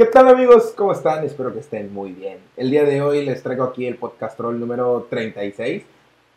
¿Qué tal amigos? ¿Cómo están? Espero que estén muy bien. El día de hoy les traigo aquí el podcast troll número 36.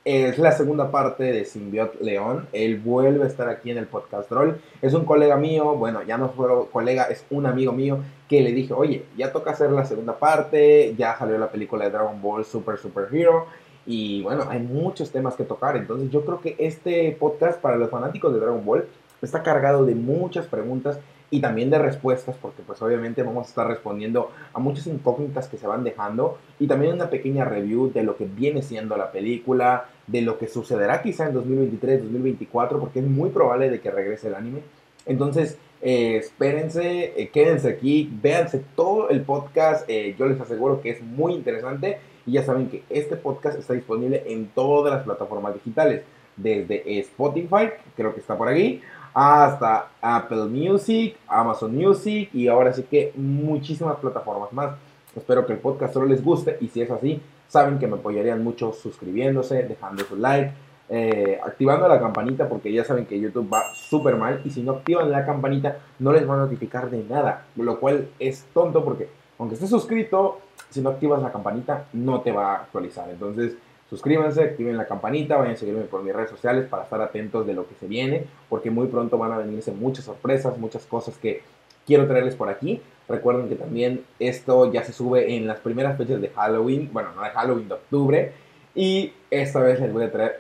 Es la segunda parte de Simbiot León. Él vuelve a estar aquí en el podcast troll. Es un colega mío, bueno, ya no fue colega, es un amigo mío que le dije, oye, ya toca hacer la segunda parte, ya salió la película de Dragon Ball Super Super Hero. Y bueno, hay muchos temas que tocar. Entonces yo creo que este podcast para los fanáticos de Dragon Ball está cargado de muchas preguntas y también de respuestas, porque pues obviamente vamos a estar respondiendo a muchas incógnitas que se van dejando y también una pequeña review de lo que viene siendo la película, de lo que sucederá quizá en 2023, 2024, porque es muy probable de que regrese el anime. Entonces, eh, espérense, eh, quédense aquí, véanse todo el podcast, eh, yo les aseguro que es muy interesante y ya saben que este podcast está disponible en todas las plataformas digitales, desde Spotify, creo que está por aquí, hasta Apple Music, Amazon Music y ahora sí que muchísimas plataformas más. Espero que el podcast solo les guste y si es así, saben que me apoyarían mucho suscribiéndose, dejando su like, eh, activando la campanita porque ya saben que YouTube va súper mal y si no activan la campanita no les va a notificar de nada, lo cual es tonto porque aunque estés suscrito, si no activas la campanita no te va a actualizar. Entonces, Suscríbanse, activen la campanita, vayan a seguirme por mis redes sociales para estar atentos de lo que se viene, porque muy pronto van a venirse muchas sorpresas, muchas cosas que quiero traerles por aquí. Recuerden que también esto ya se sube en las primeras fechas de Halloween, bueno, no de Halloween, de octubre, y esta vez les voy a traer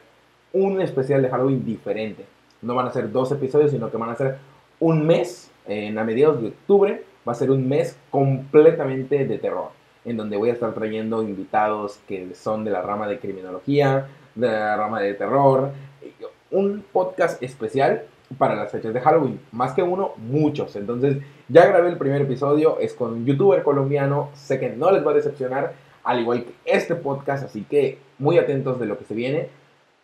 un especial de Halloween diferente. No van a ser dos episodios, sino que van a ser un mes, en a mediados de octubre, va a ser un mes completamente de terror en donde voy a estar trayendo invitados que son de la rama de criminología, de la rama de terror, un podcast especial para las fechas de Halloween, más que uno, muchos. Entonces, ya grabé el primer episodio, es con un youtuber colombiano, sé que no les va a decepcionar, al igual que este podcast, así que muy atentos de lo que se viene,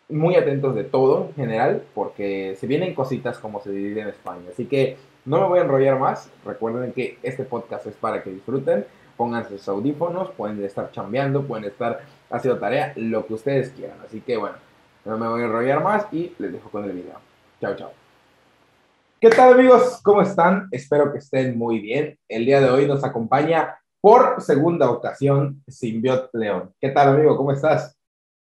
muy atentos de todo en general, porque se vienen cositas como se dice en España. Así que no me voy a enrollar más, recuerden que este podcast es para que disfruten pónganse sus audífonos, pueden estar chambeando, pueden estar haciendo tarea, lo que ustedes quieran. Así que bueno, no me voy a enrollar más y les dejo con el video. Chao, chao. ¿Qué tal amigos? ¿Cómo están? Espero que estén muy bien. El día de hoy nos acompaña por segunda ocasión Simbiot León. ¿Qué tal amigo? ¿Cómo estás?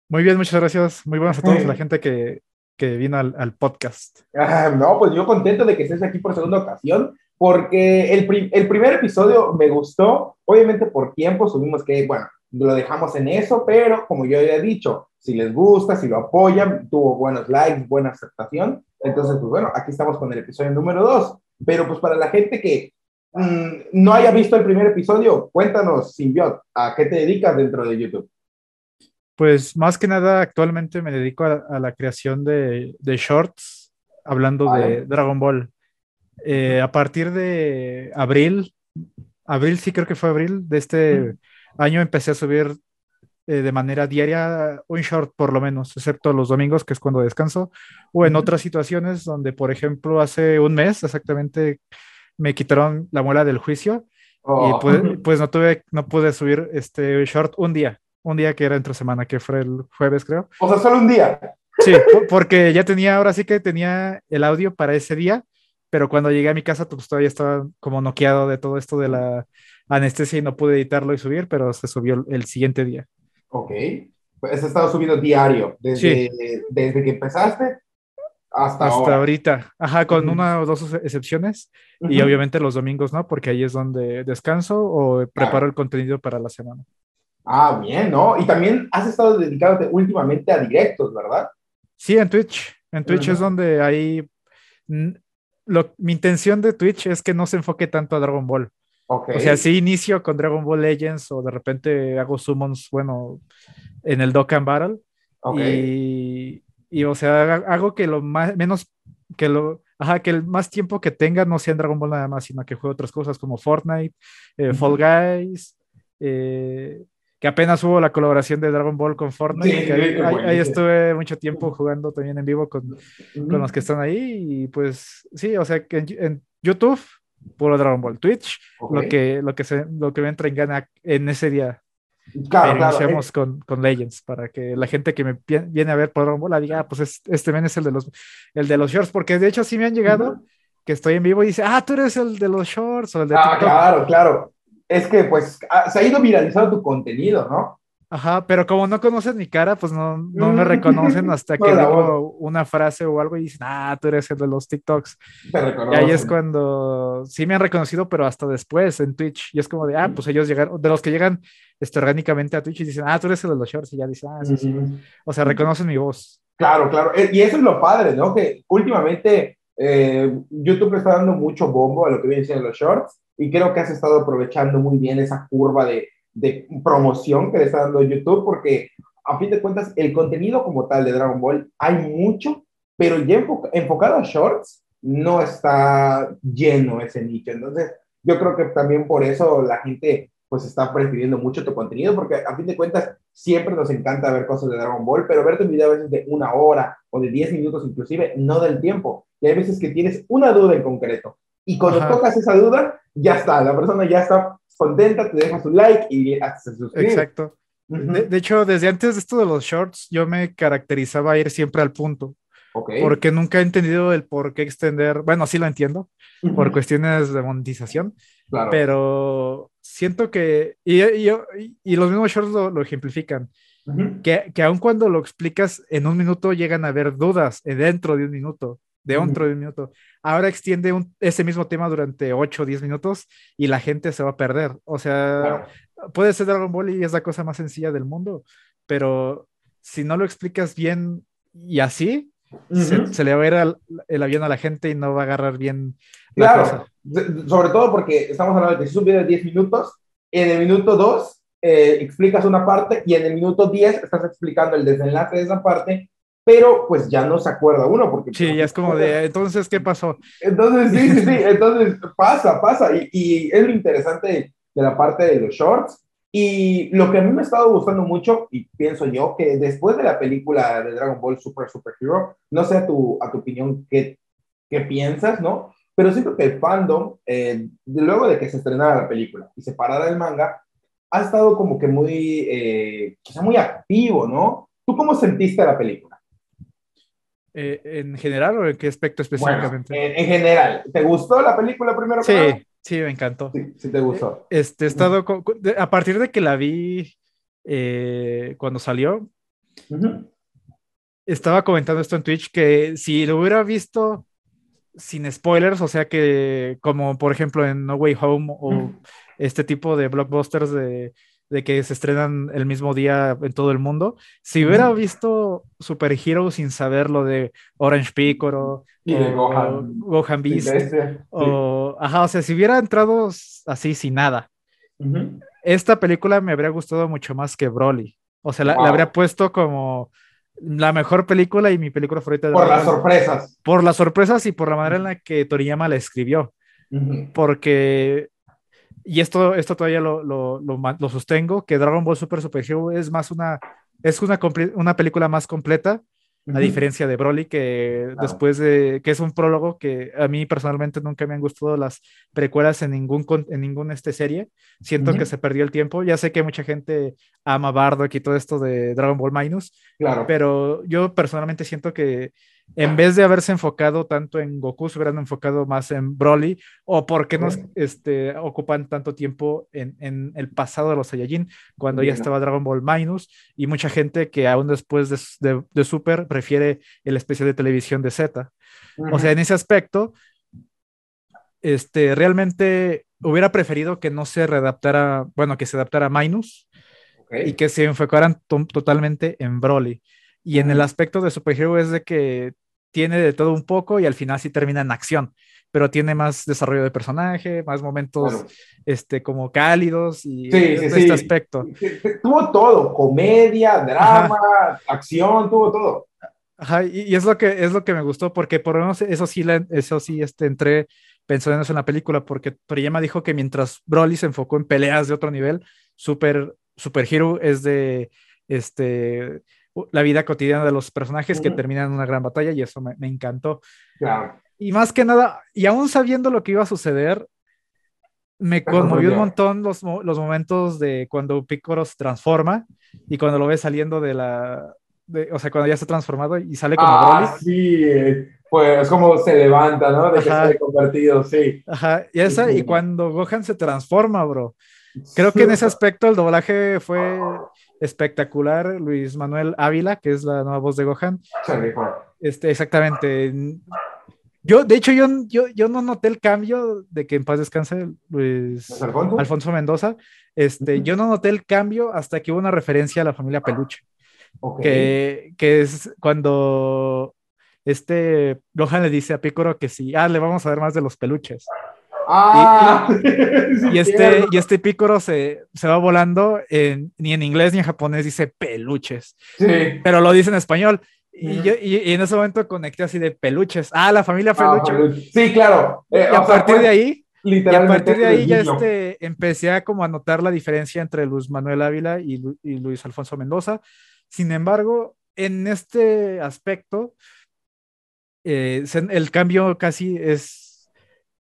Muy bien, muchas gracias. Muy buenas a todos, la gente que, que vino al, al podcast. Ah, no, pues yo contento de que estés aquí por segunda ocasión porque el, el, primer episodio me gustó, obviamente por tiempo subimos que, bueno, lo dejamos en eso, pero como yo ya he dicho, si les gusta, si lo apoyan, tuvo buenos likes, buena aceptación, entonces, pues bueno, aquí estamos con el episodio número 2, pero pues para la gente que mm, no haya visto el primer episodio, cuéntanos, Simbiot, ¿a qué te dedicas dentro de YouTube? Pues más que nada, actualmente me dedico a, la creación de, de shorts, hablando de Dragon Ball. Eh, a partir de abril, abril sí creo que fue abril de este año empecé a subir eh, de manera diaria un short por lo menos, excepto los domingos que es cuando descanso, o en otras situaciones donde, por ejemplo, hace un mes exactamente me quitaron la muela del juicio y oh. pues, pues, no tuve, no pude subir este short un día, un día que era entre semana, que fue el jueves creo. O sea, solo un día. Sí, porque ya tenía, ahora sí que tenía el audio para ese día pero cuando llegué a mi casa, pues todavía estaba como noqueado de todo esto de la anestesia y no pude editarlo y subir, pero se subió el siguiente día. Ok, pues has estado subiendo diario, desde, desde que empezaste hasta, hasta ahorita. Ajá, con una o dos excepciones. Y obviamente los domingos, ¿no? Porque ahí es donde descanso o preparo el contenido para la semana. Ah, bien, ¿no? Y también has estado dedicándote últimamente a directos, ¿verdad? Sí, en Twitch. En Twitch es donde hay mi intención de Twitch es que no se enfoque tanto a Dragon Ball. O sea, si inicio con Dragon Ball Legends o de repente hago summons, bueno, en el Dokkan Battle. Y, y, o sea, hago que lo más, menos, que lo, ajá, que el más tiempo que tenga no sea en Dragon Ball nada más, sino que juegue otras cosas como Fortnite, eh, Fall Guys, eh, que apenas hubo la colaboración de Dragon Ball con Fortnite. ahí, estuve mucho tiempo jugando también en vivo con, con, los que están ahí. Y pues sí, o sea que en, YouTube, puro Dragon Ball. Twitch, lo, que, lo, que se, lo que me entra en gana en ese día. Claro, Iniciamos eh. con, con, Legends para que la gente que me viene a ver por Dragon Ball diga, ah, pues este men es el de los, el de los shorts, porque de hecho sí me han llegado que estoy en vivo y dice, ah, tú eres el de los shorts o el de Ah, claro, claro. Es que pues se ha ido viralizando tu contenido, ¿no? Ajá, pero como no conocen mi cara, pues no, no me mm. reconocen hasta que digo una frase o algo y dicen, ah, tú eres el de los TikToks. y ahí es cuando sí me han reconocido, pero hasta después en Twitch. Y es como de, ah, pues ellos llegaron, de los que llegan este, orgánicamente a Twitch y dicen, ah, tú eres el de los shorts. Y ya dicen, ah, sí, sí. O sea, reconocen mi voz. Claro, claro. Eh, y eso es lo padre, ¿no? Que últimamente eh, YouTube está dando mucho bombo a lo que viene siendo los shorts y creo que has estado aprovechando muy bien esa curva de de promoción que le está dando YouTube, porque a fin de cuentas el contenido como tal de Dragon Ball hay mucho, pero ya enfocado a shorts no está lleno ese nicho. Entonces, yo creo que también por eso la gente pues está prefiriendo mucho tu contenido, porque a fin de cuentas siempre nos encanta ver cosas de Dragon Ball, pero verte un video a veces de una hora o de 10 minutos inclusive, no del tiempo. Y hay veces que tienes una duda en concreto. Y cuando tocas esa duda, ya está, la persona ya está contenta, te deja su like y se suscribe. Exacto. de, hecho, desde antes de esto de los shorts, yo me caracterizaba a ir siempre al punto. Porque nunca he entendido el por qué extender. Bueno, sí lo entiendo, por cuestiones de monetización. Claro. Pero siento que. Y, y, y los mismos shorts lo, ejemplifican. que, que aun cuando lo explicas en un minuto, llegan a haber dudas dentro de un minuto de otro de un minuto. Ahora extiende ese mismo tema durante 8 o 10 minutos y la gente se va a perder. O sea, puede ser Dragon Ball y es la cosa más sencilla del mundo, pero si no lo explicas bien y así, se, le va a ir el avión a la gente y no va a agarrar bien la cosa. Sobre todo porque estamos hablando de que si es un video de 10 minutos, en el minuto 2 eh, explicas una parte y en el minuto 10 estás explicando el desenlace de esa parte pero pues ya no se acuerda uno porque... Sí, ya es como de, entonces, ¿qué pasó? Entonces, sí, sí, sí, entonces pasa, pasa, y, y, es lo interesante de la parte de los shorts, y lo que a mí me ha estado gustando mucho, y pienso yo, que después de la película de Dragon Ball Super Super Hero, no sé a tu, a tu opinión qué, qué piensas, ¿no? Pero siento que el fandom, eh, luego de que se estrenara la película y se parara el manga, ha estado como que muy, eh, muy activo, ¿no? ¿Tú cómo sentiste la película? Eh, ¿En general o en qué aspecto específicamente? en, general. ¿Te gustó la película primero? Sí, sí, me encantó. Sí, te gustó. Este, he estado, a partir de que la vi eh, cuando salió, estaba comentando esto en Twitch, que si lo hubiera visto sin spoilers, o sea que como por ejemplo en No Way Home o este tipo de blockbusters de de que se estrenan el mismo día en todo el mundo. Si hubiera visto Super Hero sin saber lo de Orange Piccolo y o, de Gohan, Gohan Beast, o, ajá, o sea, si hubiera entrado así sin nada, esta película me habría gustado mucho más que Broly. O sea, la, habría puesto como la mejor película y mi película favorita. De por las sorpresas. Por las sorpresas y por la manera en la que Toriyama la escribió. Porque y esto, esto todavía lo, lo, lo, sostengo, que Dragon Ball Super Super Hero es más una, es una, una película más completa, a diferencia de Broly, que después de, que es un prólogo que a mí personalmente nunca me han gustado las precuelas en ningún, en ninguna este serie, siento que se perdió el tiempo, ya sé que mucha gente ama Bardock y todo esto de Dragon Ball Minus, claro. pero yo personalmente siento que en vez de haberse enfocado tanto en Goku, se hubieran enfocado más en Broly, o por qué nos este, ocupan tanto tiempo en, en, el pasado de los Saiyajin, cuando ya estaba Dragon Ball Minus, y mucha gente que aún después de, de, Super prefiere el especial de televisión de Z. O sea, en ese aspecto, este, realmente hubiera preferido que no se readaptara, bueno, que se adaptara a Minus y que se enfocaran totalmente en Broly. Y en el aspecto de superhero es de que tiene de todo un poco y al final sí termina en acción, pero tiene más desarrollo de personaje, más momentos este, como cálidos y sí, este aspecto. Tuvo todo, comedia, drama, acción, tuvo todo. Ajá, y, es lo que es lo que me gustó porque por lo menos eso sí eso sí este entré pensando en eso en la película porque Toriyama dijo que mientras Broly se enfocó en peleas de otro nivel, Super Super Hero es de este la vida cotidiana de los personajes que terminan en una gran batalla y eso me, encantó. Y más que nada, y aún sabiendo lo que iba a suceder, me conmovió un montón los, los momentos de cuando Piccolo se transforma y cuando lo ve saliendo de la... o sea, cuando ya se ha transformado y sale como ah, Broly. Sí, pues como se levanta, ¿no? De que se ha convertido, sí. Ajá, y esa, y cuando Gohan se transforma, bro. Creo que en ese aspecto el doblaje fue espectacular. Luis Manuel Ávila, que es la nueva voz de Gohan. Este, exactamente. Yo, de hecho, yo, yo, yo, no noté el cambio de que en paz descanse Luis Alfonso? Mendoza. Este, Yo no noté el cambio hasta que hubo una referencia a la familia Peluche. Que, que, es cuando este Gohan le dice a Picoro que sí, ah, le vamos a dar más de los peluches. Ah, y, este, y este pícoro se, se va volando, en, ni en inglés ni en japonés dice peluches, sí. pero lo dice en español. Y, yo, y, en ese momento conecté así de peluches. Ah, la familia ah, peluche. sí, claro. Eh, y a partir de ahí, y a partir de ahí ya este, empecé a como a notar la diferencia entre Luis Manuel Ávila y, y Luis Alfonso Mendoza. Sin embargo, en este aspecto, eh, el cambio casi es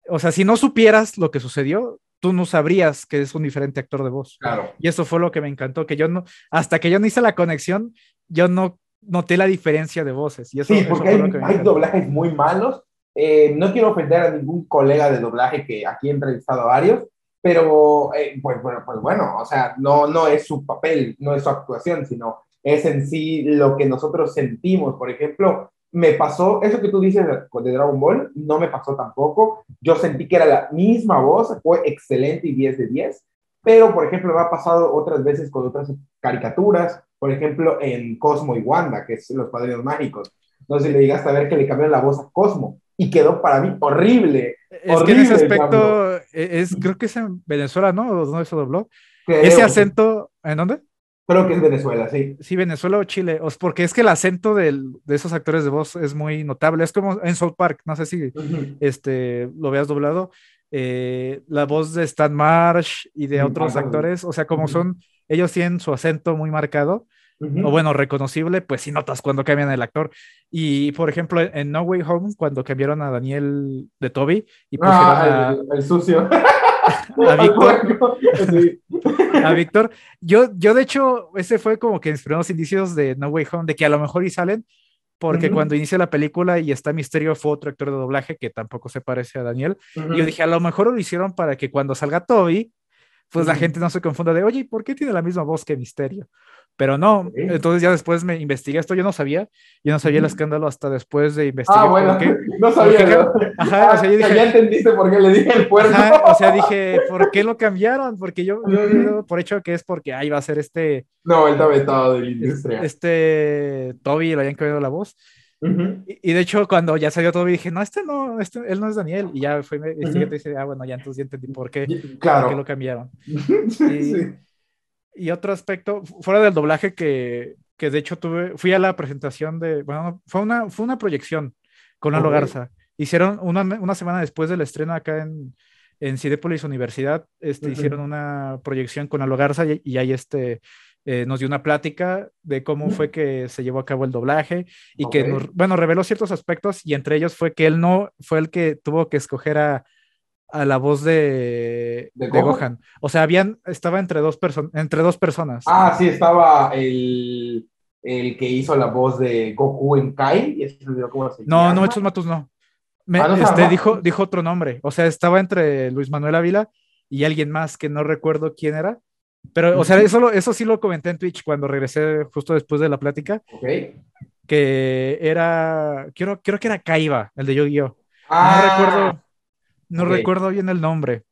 o sea, si no supieras lo que sucedió, tú no sabrías que es un diferente actor de voz. Claro. Y eso fue lo que me encantó, que yo no, hasta que yo no hice la conexión, yo no noté la diferencia de voces. Y eso, sí, porque hay, doblajes muy malos. Eh, no quiero ofender a ningún colega de doblaje que aquí he entrevistado a varios, pero eh, pues, bueno, pues bueno, o sea, no, no es su papel, no es su actuación, sino es en sí lo que nosotros sentimos. Por ejemplo, me pasó, eso que tú dices de Dragon Ball, no me pasó tampoco. Yo sentí que era la misma voz, fue excelente y 10 de 10. Pero, por ejemplo, me ha pasado otras veces con otras caricaturas, por ejemplo, en Cosmo y Wanda, que es Los Padrinos Mágicos. No sé si le llegaste a ver que le cambiaron la voz a Cosmo y quedó para mí horrible. Es que en ese aspecto, e, es, creo que es en Venezuela, ¿no? ¿Dónde se dobló? Ese acento, ¿en dónde? Creo que es Venezuela, sí. Sí, Venezuela o Chile, porque es que el acento de esos actores de voz es muy notable. Es como en South Park, no sé si este, lo veas doblado. Eh, la voz de Stan Marsh y de otros actores, o sea, como son, ellos tienen su acento muy marcado, o bueno, reconocible, pues sí notas cuando cambian el actor. Y por ejemplo, en No Way Home, cuando cambiaron a Daniel de Toby y ah, el sucio. a Víctor. a Víctor. Yo, yo, de hecho, ese fue como que mis primeros indicios de No Way Home, de que a lo mejor y salen, porque cuando inicia la película y está Misterio fue otro actor de doblaje que tampoco se parece a Daniel. Y yo dije, a lo mejor lo hicieron para que cuando salga Toby, pues la gente no se confunda de, oye, ¿por qué tiene la misma voz que Misterio? Pero no, entonces ya después me investigué esto, yo no sabía, yo no sabía el escándalo hasta después de investigar. Ah, bueno, no sabía. Ajá, o sea, yo dije, ya entendiste por qué le dije el puerto. o sea, dije, ¿por qué lo cambiaron? Porque yo, yo, por hecho que es porque ahí va a ser este. No, él está vetado de la industria. Este Toby, le habían cambiado la voz. Y, de hecho, cuando ya salió Toby, dije, no, este no, este, él no es Daniel. Y ya fue, y uh dice, ah, bueno, ya entonces ya entendí por qué, claro. por qué lo cambiaron. sí. Y otro aspecto, fuera del doblaje que, que de hecho tuve, fui a la presentación de, bueno, fue una, fue una proyección con Lalo Garza. Hicieron una, una, semana después del estreno acá en, en Cidepolis Universidad, este, hicieron una proyección con Lalo Garza y, ahí este, eh, nos dio una plática de cómo fue que se llevó a cabo el doblaje y que, bueno, reveló ciertos aspectos y entre ellos fue que él no fue el que tuvo que escoger a, a la voz de, de, Gohan? O sea, habían, estaba entre dos, entre dos personas. Ah, sí, estaba el, el, que hizo la voz de Goku en Kai. no, no, Hechos Matos no. Ah, este, dijo, dijo otro nombre. O sea, estaba entre Luis Manuel Ávila y alguien más que no recuerdo quién era. Pero, o sea, eso, eso sí lo comenté en Twitch cuando regresé justo después de la plática. Que era, quiero, creo que era Kaiba, el de Yu-Gi-Oh! Ah, no recuerdo, no recuerdo bien el nombre.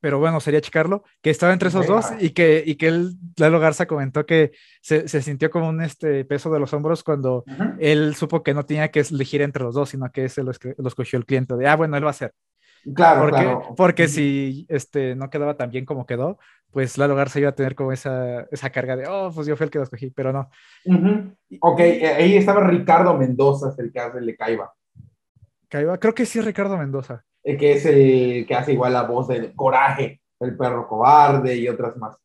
Pero bueno, sería checarlo, que estaba entre esos dos y que, y que él, Lalo Garza comentó que se, sintió como un este, peso de los hombros cuando él supo que no tenía que elegir entre los dos, sino que ese lo, escogió el cliente, de, ah, bueno, él va a ser. Claro, porque, claro. Porque si este, no quedaba tan bien como quedó, pues Lalo Garza iba a tener como esa, esa carga de, oh, pues yo fui el que lo escogí, pero no. Ok, eh, ahí estaba Ricardo Mendoza, el que hace Le Caiba. Creo que sí es Ricardo Mendoza. El que es el que hace igual la voz del coraje, el perro cobarde y otras más.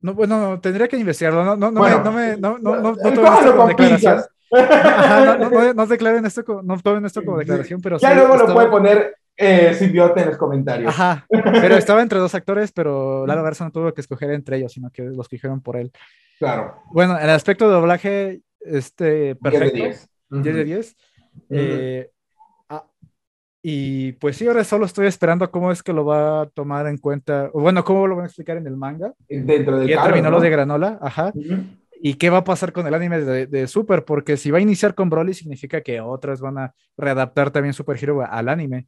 No, bueno, tendría que investigarlo. No, no, no, me, no, me, no, no, no, esto como declaración. Ajá, no, no, no, declaren esto, no tomen esto como declaración, pero ya luego lo puede poner eh, Simbiote en los comentarios. Ajá, pero estaba entre dos actores, pero Lalo Garza no tuvo que escoger entre ellos, sino que los escogieron por él. Claro. Bueno, el aspecto de doblaje, este, perfecto. 10 de 10. 10 de 10. Eh, Y pues sí, ahora solo estoy esperando cómo es que lo va a tomar en cuenta, o bueno, cómo lo van a explicar en el manga. Dentro del Ya terminó lo de Granola, ajá. ¿Y qué va a pasar con el anime de, Super? Porque si va a iniciar con Broly, significa que otras van a readaptar también Super Hero al anime.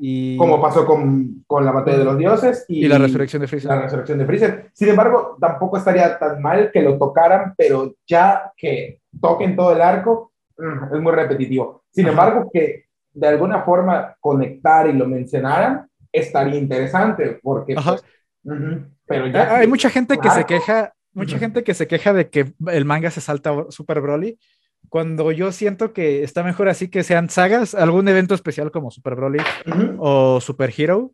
y... Como pasó con, con, la batalla de los dioses y, la resurrección de Freezer. La resurrección de Freezer. Sin embargo, tampoco estaría tan mal que lo tocaran, pero ya que toquen todo el arco, mm, es muy repetitivo. Sin embargo, que de alguna forma conectar y lo mencionaran, estaría interesante, porque... Pues, pero ya Hay mucha gente que se queja mucha gente que se queja de que el manga se salta Super Broly, cuando yo siento que está mejor así que sean sagas, algún evento especial como Super Broly o Super Hero,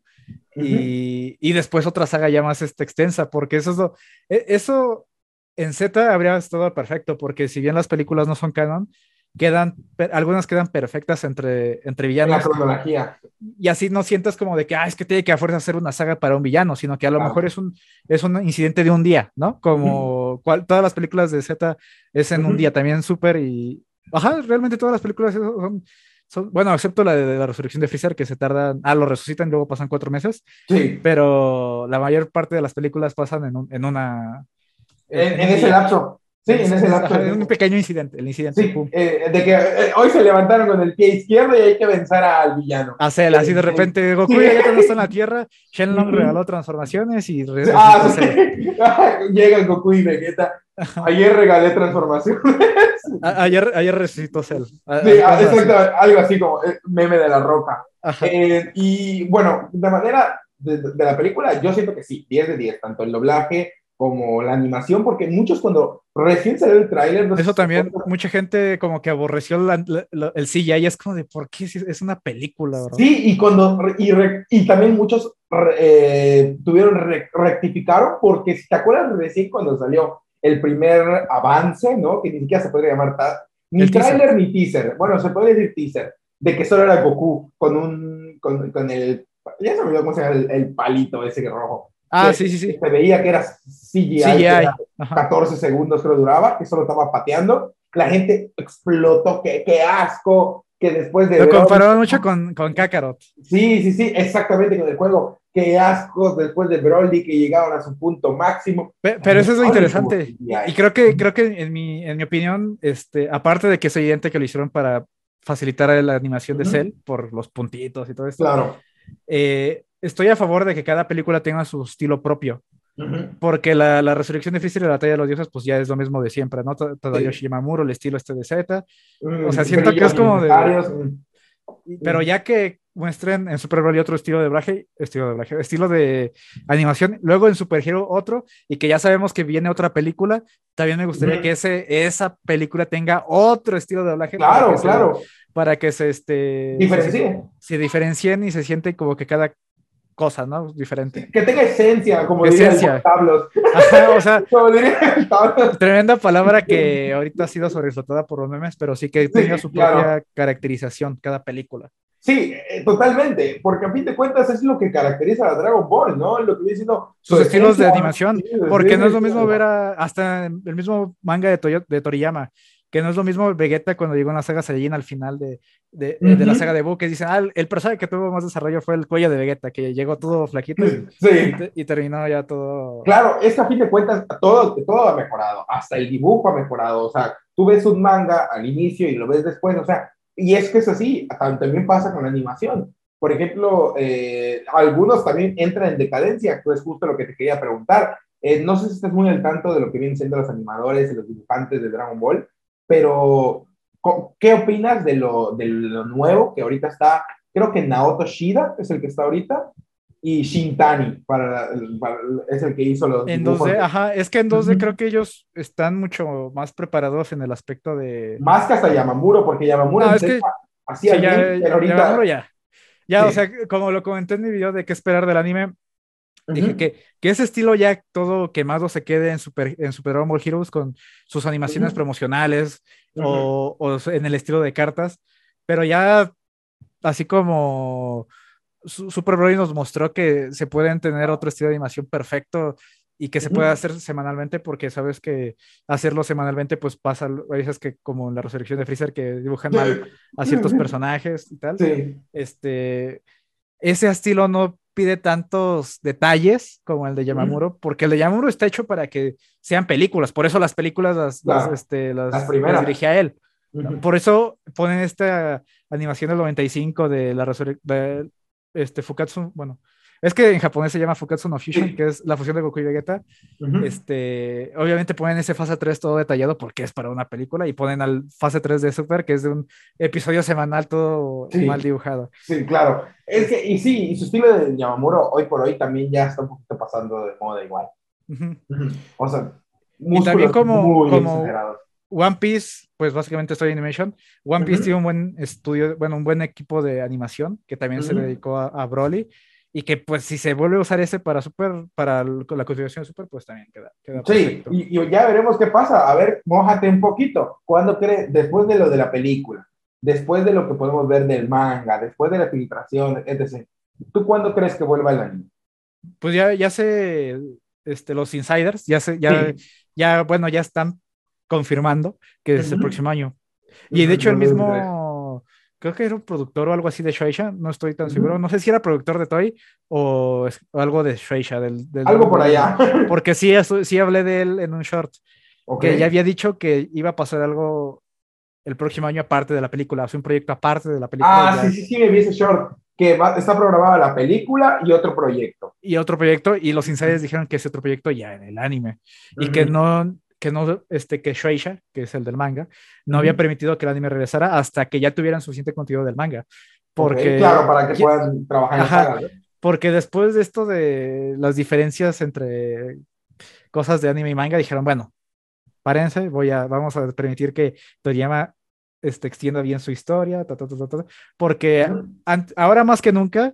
y, y, después otra saga ya más este, extensa, porque eso es lo, e, eso en Z habría estado perfecto, porque si bien las películas no son canon, quedan, algunas quedan perfectas entre, entre villanos. La cronología. Y así no sientes como de que, ah, es que tiene que a fuerza hacer una saga para un villano, sino que a lo mejor es un, es un incidente de un día, ¿no? Como todas las películas de Z es en un día también súper y... Ajá, realmente todas las películas son, son, bueno, excepto la de, la resurrección de Freezer, que se tardan, ah, lo resucitan y luego pasan cuatro meses. Sí. Pero la mayor parte de las películas pasan en, en una... En, en ese lapso. Sí, en ese lapso. Un pequeño incidente, el incidente. Sí, eh, de que eh, hoy se levantaron con el pie izquierdo y hay que vencer al villano. A Cell, así de repente Goku ya no está en la Tierra, Shenlong regaló transformaciones y... Ah, sí. Llega el Goku y Vegeta. Ayer regalé transformaciones. ayer, ayer resucitó Cell. Sí, ah, exacto, algo así como eh, meme de la roca. y bueno, de manera de, de la película, yo siento que sí, 10 de 10, tanto el doblaje como la animación, porque muchos cuando recién salió el tráiler... Eso también, mucha gente como que aborreció el CGI y es como de, ¿por qué? Es una película, ¿verdad? Sí, y, cuando, y, y también muchos eh, tuvieron, rectificaron, porque si te acuerdas recién cuando salió el primer avance, ¿no? Que ni siquiera se puede llamar ni tráiler ni teaser, bueno, se puede decir teaser, de que solo era Goku con un, con, con el, ya se me olvidó cómo se llama el, el palito ese rojo Ah, sí, sí, sí. Se veía que era CGI, 14 segundos que lo duraba, que solo estaba pateando. La gente explotó, qué, qué asco, que después de... Lo comparaban mucho con, con Kakarot. Sí, sí, sí, exactamente con el juego. Qué asco después de Broly que llegaron a su punto máximo. Pero, eso es lo interesante. Y creo que, creo que en mi, en mi opinión, este, aparte de que es evidente que lo hicieron para facilitar la animación de Cell por los puntitos y todo esto. Claro. Eh, estoy a favor de que cada película tenga su estilo propio. Porque la, la, resurrección de Freezer y la batalla de los dioses, pues ya es lo mismo de siempre, ¿no? Tadayoshi sí. Yamamuro, el estilo este de Z. o sea, siento que es como de. Pero ya que muestren en Super Broly otro estilo de doblaje, estilo de doblaje, estilo de animación, luego en Super Hero otro, y que ya sabemos que viene otra película, también me gustaría que ese, esa película tenga otro estilo de doblaje. Claro, claro. para que se este, diferencien. Se, se, diferencien y se siente como que cada cosa, ¿no? Diferente. Que tenga esencia, como esencia. Tablos. o sea, tremenda palabra que ahorita ha sido sobreexplotada por los memes, pero sí que tenga su propia caracterización cada película. Sí, eh, totalmente, porque a fin de cuentas es lo que caracteriza a Dragon Ball, ¿no? Lo que diciendo. Sus estilos de animación, porque no es lo mismo ver a, hasta el mismo manga de, de Toriyama, que no es lo mismo Vegeta cuando llegó en la saga Saiyajin al final de, de, de la saga de Buu, que dicen, ah, el personaje que tuvo más desarrollo fue el cuello de Vegeta, que llegó todo flaquito y, sí. y, terminó ya todo... Claro, es que a fin de cuentas todo, todo ha mejorado, hasta el dibujo ha mejorado, o sea, tú ves un manga al inicio y lo ves después, o sea, y es que es así, también pasa con la animación. Por ejemplo, eh, algunos también entran en decadencia, que es justo lo que te quería preguntar. Eh, no sé si estás muy al tanto de lo que vienen siendo los animadores y los dibujantes de Dragon Ball, pero, ¿qué opinas de lo, de lo nuevo que ahorita está? Creo que Naoto Shida es el que está ahorita y Shintani para, es el que hizo los. En 2D, ajá, es que en 2D creo que ellos están mucho más preparados en el aspecto de. Más que hasta Yamamuro, porque Yamamuro no, es que, hacía ya, pero ahorita. Yamamuro ya. Ya, o sea, como lo comenté en mi video de qué esperar del anime, Dije que, que, ese estilo ya todo quemado se quede en Super, en Super Ball Heroes con sus animaciones promocionales o, o, en el estilo de cartas, pero ya así como Super Broly nos mostró que se pueden tener otro estilo de animación perfecto y que se puede hacer semanalmente porque sabes que hacerlo semanalmente pues pasa a veces que como en la resurrección de Freezer que dibujan mal a ciertos personajes y tal. Este, ese estilo no pide tantos detalles como el de Yamamuro, porque el de Yamamuro está hecho para que sean películas, por eso las películas las, las, este, las, dirige a él. Por eso ponen esta animación del 95 de la resurrección este, Fukatsu, bueno, es que en japonés se llama Fukatsu no Fusion, que es la fusión de Goku y Vegeta. este, obviamente ponen ese fase 3 todo detallado porque es para una película y ponen al fase 3 de Super, que es de un episodio semanal todo mal dibujado. Sí, claro. Es que, y sí, y su estilo de Yamamuro hoy por hoy también ya está un poquito pasando de moda igual. O sea, y también como, como One Piece, pues básicamente estoy Animation. One Piece tiene un buen estudio, bueno, un buen equipo de animación que también se dedicó a, a Broly y que pues si se vuelve a usar ese para super, para la configuración de super, pues también queda. sí, y, ya veremos qué pasa. A ver, mojate un poquito. ¿Cuándo crees, después de lo de la película, después de lo que podemos ver del manga, después de la filtración, etc., ¿tú cuándo crees que vuelva el anime? Pues ya, ya sé, este, los insiders, ya sé, ya, ya, bueno, ya están confirmando que es el próximo año. Y de hecho el mismo creo que era un productor o algo así de Shueisha, no estoy tan seguro, no sé si era productor de Toy o, algo de Shueisha. Del, algo por allá. Porque sí, sí hablé de él en un short, que ya había dicho que iba a pasar algo el próximo año aparte de la película, o sea, un proyecto aparte de la película. Ah, sí, sí, sí, me vi ese short, que está programada la película y otro proyecto. Y otro proyecto, y los insiders dijeron que ese otro proyecto ya en el anime, y que no, que no, este, que Shueisha, que es el del manga, no había permitido que el anime regresara hasta que ya tuvieran suficiente contenido del manga. Porque, claro, para que puedan trabajar en Porque después de esto de las diferencias entre cosas de anime y manga, dijeron, bueno, párense, voy a, vamos a permitir que Toriyama este, extienda bien su historia, porque ahora más que nunca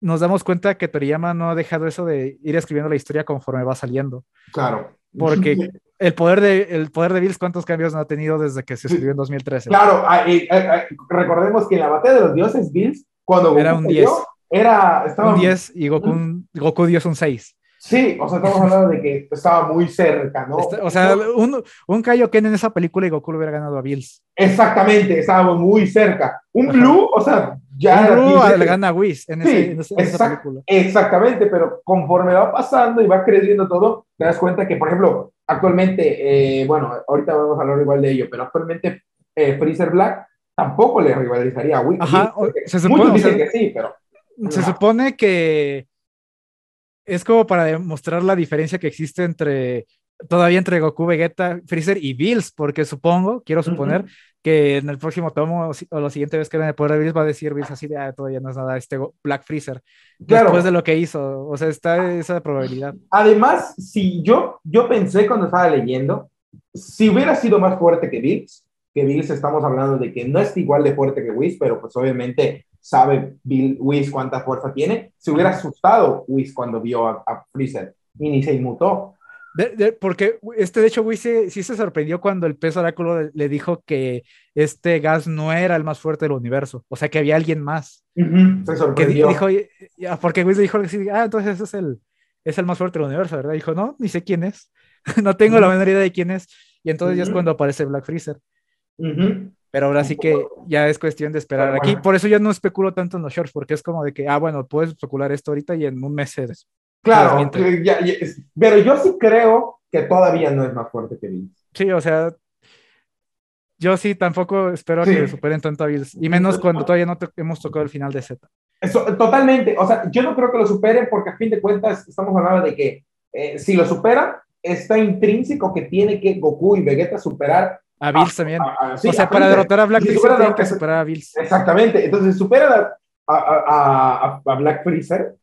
nos damos cuenta que Toriyama no ha dejado eso de ir escribiendo la historia conforme va saliendo. Claro. Porque el poder de, el poder de Bills, ¿cuántos cambios no ha tenido desde que se escribió en 2013? Claro, ah, ah, recordemos que en la batalla de los dioses, Bills, cuando Goku era un 10. era, estaba... Un 10 y Goku, Goku dio un 6. Sí, o sea, estamos hablando de que estaba muy cerca, ¿no? o sea, un, un Kaioken en esa película y Goku le hubiera ganado a Bills. Exactamente, estábamos muy cerca. Un Blue, o sea, ya. Blue le gana a Whis en, en esa película. Exactamente, pero conforme va pasando y va creciendo todo, te das cuenta que, por ejemplo, actualmente, eh, bueno, ahorita vamos a hablar igual de ello, pero actualmente eh, Freezer Black tampoco le rivalizaría a Whis. Ajá, se supone, que sí, pero. Se supone que es como para demostrar la diferencia que existe entre todavía entre Goku, Vegeta, Freezer y Bills, porque supongo, quiero suponer, que en el próximo tomo o la siguiente vez que el poder de Bills va a decir Bills así de, ah, todavía no es nada, este Black Freezer, después de lo que hizo, o sea, está esa probabilidad. Además, si yo, yo pensé cuando estaba leyendo, si hubiera sido más fuerte que Bills, que Bills estamos hablando de que no es igual de fuerte que Whis, pero pues obviamente sabe Bill, Whis cuánta fuerza tiene, se hubiera asustado Whis cuando vio a, Freezer y ni se inmutó. Porque este, de hecho, Whis sí, se sorprendió cuando el pez oráculo le, dijo que este gas no era el más fuerte del universo, o sea que había alguien más. se sorprendió. dijo, porque le dijo que sí, ah, entonces ese es el, es el más fuerte del universo, ¿verdad? Dijo, no, ni sé quién es, no tengo la menor idea de quién es. Y entonces ya es cuando aparece Black Freezer. Pero ahora sí que ya es cuestión de esperar aquí. Por eso yo no especulo tanto en los shorts, porque es como de que, ah, bueno, puedes especular esto ahorita y en un mes se Claro, pero yo sí creo que todavía no es más fuerte que Bills. Sí, o sea, yo sí tampoco espero que superen tanto a Bills, y menos cuando todavía no hemos tocado el final de Z. Eso, totalmente, o sea, yo no creo que lo superen porque a fin de cuentas estamos hablando de que eh, si lo superan, está intrínseco que tiene que Goku y Vegeta superar a Bills también. o sea, para derrotar a Black Freezer tienen que superar a Bills. Exactamente. Entonces, superan a, a, Black Freezer,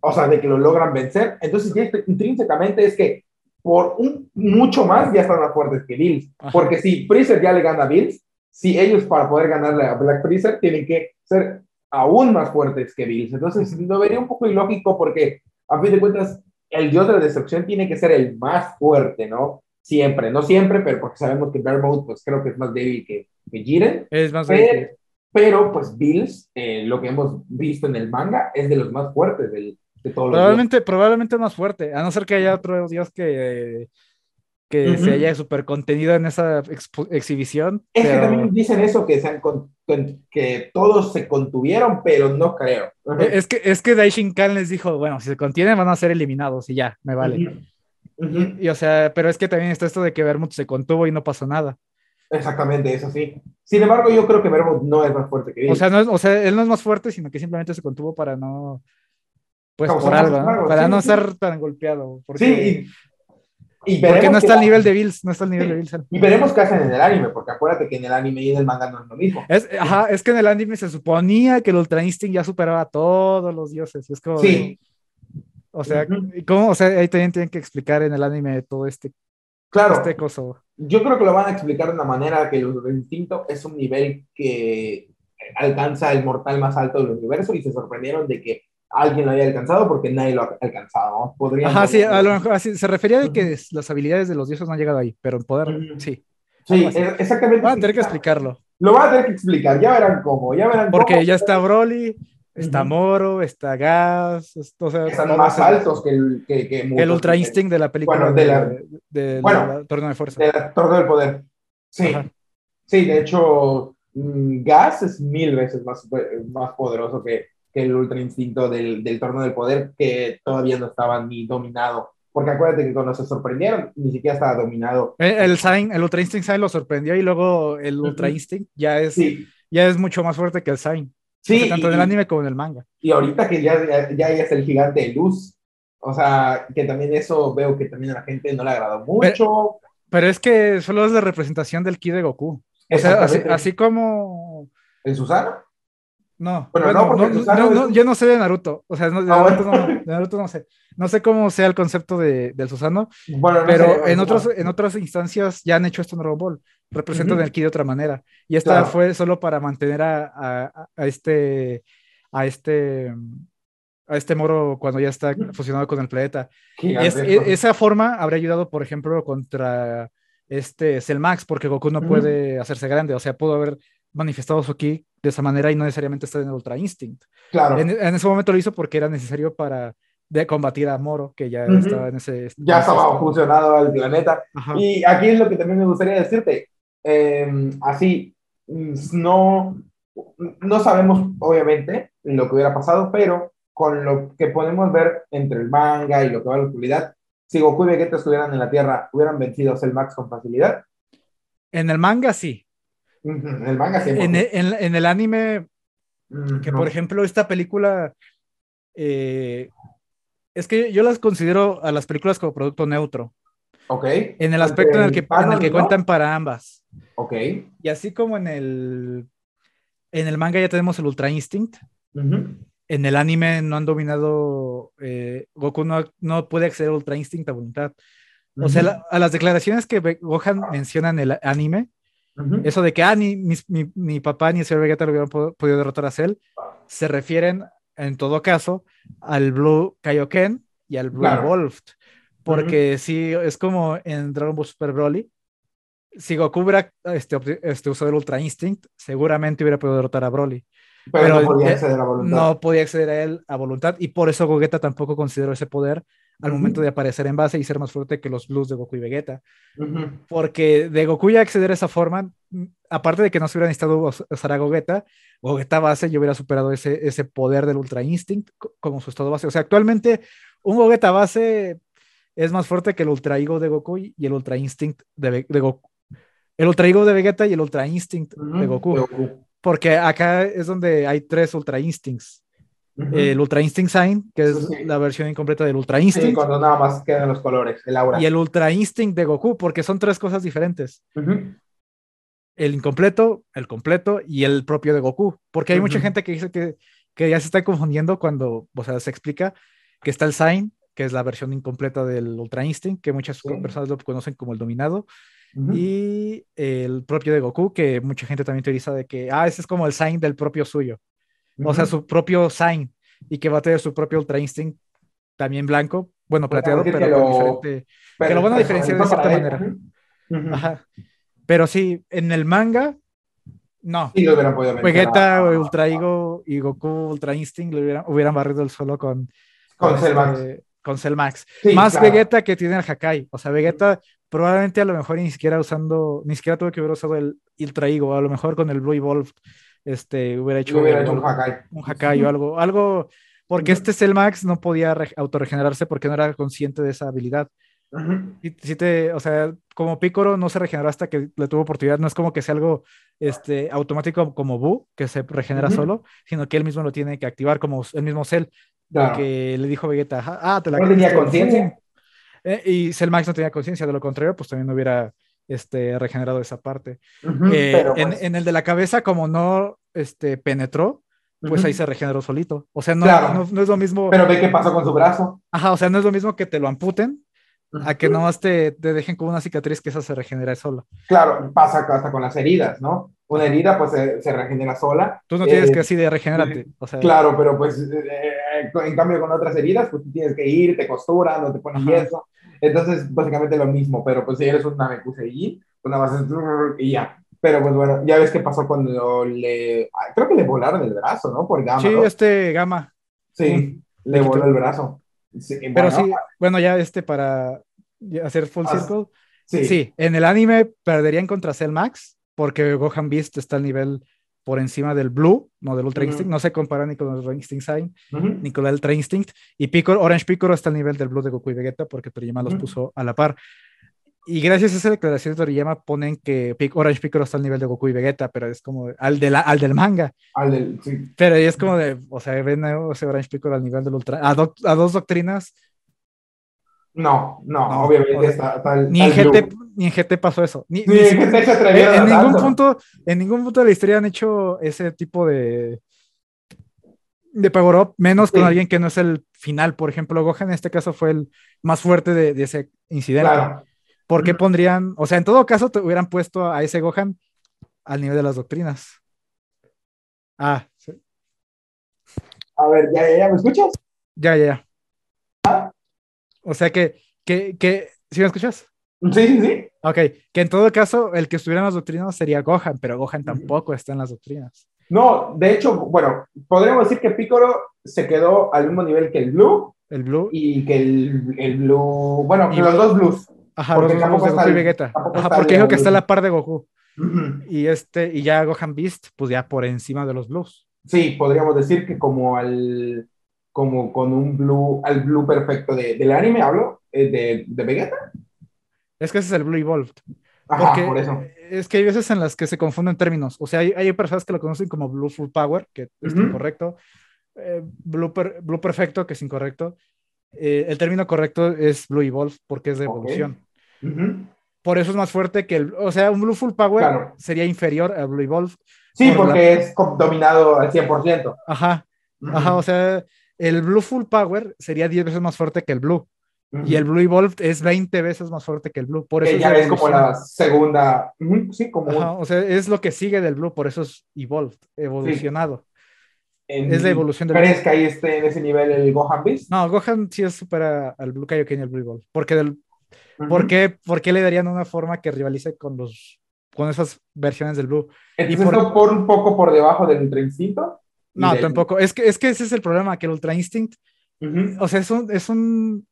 o sea, de que lo logran vencer. Entonces, intrínsecamente es que por un mucho más ya están más fuertes que Bills. Porque si Freezer ya le gana a Bills, si ellos para poder ganarle a Black Freezer tienen que ser aún más fuertes que Bills. Entonces, lo vería un poco ilógico porque, a fin de cuentas, el dios de la destrucción tiene que ser el más fuerte, ¿no? siempre, no siempre, pero porque sabemos que Mode, pues creo que es más débil que, que Jiren. Es más débil. Pero, pues Bills, eh, lo que hemos visto en el manga, es de los más fuertes del, probablemente, probablemente más fuerte, a no ser que haya otro dios que, que se haya super contenido en esa exhibición. Es que también dicen eso, que, sean que todos se contuvieron, pero no creo. Es que, es que Daishin Khan les dijo, bueno, si se contienen van a ser eliminados y ya, me vale. y, o sea, pero es que también está esto de que Vermouth se contuvo y no pasó nada. Exactamente, eso sí. Sin embargo, yo creo que Vermouth no es más fuerte que él. O sea, no o sea, él no es más fuerte, sino que simplemente se contuvo para no. Pues por algo, para no ser tan golpeado. Porque, sí, y, porque no está al nivel de Bills, no está al nivel de Bills. Y veremos qué hacen en el anime, porque acuérdate que en el anime y en el manga no es lo mismo. Es, ajá, es que en el anime se suponía que el Ultra Instinct ya superaba a todos los dioses. Es como sí. o sea, ¿cómo? O sea, ahí también tienen que explicar en el anime todo este Claro. Este Yo creo que lo van a explicar de una manera que el instinto es un nivel que alcanza el mortal más alto del universo y se sorprendieron de que alguien lo haya alcanzado porque nadie lo ha alcanzado. Ajá, sí, a lo mejor así, se refería de que las habilidades de los dioses no han llegado ahí, pero en poder, sí. Sí, exactamente. Van a tener que explicarlo. Lo van a tener que explicar, ya verán cómo, ya verán Porque ya está Broly, Está Moro, está Gas, o sea, están más altos que el, que, que el Ultra Instinct de la película de, la, de, bueno, Torneo de Fuerza. De la Torneo del Poder. Sí. Sí, de hecho, mm, Gas es mil veces más, más poderoso que, que el Ultra Instinto del, del Torneo del Poder, que todavía no estaba ni dominado. Porque acuérdate que cuando se sorprendieron, ni siquiera estaba dominado. Eh, el, el, el Ultra Instinct Sign lo sorprendió y luego el Ultra Instinct ya es, ya es mucho más fuerte que el Sign. Sí. tanto en el anime como en el manga. Y ahorita que ya, ya, es el gigante de luz, o sea, que también eso veo que también a la gente no le agradó mucho. Pero, es que solo es la representación del ki de Goku. O sea, así, así como... ¿El Susano? No, bueno, no, yo no sé de Naruto, o sea, de, ah, Naruto no, sé, no sé cómo sea el concepto de, del Susano, pero en, otros, en otras instancias ya han hecho esto en Dragon Ball, representan el ki de otra manera, y esta fue solo para mantener a, a, este, a este, a este moro cuando ya está fusionado con el planeta. E, esa forma habría ayudado, por ejemplo, contra este Max porque Goku no puede hacerse grande, o sea, pudo haber manifestado su ki de esa manera y no necesariamente está en el Ultra Instinct. Claro. En, ese momento lo hizo porque era necesario para de combatir a Moro, que ya estaba en ese... Ya estaba funcionado al planeta. Y aquí es lo que también me gustaría decirte. Em, así, no, no sabemos, obviamente, lo que hubiera pasado, pero con lo que podemos ver entre el manga y lo que va a la actualidad, si Goku y Vegeta estuvieran en la Tierra, ¿hubieran vencido a Cell Max con facilidad? En el manga sí. En el manga En, el anime, mm, que por ejemplo, esta película. Eh, es que yo las considero a las películas como producto neutro. Ok. En el aspecto en el que, en el que cuentan para ambas. Ok. Y así como en el. En el manga ya tenemos el Ultra Instinct. En el anime no han dominado. Eh, Goku no, puede acceder al Ultra Instinct a voluntad. O sea, a las declaraciones que Gohan menciona en el anime, eso de que, ah, ni mi, papá ni el señor Vegeta lo hubieran podido derrotar a Cell, se refieren en todo caso al Blue Kaioken y al Blue Evolved. Porque sí, es como en Dragon Ball Super Broly. Si Goku hubiera este, este, usado el Ultra Instinct, seguramente hubiera podido derrotar a Broly. Pero, no podía acceder a voluntad. No podía acceder a él a voluntad. Y por eso Gogeta tampoco consideró ese poder al momento de aparecer en base y ser más fuerte que los blues de Goku y Vegeta. Porque de Goku ya acceder a esa forma, mm, aparte de que no se hubiera necesitado usar a Gogeta, Gogeta base ya hubiera superado ese, ese poder del Ultra Instinct como su estado base. O sea, actualmente un Gogeta base es más fuerte que el Ultra Ego de Goku y el Ultra Instinct de, Goku. El Ultra Ego de Vegeta y el Ultra Instinct de, Goku. Porque acá es donde hay tres Ultra Instincts el Ultra Instinct Sign, que es la versión incompleta del Ultra Instinct. Sí, cuando nada más quedan los colores, el aura. Y el Ultra Instinct de Goku, porque son tres cosas diferentes. El incompleto, el completo y el propio de Goku. Porque hay mucha gente que dice que, que, ya se está confundiendo cuando, o sea, se explica que está el Sign, que es la versión incompleta del Ultra Instinct, que muchas personas lo conocen como el dominado. Y el propio de Goku, que mucha gente también teoriza de que, ah, ese es como el Sign del propio suyo o sea, su propio sign, y que va a tener su propio Ultra Instinct también blanco, bueno, plateado, pero que lo, diferente, que lo van a diferenciar de cierta manera. Ajá. Pero sí, en el manga, no. Sí, lo hubieran podido Vegeta, Ultra Ego y Goku Ultra Instinct lo hubieran, hubieran barrido el suelo con, Con, Cell Max. Este, con Cell Max. Más Vegeta que tiene el Hakai. O sea, Vegeta probablemente a lo mejor ni siquiera usando, ni siquiera tuvo que haber usado el Ultra Ego, a lo mejor con el Blue Evolve este, hubiera hecho, un Hakai. Un Hakai o algo, algo, porque este Cell Max no podía autorregenerarse porque no era consciente de esa habilidad. si, te, o sea, como Picoro no se regeneró hasta que le tuvo oportunidad, no es como que sea algo este, automático como Bu, que se regenera solo, sino que él mismo lo tiene que activar como el mismo Cell, que le dijo Vegeta, ah, te la No tenía conciencia. Eh, y Cell Max no tenía conciencia, de lo contrario, pues también no hubiera este, regenerado esa parte. Eh, pues en, el de la cabeza, como no este, penetró, pues ahí se regeneró solito. O sea, no, no, es lo mismo. Pero ve qué pasó con su brazo. Ajá, o sea, no es lo mismo que te lo amputen a que nomás te, te dejen con una cicatriz que esa se regenera sola. Claro, pasa hasta con las heridas, ¿no? Una herida pues se, regenera sola. Tú no tienes que eh, así de regenerarte. O sea, claro, pero pues eh, en cambio con otras heridas pues tienes que ir, te costuran o te ponen yeso. Entonces, básicamente lo mismo, pero pues si eres un Namekusei, pues nada más y ya. Pero pues bueno, ya ves qué pasó cuando le. Creo que le volaron el brazo, ¿no? Por Gama. Sí, este Gama. Sí, le voló el brazo. pero sí, bueno, ya este para hacer full circle. Sí. sí. en el anime perderían contra Cell Max porque Gohan Beast está al nivel por encima del Blue, no del Ultra Instinct, no se compara ni con el Ultra Instinct Sign, ni con el Ultra Instinct, y Piccolo, Orange Piccolo está al nivel del Blue de Goku y Vegeta porque Toriyama los puso a la par. Y gracias a esa declaración de Toriyama ponen que Orange Piccolo está al nivel de Goku y Vegeta, pero es como al, de al del manga. Al del, sí. Pero es como de, o sea, ven ese Orange Piccolo al nivel del Ultra, a, a dos doctrinas no, no, obviamente está, ni, en GT, ni en GT pasó eso. Ni, ni, en GT se atrevieron en, ningún punto, en ningún punto de la historia han hecho ese tipo de de power up, menos con alguien que no es el final. Por ejemplo, Gohan en este caso fue el más fuerte de, ese incidente. Claro. ¿Por qué pondrían, o sea, en todo caso te hubieran puesto a ese Gohan al nivel de las doctrinas? Ah, sí. A ver, ¿ya, ya, ya me escuchas? Ya, ya, ya. O sea que, que, que, ¿sí me escuchas? Sí, sí, sí. Ok, que en todo caso el que estuviera en las doctrinas sería Gohan, pero Gohan tampoco está en las doctrinas. No, de hecho, bueno, podríamos decir que Piccolo se quedó al mismo nivel que el Blue. El Blue. Y que el, el Blue, bueno, los dos Blues. Ajá, porque los dos Goku y Vegeta. Ajá, porque dijo que está a la par de Goku. Y este, y ya Gohan Beast, pues ya por encima de los Blues. Sí, podríamos decir que como al como con un blue, al blue perfecto de, del anime, hablo, eh, de, de, Vegeta. Es que ese es el Blue Evolved. Ajá, por eso. Es que hay veces en las que se confunden términos. O sea, hay, hay personas que lo conocen como Blue Full Power, que es incorrecto. Eh, blue, blue, Perfecto, que es incorrecto. Eh, el término correcto es Blue Evolved porque es de evolución. Por eso es más fuerte que el. O sea, un Blue Full Power sería inferior al Blue Evolved. Sí, porque es dominado al 100%. Ajá. Ajá, o sea, el Blue Full Power sería 10 veces más fuerte que el Blue. Y el Blue Evolved es 20 veces más fuerte que el Blue. Por eso ya es, como la segunda. sí, como. o sea, es lo que sigue del Blue, por eso es Evolved, evolucionado. es la evolución del ¿Crees que ahí esté en ese nivel el Gohan Beast? No, Gohan sí es supera al Blue Kaioken y el Blue Evolved. Porque del, ¿por, qué, ¿por, qué, le darían una forma que rivalice con los con esas versiones del Blue? Entonces, y por, por un poco por debajo del Ultra No, tampoco. Es que, es que ese es el problema, que el Ultra Instinct, o sea, es un, es un,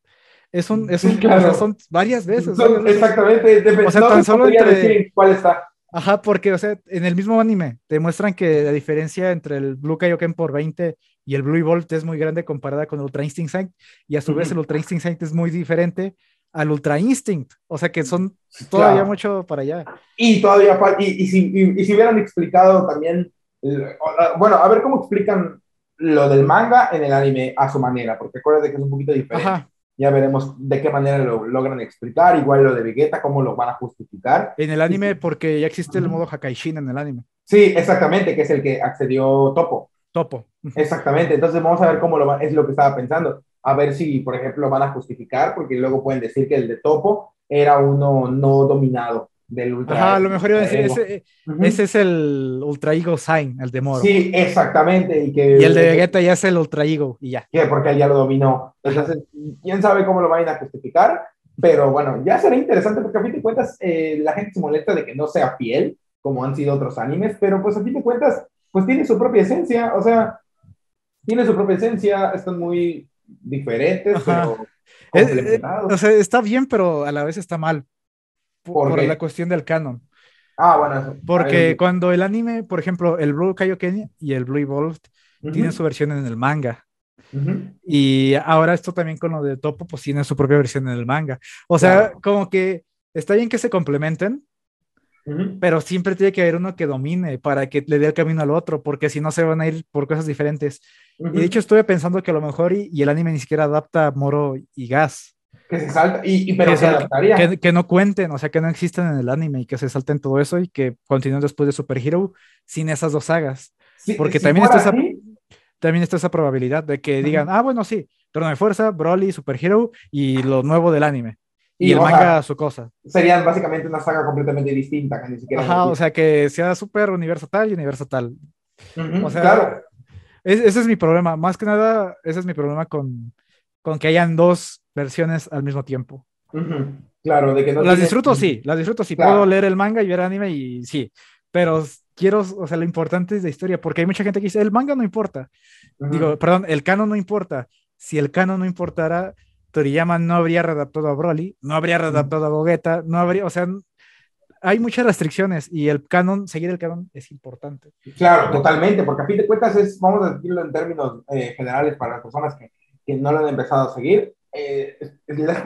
es un, es un, son varias veces. exactamente, o sea, tan solo entre... cuál está. Ajá, porque, o sea, en el mismo anime te muestran que la diferencia entre el Blue Kaioken por 20 y el Blue Evolved es muy grande comparada con el Ultra Instinct Sight, y a su vez el Ultra Instinct Sight es muy diferente al Ultra Instinct, o sea que son todavía mucho para allá. Y todavía, y, y, si, y, si hubieran explicado también bueno, a ver cómo explican lo del manga en el anime a su manera, porque acuérdate que es un poquito diferente. Ya veremos de qué manera lo logran explicar, igual lo de Vegeta, cómo lo van a justificar. En el anime, porque ya existe el modo Hakaishin en el anime. Sí, exactamente, que es el que accedió Topo. Topo. Exactamente, entonces vamos a ver cómo lo es lo que estaba pensando. A ver si, por ejemplo, van a justificar, porque luego pueden decir que el de Topo era uno no dominado del Ultra Ajá, a lo mejor iba a decir, ese, ese, es el Ultra Ego Sign, el de Moro. Sí, exactamente. Y, que, y el de Vegeta ya es el Ultra Ego, y ya. Porque él ya lo dominó. Entonces, quién sabe cómo lo van a justificar, pero bueno, ya será interesante porque a fin de cuentas eh, la gente se molesta de que no sea fiel, como han sido otros animes, pero pues a fin de cuentas, pues tiene su propia esencia, o sea, tiene su propia esencia, están muy, diferentes, pero complementados. o sea, está bien, pero a la vez está mal. Por, la cuestión del canon. Ah, bueno. Porque cuando el anime, por ejemplo, el Blue Kaioken y el Blue Evolved tienen su versión en el manga. Y ahora esto también con lo de Topo, pues tiene su propia versión en el manga. O sea, como que está bien que se complementen, pero siempre tiene que haber uno que domine para que le dé el camino al otro, porque si no se van a ir por cosas diferentes. Y de hecho estuve pensando que a lo mejor y, el anime ni siquiera adapta Moro y Gas. Que se salta, y, pero que, se adaptaría. Que, no cuenten, o sea, que no existen en el anime y que se salten todo eso y que continúen después de Super Hero sin esas dos sagas. porque también está esa también está esa probabilidad de que digan, ah, bueno, sí, Torno de Fuerza, Broly, Super Hero y lo nuevo del anime. Y, el manga su cosa. Serían básicamente una saga completamente distinta, que ni siquiera. Ajá, o sea, que sea Super Universo tal y Universo tal. o sea, claro. ese es mi problema. Más que nada, ese es mi problema con, con que hayan dos versiones al mismo tiempo. Claro, de que no. Las disfruto, sí, las disfruto, sí. Puedo leer el manga y ver anime y sí. Pero quiero, o sea, lo importante es la historia, porque hay mucha gente que dice, el manga no importa. Digo, perdón, el canon no importa. Si el canon no importara, Toriyama no habría readaptado a Broly, no habría readaptado a Gogeta, no habría, o sea, hay muchas restricciones y el canon, seguir el canon es importante. Claro, totalmente, porque a fin de cuentas es, vamos a decirlo en términos eh, generales para las personas que, que, no lo han empezado a seguir, eh,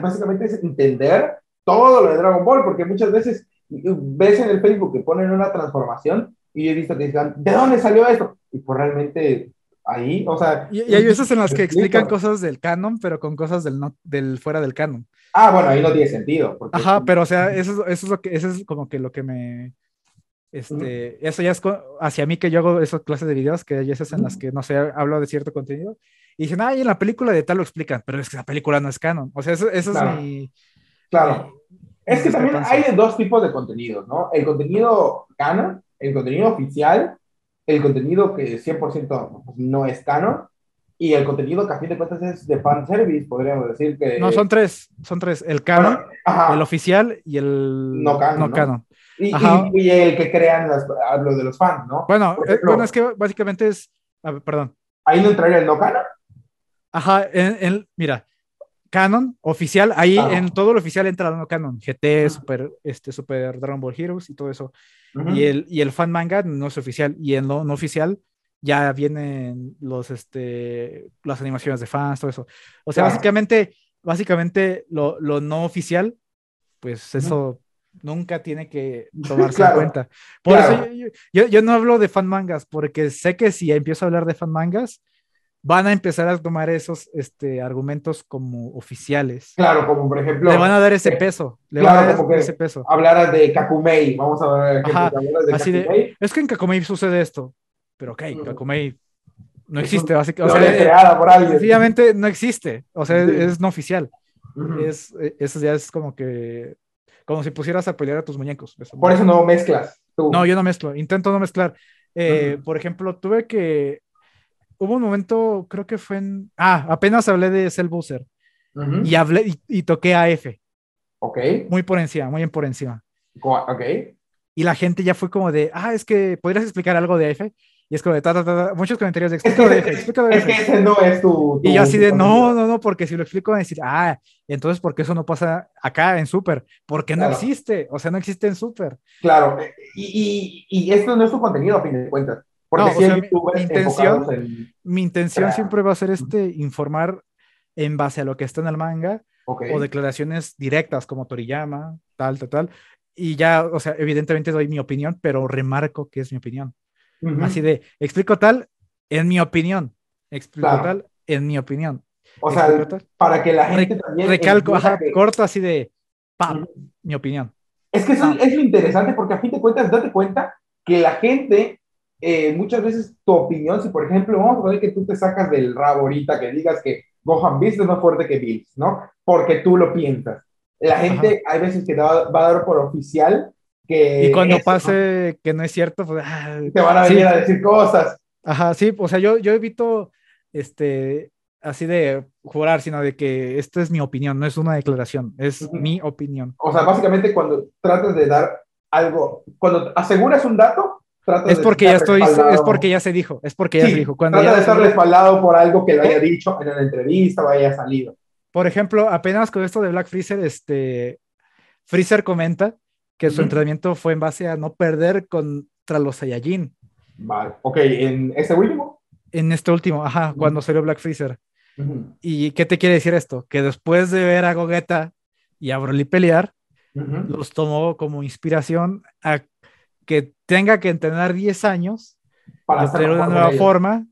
básicamente es entender todo lo de Dragon Ball, porque muchas veces ves en el Facebook que ponen una transformación y yo he visto que dicen, ¿de dónde salió esto? Y pues realmente ahí, o sea... Y, hay veces en las que explican cosas del canon, pero con cosas del, no, del fuera del canon. Ah, bueno, ahí no tiene sentido. Ajá, pero o sea, eso, eso, es lo que, eso es como que lo que me... Este, Eso ya es hacia mí que yo hago esas clases de videos, que hay veces en las que, no sé, hablo de cierto contenido, y dicen, ah, y en la película de tal lo explican, pero es que la película no es canon. O sea, eso, eso es mi... Claro. es que también hay dos tipos de contenidos, ¿no? El contenido canon, el contenido oficial, el contenido que 100% pues, no es canon, y el contenido que a fin de cuentas es de fanservice, podríamos decir que... No, son tres, son tres, el canon, el oficial y el no canon. Y, y, el que crean lo de los fans, ¿no? Bueno, eh, bueno es que básicamente es, perdón. Ahí no entraría el no canon. Ajá, en, mira, canon oficial, ahí en todo lo oficial entra el no canon, GT, Super, este, Super Dragon Ball Heroes y todo eso y, el, y el fan manga no es oficial. Y en lo no oficial ya vienen los, este, las animaciones de fans, todo eso. O sea, básicamente, básicamente lo, lo, no oficial, pues eso nunca tiene que tomarse en cuenta. Por eso yo, yo, no hablo de fan mangas, porque sé que si empiezo a hablar de fan mangas, van a empezar a tomar esos este, argumentos como oficiales. Claro, como por ejemplo... Le van a dar ese peso. Le van a dar ese peso. Hablar de Kakumei, vamos a ver. de así de, es que en Kakumei sucede esto, pero ok, mm. Kakumei no existe, básicamente. O sea, creada por alguien. Sencillamente no existe, o sea, es, no oficial. es, eso ya es como que, como si pusieras a pelear a tus muñecos. Por eso no mezclas. No, yo no mezclo, intento no mezclar. Eh, por ejemplo, tuve que hubo un momento, creo que fue en. Ah, apenas hablé de Cell Booster. Y hablé y, toqué a F. Ok. Muy por encima, muy por encima. Ok. Y la gente ya fue como de, ah, es que podrías explicar algo de F. Y es como de, ta, ta, ta, muchos comentarios de, F. Es que ese no es tu. y yo así de, no, no, no, porque si lo explico van a decir, ah, entonces, ¿por qué eso no pasa acá en Super? Porque no existe, o sea, no existe en Super. Claro, y, y, y esto no es tu contenido a fin de cuentas. Porque no, mi, intención, mi intención siempre va a ser este, informar en base a lo que está en el manga o declaraciones directas como Toriyama, tal, tal, tal. Y ya, o sea, evidentemente doy mi opinión, pero remarco que es mi opinión. Así de, explico tal en mi opinión. Explico tal en mi opinión. O sea, para que la gente también. Recalco, corto así de, pam, mi opinión. Es que eso es lo interesante porque a fin de cuentas, date cuenta que la gente eh, muchas veces tu opinión, si por ejemplo, vamos a poner que tú te sacas del rabo ahorita, que digas que Gohan Beast es más fuerte que Bills, ¿no? Porque tú lo piensas. La gente hay veces que te va, a dar por oficial que... Y cuando pase que no es cierto, pues... Ah, te van a venir a decir cosas. Ajá, sí, o sea, yo, yo evito, este, así de jurar, sino de que esta es mi opinión, no es una declaración, es mi opinión. O sea, básicamente cuando tratas de dar algo, cuando aseguras un dato, es porque ya estoy, es porque ya se dijo, es porque ya se dijo. Cuando trata de estar respaldado por algo que lo haya dicho en una entrevista o haya salido. Por ejemplo, apenas con esto de Black Freezer, este Freezer comenta que su entrenamiento fue en base a no perder contra los Saiyajin. Vale, ok, ¿en este último? En este último, ajá, cuando salió Black Freezer. ¿Y qué te quiere decir esto? Que después de ver a Gogeta y a Broly pelear, los tomó como inspiración a que tenga que entrenar 10 años para hacer una nueva forma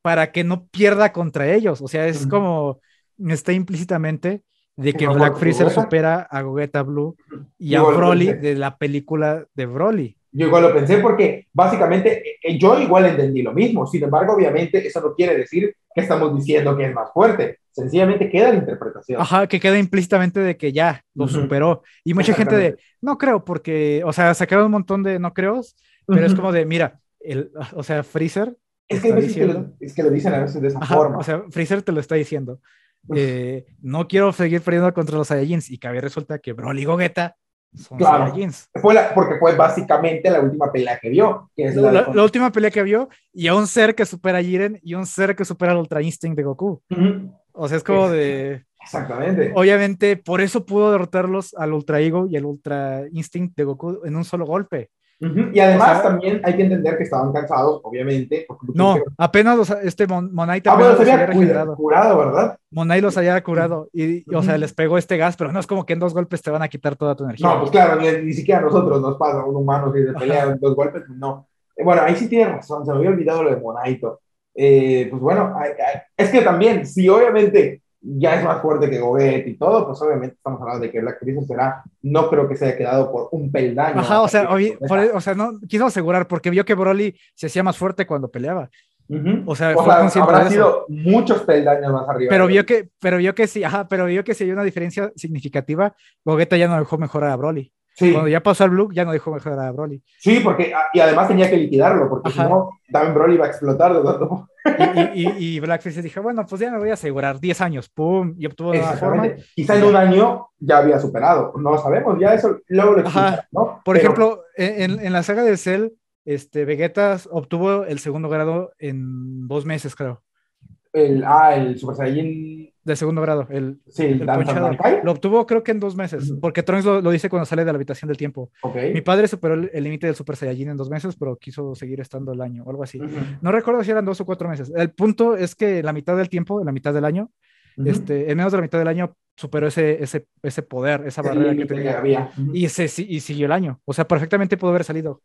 para que no pierda contra ellos. O sea, es como está implícitamente de que Black Freezer supera a Gogeta Blue y a Broly de la película de Broly. Yo igual lo pensé porque básicamente eh, yo igual entendí lo mismo. Sin embargo, obviamente eso no quiere decir que estamos diciendo que es más fuerte. Sencillamente queda la interpretación. Ajá, que queda implícitamente de que ya lo superó. Y mucha gente de, no creo, porque, o sea, sacaron un montón de no creo, pero es como de, mira, el, o sea, Freezer. Es que, lo, es que lo dicen a veces de esa forma. O sea, Freezer te lo está diciendo. Eh, no quiero seguir perdiendo contra los Saiyajins. Y que resulta que Broly y Gogeta son claro. Fue porque fue básicamente la última pelea que vio. Que es la, última pelea que vio y a un ser que supera a Jiren y a un ser que supera al Ultra Instinct de Goku. O sea, es como de. Exactamente. Obviamente, por eso pudo derrotarlos al Ultra Ego y al Ultra Instinct de Goku en un solo golpe. Y además también hay que entender que estaban cansados, obviamente. No, apenas este Monai ah, los había curado, ¿verdad? Monai los había curado y, o sea, les pegó este gas, pero no es como que en dos golpes te van a quitar toda tu energía. No, pues claro, ni, siquiera a nosotros nos pasa, un humano si se pelea en dos golpes, pues no. Eh, bueno, ahí sí tiene razón, se me había olvidado lo de Monaito. Eh, pues bueno, es que también, si obviamente ya es más fuerte que Goget y todo, pues obviamente estamos hablando de que Black Freezer será, no creo que se haya quedado por un peldaño. Ajá, o sea, e, o sea, no quiso asegurar porque vio que Broly se hacía más fuerte cuando peleaba. O sea, o habrá sido muchos peldaños más arriba. Pero vio que, pero vio que sí, ajá, pero vio que si hay una diferencia significativa, Gogeta ya no dejó mejorar a Broly. Cuando ya pasó al Blue, ya no dejó mejorar a Broly. Sí, porque, ah, y además tenía que liquidarlo, porque si no, también Broly iba a explotar. Y, y, y, Blackface dijo, bueno, pues ya me voy a asegurar 10 años, pum, y obtuvo la forma. Quizá en un año ya había superado, no lo sabemos, ya eso luego lo ¿no? Por ejemplo, en, en, la saga de Cell, este, Vegeta obtuvo el segundo grado en dos meses, creo. El, ah, el Super Saiyan de segundo grado, el, sí, el, Lo obtuvo creo que en dos meses, porque Trunks lo, dice cuando sale de la habitación del tiempo. Mi padre superó el límite del Super Saiyajin en dos meses, pero quiso seguir estando el año o algo así. No recuerdo si eran dos o cuatro meses. El punto es que la mitad del tiempo, la mitad del año, este, en menos de la mitad del año superó ese, ese, ese poder, esa barrera que tenía. y, se, y siguió el año. O sea, perfectamente pudo haber salido.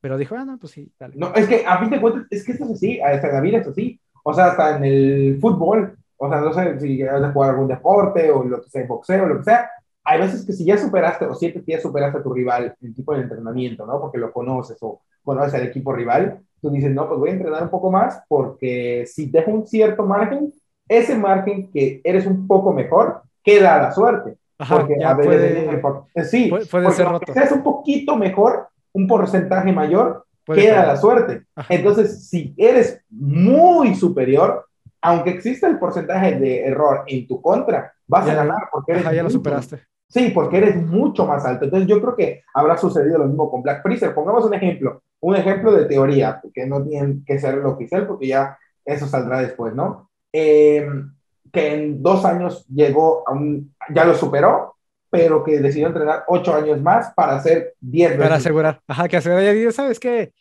Pero dijo, ah, no, pues sí, dale. No, es que a fin de cuentas, es que esto es así, hasta la vida es así. O sea, hasta en el fútbol, o sea, no sé si vas a jugar algún deporte o lo que sea, boxeo o lo que sea. Hay veces que si ya superaste o siete días superaste a tu rival en tipo de entrenamiento, ¿no? Porque lo conoces o conoces al equipo rival, tú dices, no, pues voy a entrenar un poco más porque si dejo un cierto margen, ese margen que eres un poco mejor, queda a la suerte. porque a puede, sí, puede, ser roto. Si eres un poquito mejor, un porcentaje mayor, queda a la suerte. Entonces, si eres muy superior, aunque exista el porcentaje de error en tu contra, vas a ganar porque eres ya lo superaste. Sí, porque eres mucho más alto. Entonces yo creo que habrá sucedido lo mismo con Black Freezer. Pongamos un ejemplo, un ejemplo de teoría, que no tiene que ser lo oficial porque ya eso saldrá después, ¿no? Em, que en dos años llegó a un, ya lo superó, pero que decidió entrenar ocho años más para hacer diez veces. Para asegurar, ajá, que asegurar, ¿sabes qué?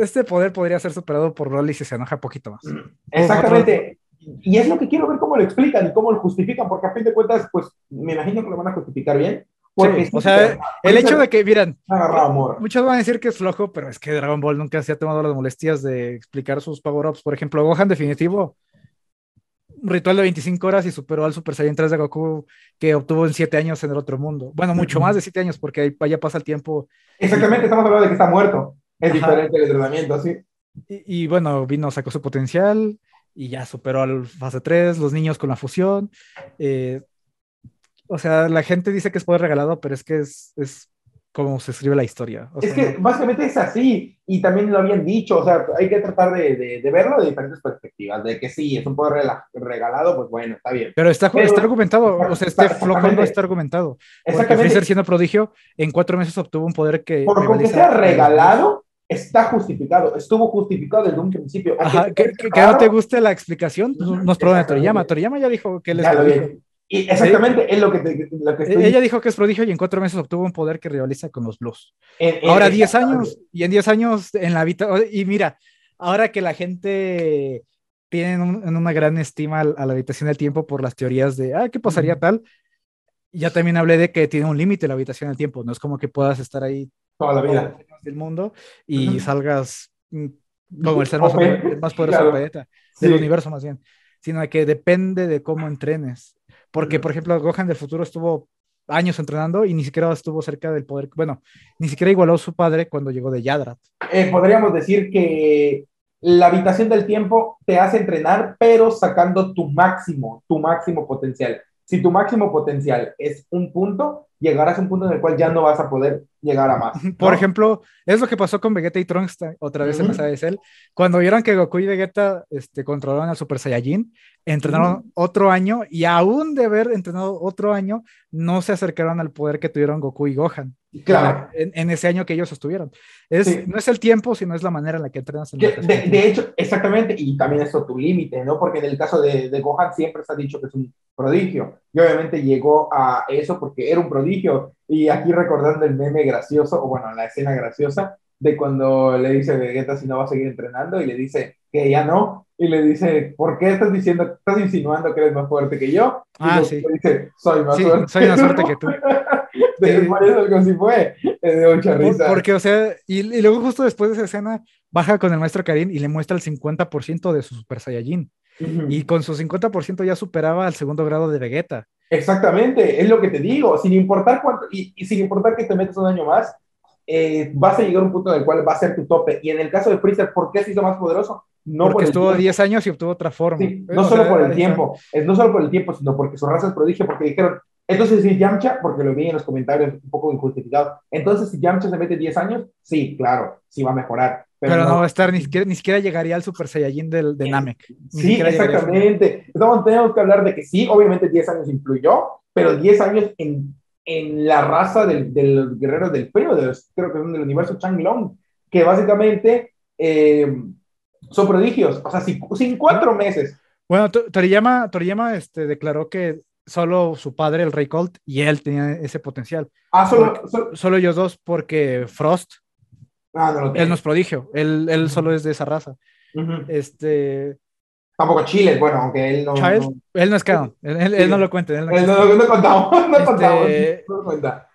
Este poder podría ser superado por Rolly si se enoja un poquito más. Exactamente. Y es lo que quiero ver cómo lo explican y cómo lo justifican, porque a fin de cuentas, pues me imagino que lo van a justificar bien. Porque o sea, el hecho de que, miren, muchos van a decir que es flojo, pero es que Dragon Ball nunca se ha tomado las molestias de explicar sus power-ups. Por ejemplo, Gohan definitivo, un ritual de 25 horas y superó al Super Saiyan 3 de Goku que obtuvo en 7 años en el otro mundo. Bueno, mucho más de 7 años porque allá pasa el tiempo. Exactamente, estamos hablando de que está muerto. Es diferente el entrenamiento, sí. Y, bueno, vino, sacó su potencial y ya superó al fase 3, los niños con la fusión. Eh, o sea, la gente dice que es poder regalado, pero es que es, es como se escribe la historia. es que básicamente es así, y también lo habían dicho, o sea, hay que tratar de, de, verlo de diferentes perspectivas, de que sí, es un poder regalado, pues bueno, está bien. Pero está, está argumentado, o sea, este flojo no está argumentado. Porque Freezer siendo prodigio, en cuatro meses obtuvo un poder que... Por lo que sea regalado, está justificado, estuvo justificado desde un principio. Ajá, que, no te guste la explicación, pues, nos prueba Toriyama. Toriyama ya dijo que él es prodigio. Y exactamente es lo que, te, lo que estoy... Ella dijo que es prodigio y en cuatro meses obtuvo un poder que rivaliza con los Blues. ahora, 10 años, y en 10 años en la vida, y mira, ahora que la gente tiene en una gran estima a la habitación del tiempo por las teorías de, ah, ¿qué pasaría tal? Ya también hablé de que tiene un límite la habitación del tiempo, no es como que puedas estar ahí toda la vida del mundo y salgas mm, como el ser más, poderoso del universo más bien, sino que depende de cómo entrenes. Porque, por ejemplo, Gohan del futuro estuvo años entrenando y ni siquiera estuvo cerca del poder, bueno, ni siquiera igualó a su padre cuando llegó de Yadrat. Eh, podríamos decir que la habitación del tiempo te hace entrenar, pero sacando tu máximo, tu máximo potencial. Si tu máximo potencial es un punto, llegarás a un punto en el cual ya no vas a poder llegar a más. Por ejemplo, es lo que pasó con Vegeta y Trunks otra vez en la de Cell. Cuando vieron que Goku y Vegeta este, controlaron al Super Saiyajin, entrenaron otro año y aún de haber entrenado otro año, no se acercaron al poder que tuvieron Goku y Gohan. Claro. En, ese año que ellos estuvieron. Es, No es el tiempo, sino es la manera en la que entrenas. de, hecho, exactamente, y también eso tu límite, ¿no? Porque en el caso de, de Gohan siempre se ha dicho que es un prodigio. Y obviamente llegó a eso porque era un prodigio. Y aquí recordando el meme gracioso, o bueno, la escena graciosa, de cuando le dice Vegeta si no va a seguir entrenando y le dice que ya no, y le dice, ¿por qué estás diciendo, estás insinuando que eres más fuerte que yo? Y ah, sí. dice, soy más fuerte. Soy más fuerte que tú. de por eso algo así fue, de mucha risa. Porque, o sea, y, y, luego justo después de esa escena, baja con el maestro Karim y le muestra el 50% de su Super Saiyajin. Y con su 50% ya superaba al segundo grado de Vegeta. Exactamente, es lo que te digo, sin importar cuánto, y, y sin importar que te metas un año más, eh, vas a llegar a un punto en el cual va a ser tu tope. Y en el caso de Freezer, ¿por qué se hizo más poderoso? No porque estuvo 10 años y obtuvo otra forma. no solo por el tiempo, es, no solo por el tiempo, sino porque su raza es prodigio, porque dijeron, entonces si Yamcha, porque lo vi en los comentarios un poco injustificado, entonces si Yamcha se mete 10 años, sí, claro, sí va a mejorar. Pero, no, va a estar, ni siquiera, ni siquiera llegaría al Super Saiyajin del, de Namek. sí, exactamente. Entonces tenemos que hablar de que sí, obviamente 10 años influyó, pero 10 años en en la raza del, del guerrero del frío, de creo que son del universo Changlong, que básicamente eh, son prodigios. O sea, si, sin cuatro meses. Bueno, Toriyama, Toriyama este, declaró que solo su padre, el Rey Colt, y él tenía ese potencial. Ah, solo, solo, ellos dos, porque Frost, ah, no él no es prodigio, él, él solo es de esa raza. Este, Tampoco Chile, bueno, aunque él no. él no es canon, él, no lo cuenta. Él no, no, contamos, no contamos, este, no cuenta.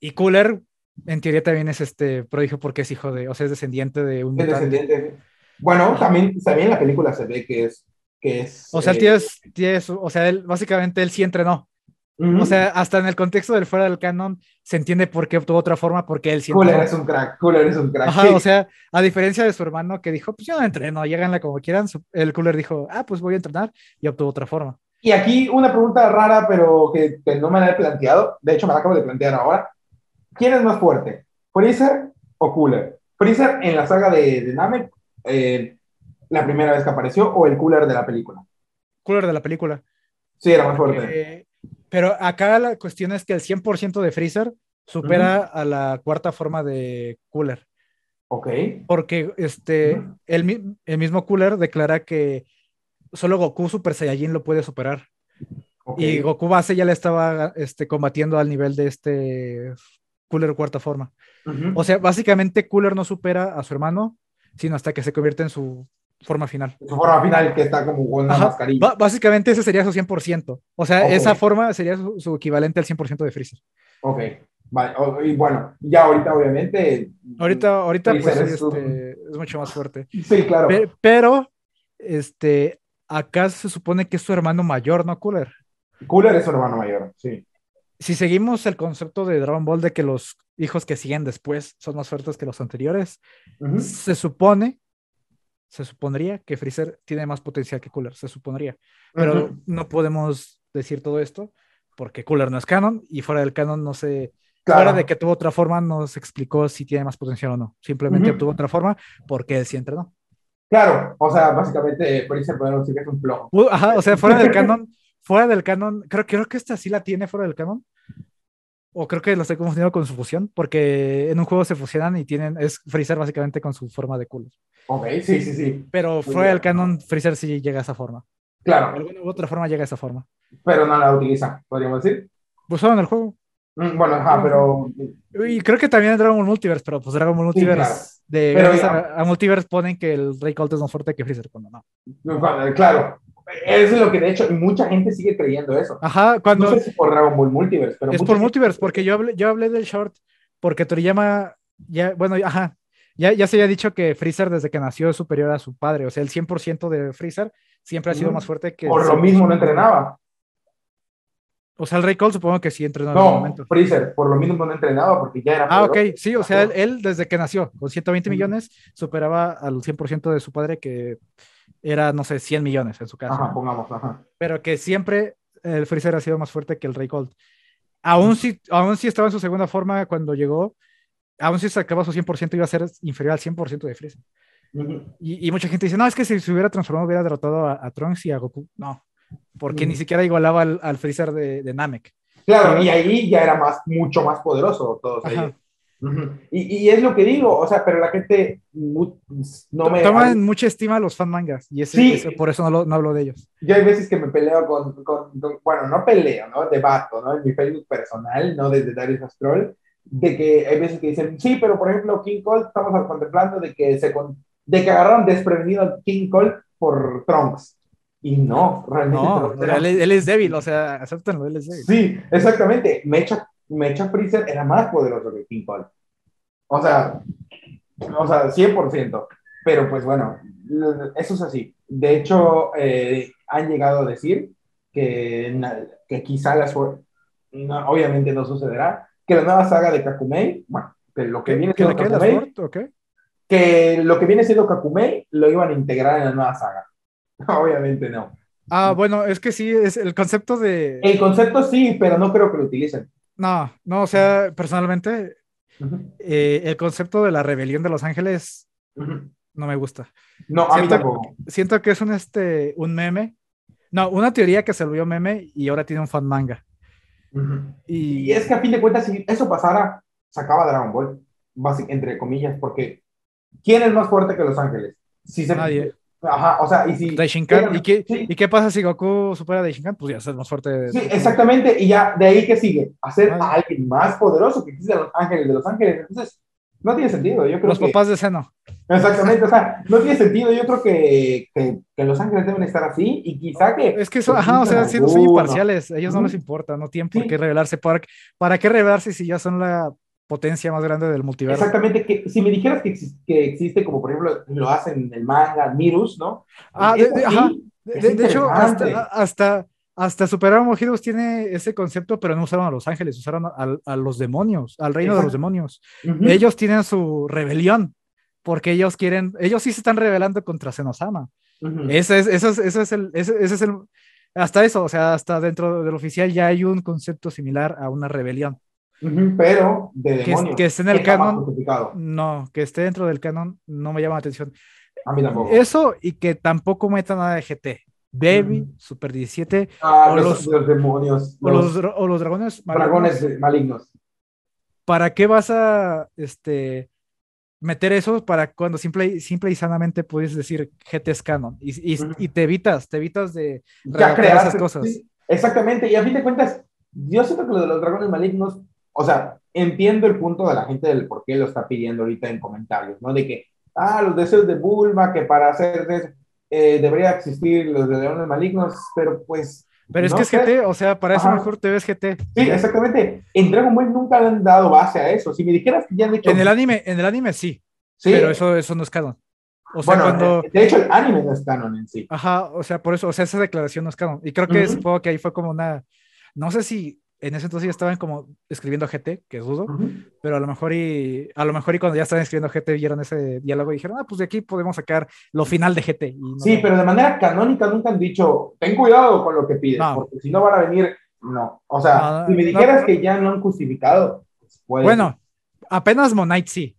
Y Cooler, en teoría, también es este prodigio porque es hijo de, o sea, es descendiente de un. Es descendiente. Bueno, también, también en la película se ve que es. Que es o sea, el tío es, o sea, él, básicamente él sí entrenó. O sea, hasta en el contexto del fuera del canon se entiende por qué obtuvo otra forma, porque él siempre. Cooler es un crack, Cooler es un crack. Ajá, o sea, a diferencia de su hermano que dijo, pues yo no entreno, lléganla como quieran, el Cooler dijo, ah, pues voy a entrenar y obtuvo otra forma. Y aquí una pregunta rara, pero que, no me la he planteado, de hecho me la acabo de plantear ahora. ¿Quién es más fuerte, Freezer o Cooler? ¿Freezer en la saga de, de Namek, eh, la primera vez que apareció, o el Cooler de la película? Cooler de la película. Sí, era más fuerte. Pero acá la cuestión es que el 100% de Freezer supera a la cuarta forma de Cooler. Ok. Porque este, el, mismo Cooler declara que solo Goku Super Saiyajin lo puede superar. Y Goku base ya le estaba este, combatiendo al nivel de este Cooler cuarta forma. O sea, básicamente Cooler no supera a su hermano, sino hasta que se convierte en su forma final. Su forma final que está como con una mascarilla. básicamente ese sería su 100%. O sea, esa forma sería su, equivalente al 100% de Freezer. Ok. Vale. y bueno, ya ahorita obviamente... Ahorita, ahorita pues, este, es, mucho más fuerte. Sí, claro. Pero, este, acá se supone que es su hermano mayor, ¿no, Cooler? Cooler es su hermano mayor, sí. Si seguimos el concepto de Dragon Ball de que los hijos que siguen después son más fuertes que los anteriores, se supone se supondría que Freezer tiene más potencial que Cooler, se supondría. Pero no podemos decir todo esto porque Cooler no es canon y fuera del canon no se... Fuera de que tuvo otra forma, no se explicó si tiene más potencial o no. Simplemente tuvo otra forma porque él sí entrenó. Claro, o sea, básicamente Freezer podemos decir que es un flojo. Ajá, o sea, fuera del canon, fuera del canon, creo, creo que esta sí la tiene fuera del canon. O creo que lo estoy confundiendo con su fusión, porque en un juego se fusionan y tienen, es Freezer básicamente con su forma de culo. Ok, sí, sí, sí. Pero fuera del canon, Freezer sí llega a esa forma. Claro. De alguna u otra forma llega a esa forma. Pero no la utiliza, podríamos decir. Pues solo en el juego. Mm, bueno, ajá, pero. Y creo que también en Dragon Ball Multiverse, pero pues Dragon Ball Multiverse. de Pero a, a, Multiverse ponen que el Rey Colt es más fuerte que Freezer, cuando no. Claro, eso es lo que de hecho mucha gente sigue creyendo eso. Ajá, cuando. No sé si por Dragon Ball Multiverse, pero. Es por Multiverse, porque yo hablé, yo hablé del short, porque Toriyama, ya, bueno, ajá, ya, ya se había dicho que Freezer desde que nació es superior a su padre, o sea, el 100% de Freezer siempre ha sido más fuerte que... Por lo mismo no entrenaba. O sea, el Rey Cole supongo que sí entrenó no, en momento. Freezer, por lo mismo no entrenaba porque ya era... Ah, ok, sí, o sea, él, él, desde que nació, con 120 millones, superaba al 100% de su padre que era, no sé, 100 millones en su caso. Ajá, pongamos, ajá. Pero que siempre el Freezer ha sido más fuerte que el Rey Colt. Aún si, aún si estaba en su segunda forma cuando llegó, aún si sacaba su 100% iba a ser inferior al 100% de Freezer. Uh -huh. y, y, mucha gente dice, no, es que si se hubiera transformado hubiera derrotado a, a Trunks y a Goku. No, porque uh -huh. ni siquiera igualaba al, al Freezer de, de, Namek. Claro, y ahí ya era más, mucho más poderoso todos ellos. Uh -huh. y, y, es lo que digo, o sea, pero la gente no me... Toman mucha estima a los fan mangas, y ese, sí. ese, por eso no, lo, no, hablo de ellos. Yo hay veces que me peleo con, con, con, bueno, no peleo, ¿no? Debato, ¿no? En mi Facebook personal, no desde Darius Astrol, de que hay veces que dicen, sí, pero por ejemplo, King Cold, estamos contemplando de que, se, de que agarraron desprevenido a King Cold por Trunks. Y no, realmente. No, no él, él, es débil, o sea, acéptenlo, él es débil. Sí, exactamente. Mecha, Mecha Freezer era más poderoso que King Cold. O sea, o sea, 100%. Pero pues bueno, eso es así. De hecho, eh, han llegado a decir que, que quizá la suerte, no, obviamente no sucederá, que la nueva saga de Kakumei, bueno, que lo que viene siendo Kakumei, okay. que lo que viene siendo Kakumei lo iban a integrar en la nueva saga. Obviamente no. Ah, bueno, es que sí, es el concepto de... El concepto sí, pero no creo que lo utilicen. No, no, o sea, personalmente, uh -huh. eh, el concepto de la rebelión de los ángeles uh -huh. no me gusta. No, a siento, mí tampoco. Siento que es un, este, un meme. No, una teoría que se volvió meme y ahora tiene un fan manga. Uh -huh. y... y... es que a fin de cuentas, si eso pasara, sacaba Dragon Ball, entre comillas, porque ¿quién es más fuerte que los ángeles? Si se... Nadie. Ajá, o sea, y si. Daishinkan, ¿y qué, sí. ¿y qué pasa si Goku supera a Daishinkan? Pues ya es más fuerte. De... Sí, exactamente, y ya de ahí que sigue, hacer a alguien más poderoso que existe los ángeles de los ángeles. Entonces, no tiene sentido. Yo creo los que... papás de seno. Exactamente, o sea, no tiene sentido. Yo creo que, que, que, los ángeles deben estar así y quizá que. Es que eso, ajá, o sea, siendo son imparciales, ellos no les importa, no tienen por sí. qué revelarse. ¿Para, ¿Para qué revelarse si ya son la potencia más grande del multiverso. Exactamente, que si me dijeras que, existe, que existe como por ejemplo lo hacen en el manga Mirus, ¿no? Ah, de, de, ajá. de, de hecho, hasta, hasta, hasta Super Heroes tiene ese concepto, pero no usaron a los ángeles, usaron a, a los demonios, al reino Exacto. de los demonios. Uh -huh. Ellos tienen su rebelión, porque ellos quieren, ellos sí se están rebelando contra Senosama. Uh -huh. ese, es, ese, es, ese, es el, ese, ese es el, hasta eso, o sea, hasta dentro del oficial ya hay un concepto similar a una rebelión. Uh -huh, pero de que, demonios. que esté en el canon. No, que esté dentro del canon no me llama la atención. A mí tampoco. Eso y que tampoco meta nada de GT. Baby, uh -huh. Super 17. Ah, o los, los, demonios. O los, o los dragones malignos. Dragones malignos. ¿Para qué vas a este, meter eso para cuando simple, simple y sanamente puedes decir GT es canon? Y, y, uh -huh. y te evitas, te evitas de ya crear esas cosas. Sí, exactamente, y a fin de cuentas, yo siento que lo de los dragones malignos o sea, entiendo el punto de la gente del por qué lo está pidiendo ahorita en comentarios, ¿no? De que, ah, los deseos de Bulma, que para hacer eso eh, debería existir los de leones malignos, pero pues... Pero es no que es sé. GT, o sea, para eso Ajá. mejor te ves GT. Sí, exactamente. En Dragon Ball nunca le han dado base a eso. Si me dijeras que ya han hecho... En el anime, en el anime sí, sí. pero eso, eso no es canon. O sea, bueno, cuando... de hecho el anime no es canon en sí. Ajá, o sea, por eso, o sea, esa declaración no es canon. Y creo que uh -huh. supongo que ahí fue como una, no sé si en ese entonces ya estaban como escribiendo GT, que dudo, uh -huh. pero a lo mejor y a lo mejor y cuando ya estaban escribiendo GT vieron ese diálogo y dijeron, ah, pues de aquí podemos sacar lo final de GT. No sí, pero de manera canónica nunca han dicho, ten cuidado con lo que pides, no. porque si no van a venir, no. O sea, no, si me dijeras que ya no han justificado, pues Bueno, apenas Monite sí.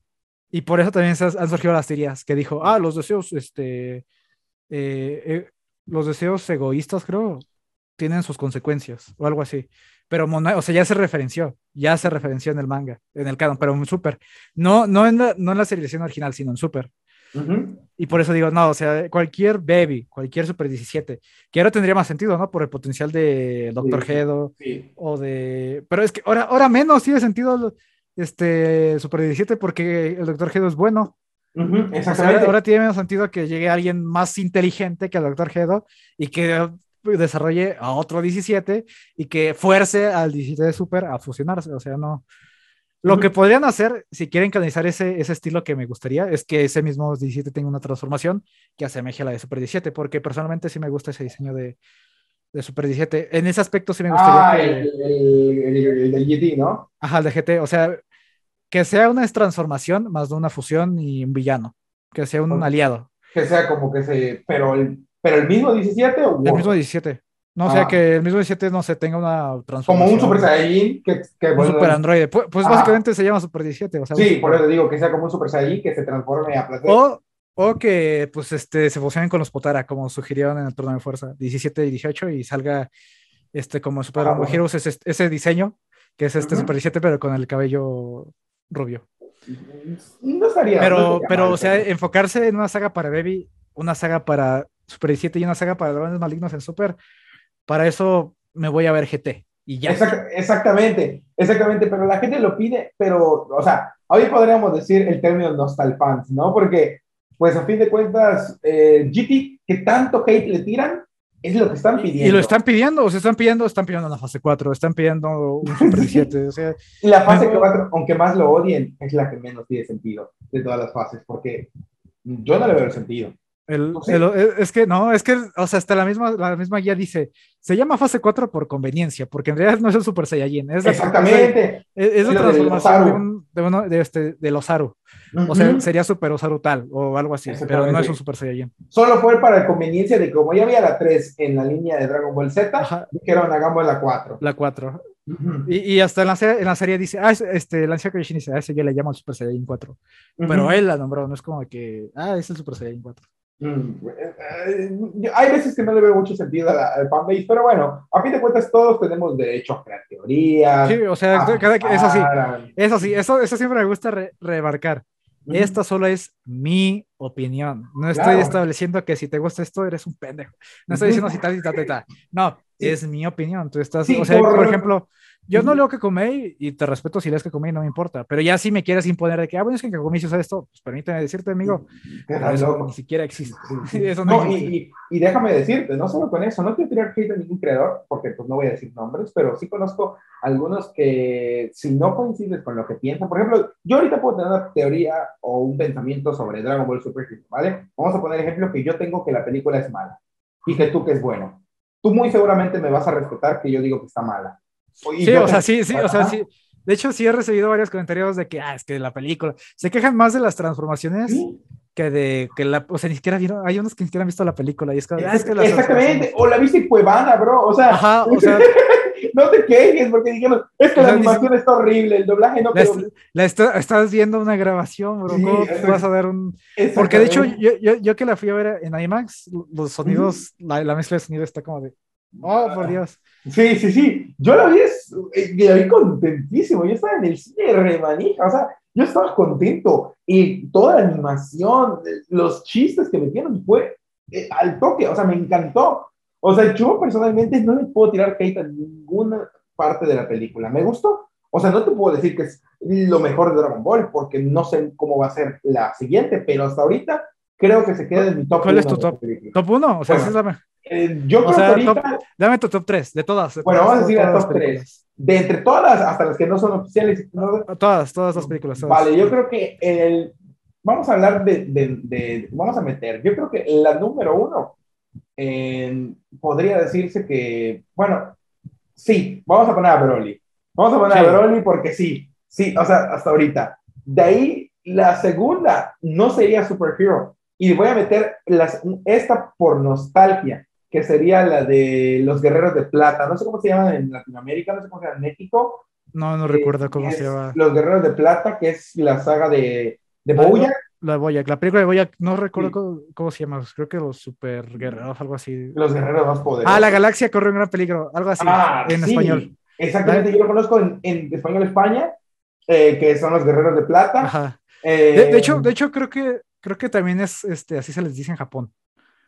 Y por eso también han surgido las teorías que dijo, ah, los deseos, este, eh, eh, los deseos egoístas, creo, tienen sus consecuencias o algo así. Pero, o sea, ya se referenció, ya se referenció en el manga, en el canon, pero en Super. No, no, en la, no en la serialización original, sino en Super. Y por eso digo, no, o sea, cualquier baby, cualquier Super 17, que ahora tendría más sentido, ¿no? Por el potencial de Doctor Gedo o de... Pero es que ahora, ahora menos tiene sentido este Super 17 porque el Doctor Gedo es bueno. ahora tiene menos sentido que llegue alguien más inteligente que el Doctor Gedo y que desarrolle a otro 17 y que fuerce al 17 de Super a fusionarse. O sea, no. Lo que podrían hacer, si quieren canalizar ese, ese estilo que me gustaría, es que ese mismo 17 tenga una transformación que asemeje a la de Super 17, porque personalmente sí me gusta ese diseño de, de Super 17. En ese aspecto sí me gustaría. Ah, el, el, el, GT, ¿no? Ajá, el de GT. O sea, que sea una transformación más de una fusión y un villano. Que sea un aliado. Que sea como que se. Pero el, pero el mismo 17 o. El mismo 17. No, o sea, ah. que el mismo 17 no se tenga una transformación. Como un Super Saiyajin que, que un Super Android. Pues, pues básicamente se llama Super 17. O sea, sí, por eso digo que sea como un Super Saiyajin que se transforme a placer. O, o que pues este, se fusionen con los Potara, como sugirieron en el turno de fuerza 17 y 18 y salga este como Super ah, Heroes ese, ese, diseño, que es este Super 17, pero con el cabello rubio. No estaría. Pero, pero o sea, enfocarse en una saga para Baby, una saga para Super 17 y una saga para Dragones Malignos en Super para eso me voy a ver GT y ya. exactamente, exactamente, pero la gente lo pide, pero, o sea, hoy podríamos decir el término nostalfans, ¿no? Porque, pues a fin de cuentas, eh, GT, que tanto hate le tiran, es lo que están pidiendo. Y lo están pidiendo, o sea, están pidiendo, están pidiendo la fase 4, están pidiendo un Super 17, o sea. Y la fase 4, aunque más lo odien, es la que menos tiene sentido de todas las fases, porque yo no le veo el sentido. El, es que no, es que, o sea, hasta la misma, la misma guía dice, se llama fase 4 por conveniencia, porque en realidad no es el Super Saiyajin. Es Exactamente. Es, la transformación de, uno, de, este, del Osaru. O sea, sería Super Osaru tal o algo así, pero no es un Super Saiyajin. Solo fue para conveniencia de que como ya había la 3 en la línea de Dragon Ball Z, dijeron hagamos la 4. La 4. y, y, hasta en la, serie, en la serie dice, ah, este, Lancia Kenshin dice, ah, ese ya le llamo el Super Saiyajin 4. Pero él la nombró, no es como que, ah, es el Super Saiyajin 4. Mm, eh, hay veces que no le veo mucho sentido al fanbase, pero bueno, a fin de cuentas todos tenemos derecho a crear teorías. Sí, o sea, eso sí, eso sí, eso, eso siempre me gusta remarcar. Esta solo es mi opinión. No estoy estableciendo que si te gusta esto eres un pendejo. No estoy diciendo si tal y tal, tal, No, es mi opinión. Tú estás, o sea, por ejemplo, yo no leo que comí y te respeto si lees que no me importa. Pero ya si me quieres imponer de que, ah, bueno, es que comí usa esto, pues permíteme decirte, amigo, eso ni siquiera existe. eso no, Y, y, déjame decirte, no solo con eso, no quiero tirar hate a ningún creador, porque pues no voy a decir nombres, pero sí conozco algunos que si no coincides con lo que piensan, por ejemplo, yo ahorita puedo tener una teoría o un pensamiento sobre Dragon Ball Super ¿vale? Vamos a poner ejemplo que yo tengo que la película es mala y que tú que es bueno. Tú muy seguramente me vas a respetar que yo digo que está mala Sí, o sea, sí, sí, o sea, sí. De hecho, sí he recibido varios comentarios de que, ah, es que la película, se quejan más de las transformaciones que de que la, o sea, ni siquiera vieron, hay unos que ni siquiera han visto la película y es, como, ah, es que Exactamente, o la viste en Cuevana, bro, o sea, Ajá, o sea no te quejes porque dijeron, es que la animación está horrible, el doblaje no quedó... La, estás viendo una grabación, bro, ¿cómo vas a ver un...? Porque de hecho, yo, yo, yo, que la fui a ver en IMAX, los sonidos, la, la mezcla de sonido está como de, oh, por Dios. Sí, sí, sí. Yo la vi, eh, la vi contentísimo. Yo estaba en el cine remanija. O sea, yo estaba contento. Y toda la animación, los chistes que metieron fue eh, al toque. O sea, me encantó. O sea, yo personalmente no le puedo tirar hate a ninguna parte de la película. ¿Me gustó? O sea, no te puedo decir que es lo mejor de Dragon Ball porque no sé cómo va a ser la siguiente, pero hasta ahorita creo que se queda en mi top ¿Cuál es tu top? ¿Top 1? O sea, esa es la eh, yo creo que ahorita, dame tu top 3 de todas. bueno, vamos a decir el top 3. De entre todas, hasta las que no son oficiales. Todas, todas las películas. Vale, yo creo que el, vamos a hablar de, de, de, vamos a meter, yo creo que la número uno podría decirse que, bueno, sí, vamos a poner a Broly. Vamos a poner a Broly porque sí, sí, o sea, hasta ahorita. De ahí, la segunda no sería Superhero. Y voy a meter las, esta por nostalgia que sería la de los guerreros de plata. No sé cómo se llama en Latinoamérica, no sé cómo se llama en México. No, no recuerdo cómo se llama. Los guerreros de plata, que es la saga de, de Bouya. La Boyac, la película de Boyac, no recuerdo cómo, se llama, creo que los super guerreros, algo así. Los guerreros más poderosos. Ah, la galaxia corre un gran peligro, algo así, ah, en español. Exactamente, yo lo conozco en, en español España, eh, que son los guerreros de plata. Ajá. de, hecho, de hecho, creo que creo que también es este, así se les dice en Japón.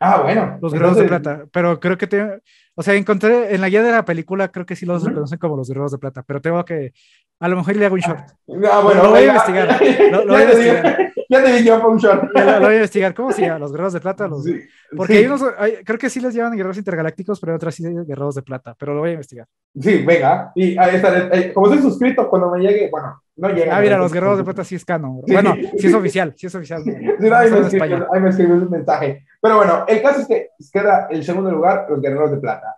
Ah, bueno. Los guerreros de plata. Pero creo que te. O sea, encontré en la guía de la película, creo que sí los reconocen como los guerreros de plata, pero tengo que. A lo mejor le hago un short. Ah, bueno, lo voy a investigar. Lo, voy a investigar. Ya te dije un short. Lo, voy a investigar. ¿Cómo se llama? Los guerreros de plata. Los... Porque hay unos. creo que sí les llaman guerreros intergalácticos, pero otras sí guerreros de plata. Pero lo voy a investigar. Sí, venga. Y ahí está. Eh, como soy suscrito, cuando me llegue, bueno, no llega. Ah, mira, los guerreros de plata sí es canon. Bueno, sí es oficial. Sí es oficial. Sí, ahí, me escribió, un mensaje. Pero bueno, el caso es que queda el segundo lugar los guerreros de plata.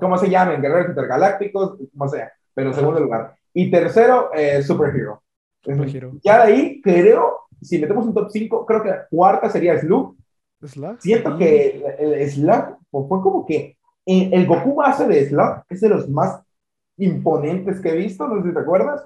¿Cómo, se llaman? Guerreros intergalácticos, como sea. Pero segundo lugar. Y tercero, eh, Superhero. Superhero. Ya de ahí, creo, si metemos un top 5, creo que la cuarta sería Slug. ¿Slug? Siento que el, Slug fue como que el Goku base de Slug es de los más imponentes que he visto, no sé si te acuerdas.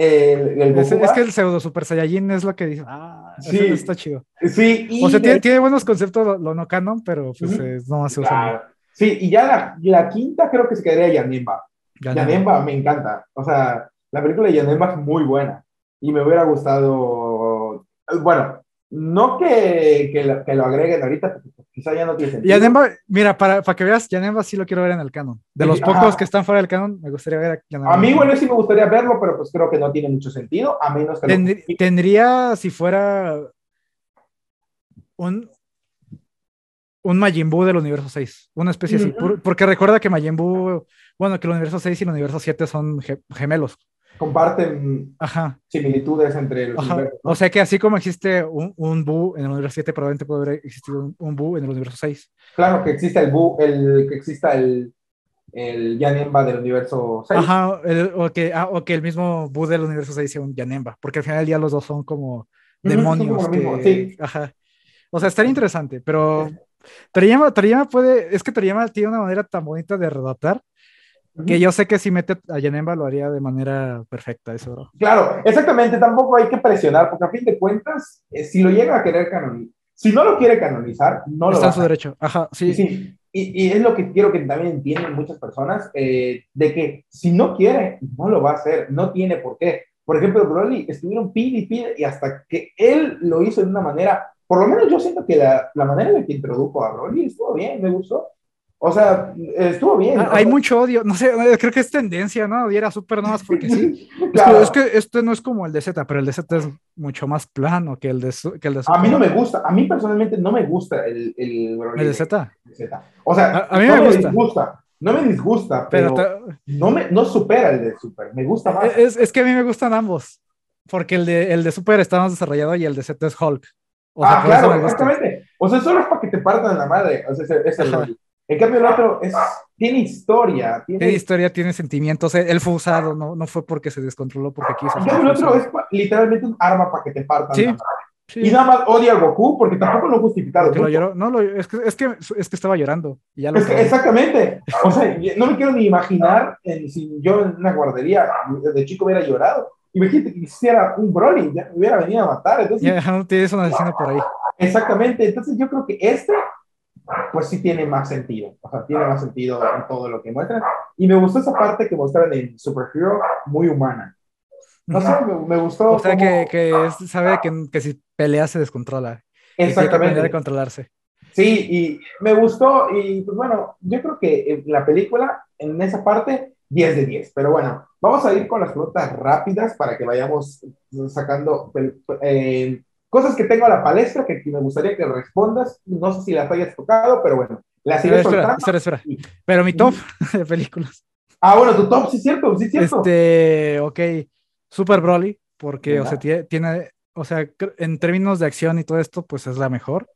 El, es, que el pseudo Super Saiyajin es lo que dice. Ah, sí, está chido. Sí, o sea, tiene, buenos conceptos lo, no canon, pero pues no se usa. Sí, y ya la, la, quinta creo que se quedaría Yanemba. Yanemba me encanta. O sea, la película de Yanemba es muy buena. Y me hubiera gustado. Bueno, no que, que, lo, que lo agreguen ahorita, porque quizá ya no tiene sentido. Yanemba, mira, para, para que veas, Yanemba sí lo quiero ver en el canon. De los pocos que están fuera del canon, me gustaría ver a Yanemba. A mí, bueno, sí me gustaría verlo, pero pues creo que no tiene mucho sentido, a menos que... Tendría, si fuera un, un Majin Buu del universo 6, una especie así. porque recuerda que Majin Buu, bueno, que el universo 6 y el universo 7 son gemelos comparten similitudes entre los universos. O sea que así como existe un, un Buu en el universo 7, probablemente puede haber existido un, un Buu en el universo 6. Claro, que exista el Buu, el, que exista el, el Yanemba del universo 6. Ajá, o, que, ah, o que el mismo Buu del universo 6 sea un Yanemba, porque al final del día los dos son como demonios. sí. Ajá. O sea, estaría interesante, pero Toriyama, Toriyama puede, es que Toriyama tiene una manera tan bonita de redactar que yo sé que si mete a Yanemba lo haría de manera perfecta, eso. Claro, exactamente, tampoco hay que presionar, porque a fin de cuentas, eh, si lo llega a querer canonizar, si no lo quiere canonizar, no Está lo Está en su derecho, ajá, sí. sí. Y, y, es lo que quiero que también entiendan muchas personas, eh, de que si no quiere, no lo va a hacer, no tiene por qué. Por ejemplo, Broly estuvieron pide y pide, y hasta que él lo hizo de una manera, por lo menos yo siento que la, la manera en la que introdujo a Broly estuvo bien, me gustó o sea, estuvo bien. Hay mucho odio, no sé, creo que es tendencia, ¿no? Odiar súper nomás porque sí. Es, que, este no es como el de Z, pero el de Z es mucho más plano que el de, que el de A mí no me gusta, a mí personalmente no me gusta el, el, ¿El de Z. O sea, a, mí no me, gusta. disgusta. No me disgusta, pero, no, me, no supera el de Super, me gusta más. Es, es, que a mí me gustan ambos, porque el de, el de Super está más desarrollado y el de Z es Hulk. O sea, ah, claro, exactamente. O sea, solo es para que te partan la madre. O sea, ese, es el en cambio, el otro es, tiene historia. Tiene... historia, tiene sentimientos. Él fue usado, no, no fue porque se descontroló, porque quiso. En cambio, el otro es literalmente un arma para que te partan. Sí, Y nada más odia a Goku porque tampoco lo justificado. Lo No, lo, es, que, es, que, es que estaba llorando. Y ya lo exactamente. O sea, no me quiero ni imaginar si yo en una guardería de chico hubiera llorado. Imagínate que hiciera un Broly, ya me hubiera venido a matar. Entonces, ya no tienes una asesino por ahí. Exactamente. Entonces, yo creo que este pues sí tiene más sentido. O sea, tiene más sentido en todo lo que muestran. Y me gustó esa parte que mostraron en Superhero, muy humana. No sé, me, gustó. O sea, que, que, sabe que, que, si pelea se descontrola. Exactamente. Que controlarse. Sí, y me gustó. Y pues bueno, yo creo que la película, en esa parte, 10 de 10. Pero bueno, vamos a ir con las preguntas rápidas para que vayamos sacando eh, Cosas que tengo a la palestra que me gustaría que respondas. No sé si las hayas tocado, pero bueno. Las iré espera, espera, espera, Pero mi top de películas. Ah, bueno, tu top, sí es cierto, sí es cierto. Este, ok. Super Broly, porque, o sea, tiene, o sea, en términos de acción y todo esto, pues es la mejor.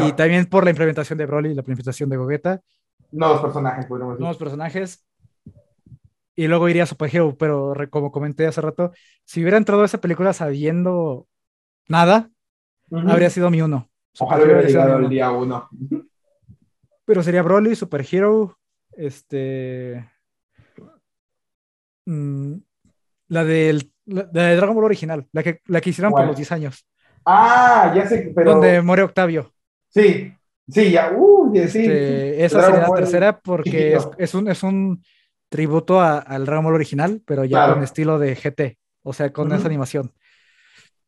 Y también por la implementación de Broly y la implementación de Gogeta. Nuevos personajes, podemos decir. Nuevos personajes. Y luego iría a Super Hero, pero como comenté hace rato, si hubiera entrado a esa película sabiendo nada, habría sido mi uno. Ojalá hubiera llegado el día uno. Pero sería Broly, Super Hero, este... Mm, la, del, de Dragon Ball original, la que, la que hicieron por los 10 años. Ah, ya sé, pero. Donde muere Octavio. Sí, sí, ya, uh, sí. Este, esa sería la tercera porque es, es, un, es un tributo al Dragon Ball original, pero ya con estilo de GT, o sea, con esa animación.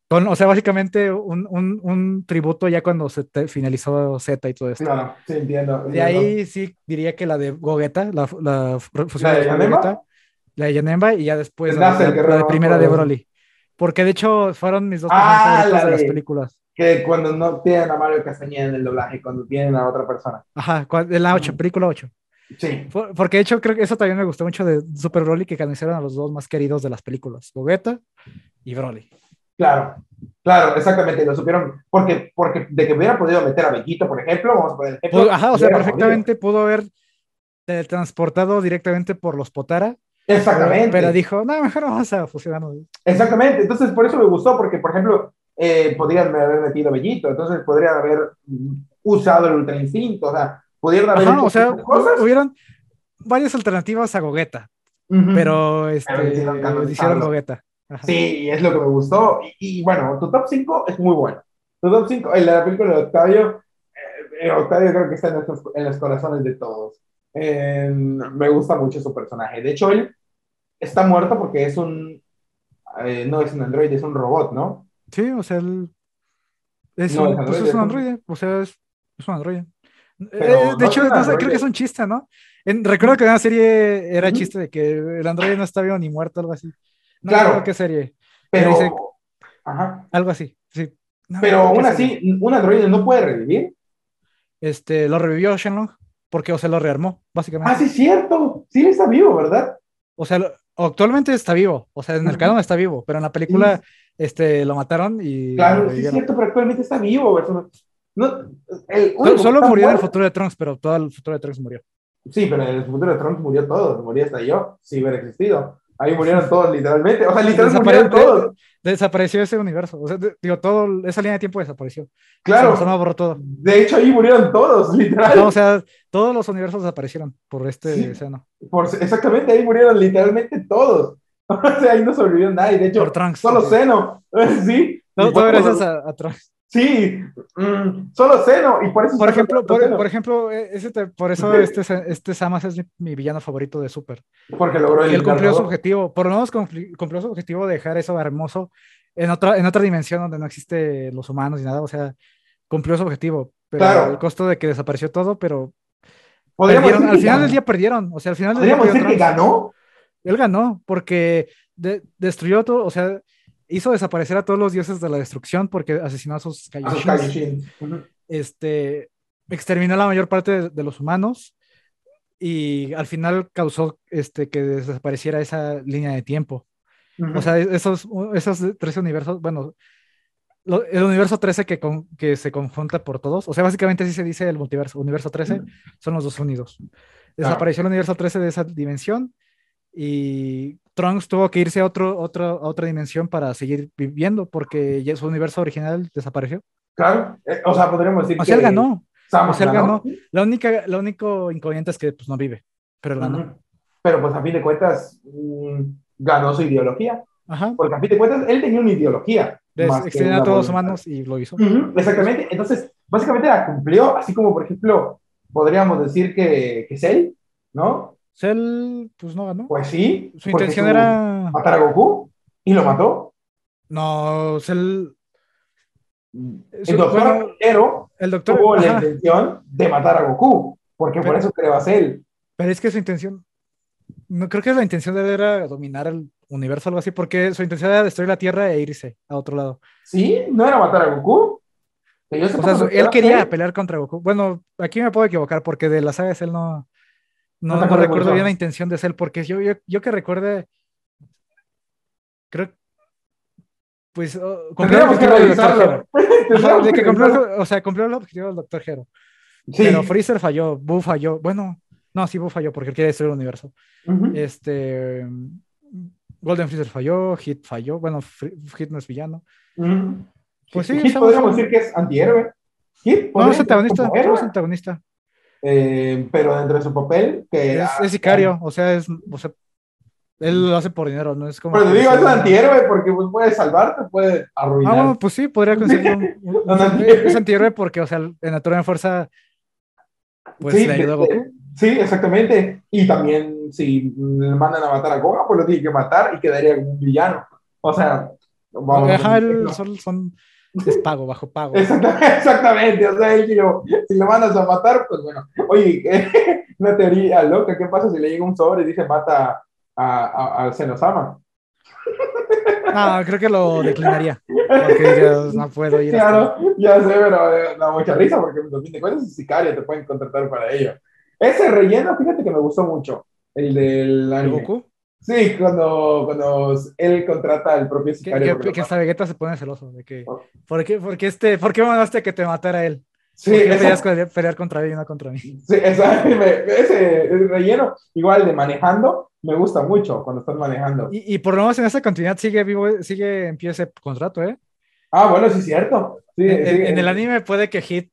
Con, o sea, básicamente un, un, un, tributo ya cuando se finalizó Z y todo esto. Claro, sí, entiendo. De ahí sí diría que la de Gogeta, la, la fusión de, Gogeta, la de Yanemba y ya después la, de primera de Broly. Porque de hecho fueron mis dos ah, favoritas de, las películas. Que cuando no tienen a Mario Castañeda en el doblaje, cuando tienen a otra persona. Ajá, en la 8, película 8. Sí. Porque de hecho creo que eso también me gustó mucho de Super Broly, que canonizaron a los dos más queridos de las películas, Gogeta y Broly. Claro, claro, exactamente, lo supieron, porque, porque de que hubiera podido meter a Bellito, por ejemplo, vamos a poner ejemplo. Ajá, o sea, perfectamente pudo haber transportado directamente por los Potara. Exactamente. Pero, dijo, no, mejor vamos a fusionarnos. Exactamente, entonces por eso me gustó, porque por ejemplo, eh, podrían haber metido Bellito, entonces podrían haber usado el Ultra Instinto, o sea, pudieron haber o sea, hubieran varias alternativas a Gogeta, pero, este, hicieron Gogeta. Sí, es lo que me gustó. Y, bueno, tu top 5 es muy bueno. Tu top 5, en la película de Octavio, eh, eh, Octavio creo que está en, en, los corazones de todos. Eh, me gusta mucho su personaje. De hecho, él está muerto porque es un. no es un androide, es un robot, ¿no? Sí, o sea, él. Es, un, pues es un androide, o sea, es, es un androide. de hecho, creo que es un chiste, ¿no? recuerdo que en una serie era chiste de que el androide no está vivo ni muerto, algo así claro. ¿Qué serie? Pero. Algo así, sí. pero aún así, ¿un androide no puede revivir? Este, lo revivió Shenlong porque o se lo rearmó, básicamente. Ah, sí, es cierto. Sí, está vivo, ¿verdad? O sea, actualmente está vivo. O sea, en el canon está vivo, pero en la película este, lo mataron y. Claro, sí, es cierto, pero actualmente está vivo. No, solo, murió en el futuro de Trunks, pero todo el futuro de Trunks murió. Sí, pero en el futuro de Trunks murió todo. Murió hasta yo, si hubiera existido. Ahí murieron todos, literalmente. O sea, literalmente murieron todos. Desapareció ese universo. O sea, digo, todo, esa línea de tiempo desapareció. Claro. Se borró todo. De hecho, ahí murieron todos, literalmente. o sea, todos los universos desaparecieron por este escena. Por, exactamente, ahí murieron literalmente todos. O sea, ahí no sobrevivió nadie. De hecho, solo Seno. sí. Todo, gracias a, a Trunks. Sí, mm, solo Seno, y por eso... Por ejemplo, por, ejemplo e, ese por eso este, este Samas es mi, villano favorito de Super. Porque logró el... él cumplió su objetivo, por lo menos cumplió su objetivo de dejar eso hermoso en otra, en otra dimensión donde no existe los humanos y nada, o sea, cumplió su objetivo, pero claro. el costo de que desapareció todo, pero... al final del día perdieron, o sea, al final del día... ¿Podríamos decir que ganó? Él ganó, porque destruyó todo, o sea hizo desaparecer a todos los dioses de la destrucción porque asesinó a sus Kaioshin. Este, exterminó a la mayor parte de, los humanos y al final causó este, que desapareciera esa línea de tiempo. O sea, esos, esos 13 universos, bueno, el universo 13 que, que se conjunta por todos, o sea, básicamente así se dice el multiverso, universo 13 son los dos unidos. Desapareció el universo 13 de esa dimensión y Trunks tuvo que irse a, otro, otro, a otra dimensión para seguir viviendo porque ya su universo original desapareció. Claro, eh, o sea, podríamos decir o sea, él ganó. o sea, él ganó. La única, lo único inconveniente es que pues, no vive, pero él ganó. Pero pues a fin de cuentas mm, ganó su ideología. Ajá. Porque a fin de cuentas él tenía una ideología. Extender a todos los humanos y lo hizo. exactamente. Entonces, básicamente la cumplió, así como por ejemplo, podríamos decir que, que Cell, ¿no? Cell, pues no ganó. Pues sí. Su intención era. Matar a Goku y lo mató. No, Cell. El doctor el doctor tuvo la intención de matar a Goku, porque por eso creó a Cell. Pero es que su intención. No creo que la intención de él era dominar el universo o algo así, porque su intención era destruir la Tierra e irse a otro lado. ¿Sí? ¿No era matar a Goku? O sea, él quería pelear contra Goku. Bueno, aquí me puedo equivocar, porque de la saga de Cell no no, no, recuerdo bien la intención de ser, porque yo, yo, yo que recuerde, creo, pues, oh, cumplió el objetivo del Doctor Hero. de que cumplió, o sea, cumplió el objetivo del Doctor Hero. Pero Freezer falló, Boo falló, bueno, no, sí, Boo falló porque él quiere destruir el universo. Este, Golden Freezer falló, Hit falló, bueno, Hit no es villano. Pues sí, Hit podríamos decir que es antihéroe. Hit, no, es antagonista, es antagonista. Eh, pero dentro de su papel, que es, sicario, o sea, es, Él lo hace por dinero, no es como. Pero te digo, es un antihéroe porque pues, puede salvarte, puede arruinar. Ah, pues sí, podría conseguir un, es antihéroe porque, o sea, en la de fuerza, pues sí, le ayuda a Goku. Sí, exactamente. Y también, si le mandan a matar a Goku, pues lo tiene que matar y quedaría como un villano. O sea, vamos. Ajá, son, son, es pago, bajo pago. Exactamente, o sea, él, si lo mandas a matar, pues bueno. Oye, una teoría loca, ¿qué pasa si le llega un sobre y dice mata a, a, Senosama. No, creo que lo declinaría. Porque ya no puedo ir. Claro, ya sé, pero eh, da mucha risa porque a fin de cuentas es sicario, te pueden contratar para ello. Ese relleno, fíjate que me gustó mucho. El del ¿El Goku? Sí, cuando, cuando él contrata al propio sicario. Que, que, hasta Vegeta se pone celoso de que. Oh. ¿Por qué, por qué, este, ¿Por qué mandaste que te matara él? Sí, querías pelear contra él y no contra mí. Sí, esa, ese relleno, igual de manejando, me gusta mucho cuando estás manejando. Y, y por lo menos en esa continuidad sigue vivo, sigue en pie ese contrato, ¿eh? Ah, bueno, sí es cierto. en, el anime puede que Hit,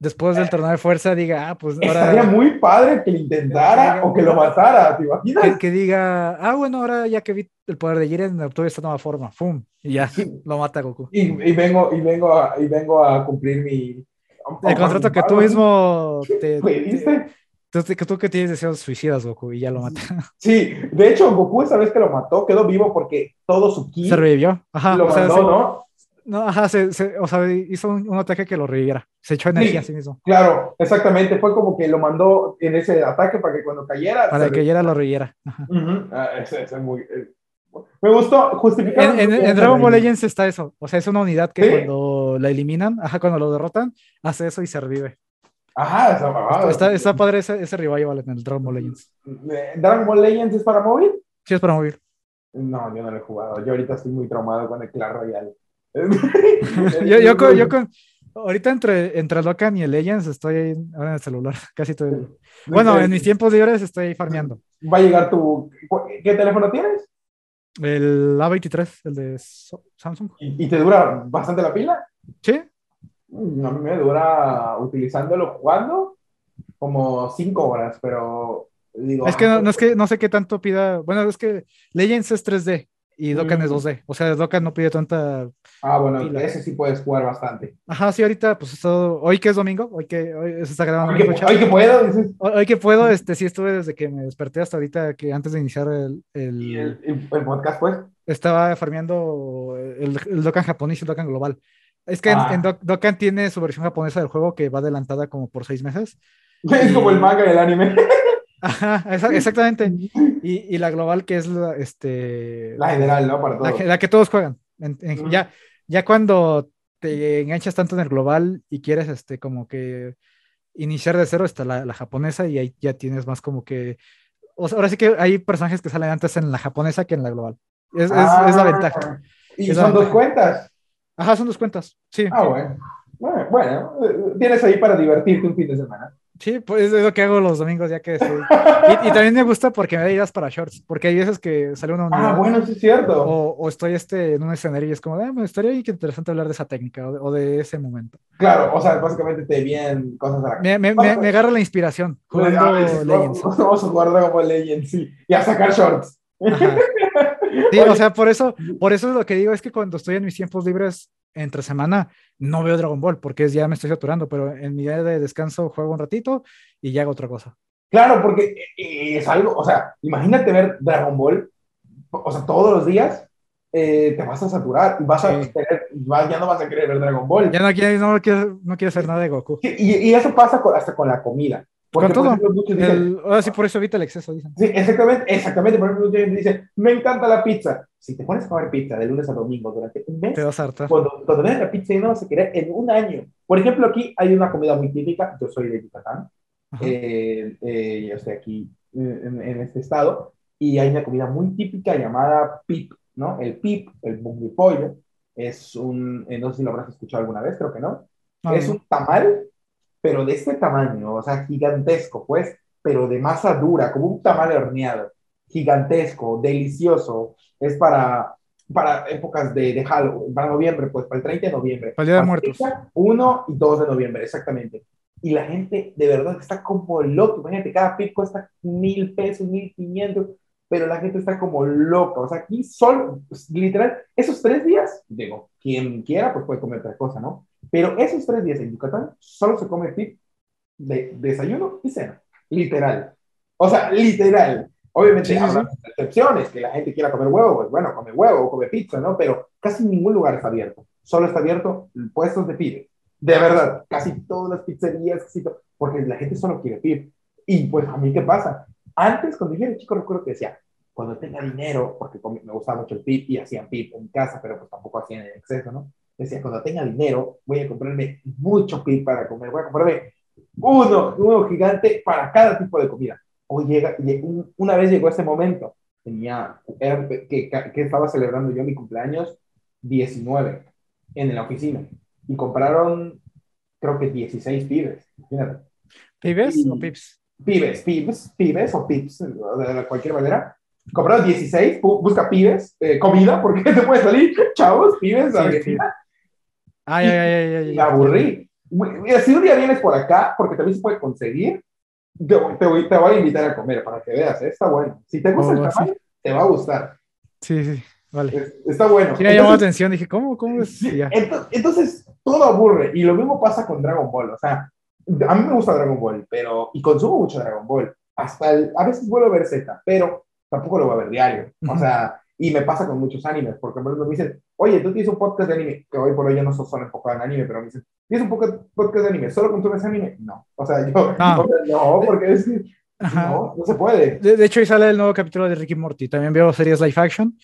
después del torneo de fuerza, diga, ah, pues ahora... Estaría muy padre que lo intentara o que lo matara, ¿te imaginas? Que, diga, ah, bueno, ahora ya que vi el poder de Jiren, obtuve esta nueva forma, ¡fum! Y ya, lo mata Goku. Y, y, vengo, y, vengo a, y vengo a cumplir mi, el contrato que tú mismo te, te, tú, que tienes deseos suicidas, Goku, y ya lo mata. Sí, de hecho, Goku esa vez que lo mató quedó vivo porque todo su ki se revivió. Ajá, lo mandó, ¿no? No, ajá, se, o sea, hizo un, ataque que lo reviviera. Se echó energía a sí mismo. Claro, exactamente. Fue como que lo mandó en ese ataque para que cuando cayera. Para que cayera lo reviviera. Ah, ese, es muy, eh, me gustó justificar. En, Dragon Ball Legends está eso. O sea, es una unidad que cuando la eliminan, ajá, cuando lo derrotan, hace eso y se revive. Ajá, está, está, está, padre ese, ese revival en el Dragon Ball Legends. ¿Dragon Ball Legends es para móvil? Sí, es para móvil. No, yo no lo he jugado. Yo ahorita estoy muy traumado con el Clash Royale. yo, yo, con, yo con, ahorita entre, entre Locan y el Legends estoy ahí, ahora en el celular, casi todo. Bueno, en mis tiempos libres estoy farmeando. Va a llegar tu. ¿Qué teléfono tienes? El A23, el de Samsung. ¿Y, te dura bastante la pila? Sí. Mm, a mí me dura utilizándolo jugando como 5 horas, pero digo. Es que no, no, es que no sé qué tanto pida. Bueno, es que Legends es 3D y Dokkan es 2D. O sea, Dokkan no pide tanta. Ah, bueno, ese sí puedes jugar bastante. Ajá, sí, ahorita, pues todo. Hoy que es domingo, hoy que hoy se está grabando. Hoy que, hoy que puedo, dices. Hoy, que puedo, este sí estuve desde que me desperté hasta ahorita, que antes de iniciar el. El, el, podcast, pues. Estaba farmeando el, el Dokkan japonés y el Dokkan global. Es que en, ah. Dokkan tiene su versión japonesa del juego que va adelantada como por seis meses. Es como el manga y el anime. Ajá, exactamente. Y, y, la global que es la, este, la general, ¿no? Para todos. La, que todos juegan. ya, ya cuando te enganchas tanto en el global y quieres este como que iniciar de cero está la, la japonesa y ahí ya tienes más como que o sea, ahora sí que hay personajes que salen antes en la japonesa que en la global. Es, es, la ah, ventaja. Y son dos cuentas. Ajá, son dos cuentas. Sí. Ah, bueno. Bueno, bueno, eh, tienes ahí para divertirte un fin de semana. Sí, pues es lo que hago los domingos, ya que estoy. Y, también me gusta porque me da ideas para shorts, porque hay veces que sale unidad. Ah, bueno, sí es cierto. O, estoy este, en un escenario y es como, eh, me estaría interesante hablar de esa técnica o de, ese momento. Claro, o sea, básicamente te vienen cosas a la Me, me, me, agarra la inspiración jugando Legends. Vamos a jugar Dragon Ball Legends, sí, y a sacar shorts. Sí, o sea, por eso, por eso es lo que digo, es que cuando estoy en mis tiempos libres entre semana, no veo Dragon Ball, porque ya me estoy saturando, pero en mi día de descanso juego un ratito y ya hago otra cosa. Claro, porque eh, es algo, o sea, imagínate ver Dragon Ball, o sea, todos los días, eh, te vas a saturar y vas a querer, ya no vas a querer ver Dragon Ball. Ya no quieres no quiere, no quiere hacer nada de Goku. y, y, eso pasa hasta con la comida. Porque, con todo. ahora sí, por eso evita el exceso, dicen. Sí, exactamente, exactamente. Por ejemplo, mucha gente dice, me encanta la pizza. Si te pones a comer pizza de lunes a domingo durante un mes, te vas a hartar. Cuando, cuando ves la pizza y no vas a querer en un año. Por ejemplo, aquí hay una comida muy típica. Yo soy de Yucatán. Eh, eh, yo estoy aquí en, en, este estado. Y hay una comida muy típica llamada pip, ¿no? El pip, el pollo, es un, eh, no sé si lo habrás escuchado alguna vez, creo que no. es un tamal pero de este tamaño, o sea, gigantesco, pues, pero de masa dura, como un tamal horneado, gigantesco, delicioso, es para, para épocas de, de Halloween, para noviembre, pues, para el 30 de noviembre. Para el Día de Muertos. 1 y 2 de noviembre, exactamente. Y la gente de verdad está como loco, imagínate, cada pico cuesta mil pesos, mil quinientos, pero la gente está como loca. O sea, aquí solo, pues, literal, esos tres días, digo, quien quiera, pues puede comer otra cosa, ¿no? Pero esos tres días en Yucatán solo se come pip de desayuno y cena, literal. O sea, literal. Obviamente hay excepciones, que la gente quiera comer huevo, pues bueno, come huevo o come pizza, ¿no? Pero casi ningún lugar está abierto. Solo está abierto puestos de pib. De verdad, casi todas las pizzerías, porque la gente solo quiere pib. Y pues a mí, ¿qué pasa? Antes, cuando yo era chico, recuerdo que decía, cuando tenga dinero, porque me gustaba mucho el PIB y hacían PIB en casa, pero pues tampoco hacían en exceso, ¿no? Decía, cuando tenga dinero, voy a comprarme mucho PIB para comer, voy a comprarme uno, uno gigante para cada tipo de comida. Hoy llega, una vez llegó ese momento, tenía, que, que estaba celebrando yo mi cumpleaños 19 en la oficina y compraron, creo que 16 pibes. ¿Pibes o pips? pibes, pibes, pibes o pips, de cualquier manera. Compraron 16, busca pibes, eh, comida, porque te puede salir, chavos, pibes, sí, Ay, ay, ay, ay, Me aburrí. Si un día vienes por acá, porque también se puede conseguir, te, te, voy, te voy a invitar a comer para que veas, ¿eh? está bueno. Si te gusta el oh, tamaño, te va a gustar. Sí, sí, vale. está bueno. Sí, me llamó la atención, dije, ¿cómo, cómo es? Entonces, entonces, todo aburre, y lo mismo pasa con Dragon Ball, o sea, a mí me gusta Dragon Ball, pero, y consumo mucho Dragon Ball. Hasta a veces vuelvo a ver Z, pero tampoco lo voy a ver diario. O sea, y me pasa con muchos animes, porque me dicen, oye, tú tienes un podcast de anime, que hoy por hoy yo no soy solo enfocado en anime, pero me dicen, ¿tienes un podcast de anime? ¿Solo consumes anime? No. O sea, yo, ah. no, porque es, no, no se puede. De, hecho, ahí sale el nuevo capítulo de Ricky Morty. También veo series live action.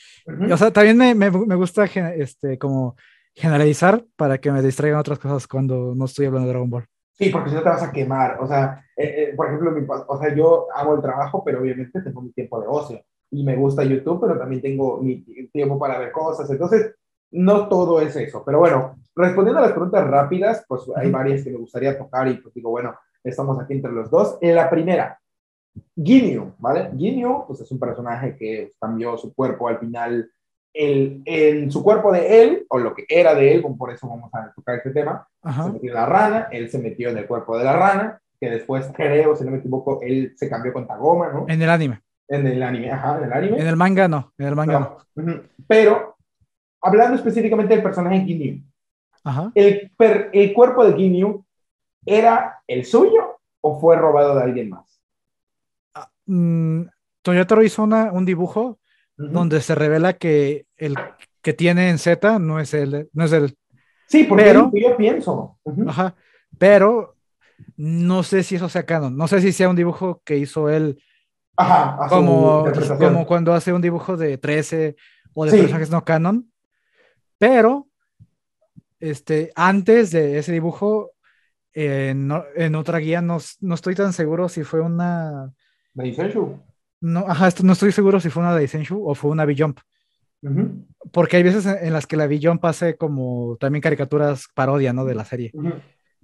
o sea, también me, me, me, gusta este, como generalizar para que me distraigan otras cosas cuando no estoy hablando de Dragon Ball. Sí, porque si no te vas a quemar. O sea, eh, eh, por ejemplo, mi, o sea, yo hago el trabajo, pero obviamente tengo mi tiempo de ocio. Y me gusta YouTube, pero también tengo mi tiempo para ver cosas. Entonces, no todo es eso. Pero bueno, respondiendo a las preguntas rápidas, pues hay varias que me gustaría tocar y pues digo, bueno, estamos aquí entre los dos. En la primera, Ginyu, ¿vale? Ginyu, pues es un personaje que cambió su cuerpo al final el, en su cuerpo de él, o lo que era de él, por eso vamos a tocar este tema, se metió en la rana, él se metió en el cuerpo de la rana, que después, creo, si no me equivoco, él se cambió con Tagoma, ¿no? En el anime. En el anime, ajá, en el anime. En el manga no, en el manga no. Pero, hablando específicamente del personaje Ginyu, ajá. El, el cuerpo de Ginyu, ¿era el suyo o fue robado de alguien más? Ah, mm, Toyotaro hizo una, un dibujo donde se revela que el que tiene en Z no es el, no es el. Sí, porque pero, yo pienso. Ajá, pero no sé si eso sea canon. No sé si sea un dibujo que hizo él. Ajá, como, como cuando hace un dibujo de 13 o de personajes no canon. Pero, este, antes de ese dibujo, en, otra guía no, no, estoy tan seguro si fue una. No, ajá, no estoy seguro si fue una Daisenshu o fue una V-Jump. Porque hay veces en, las que la V-Jump hace como también caricaturas parodia, ¿no? De la serie.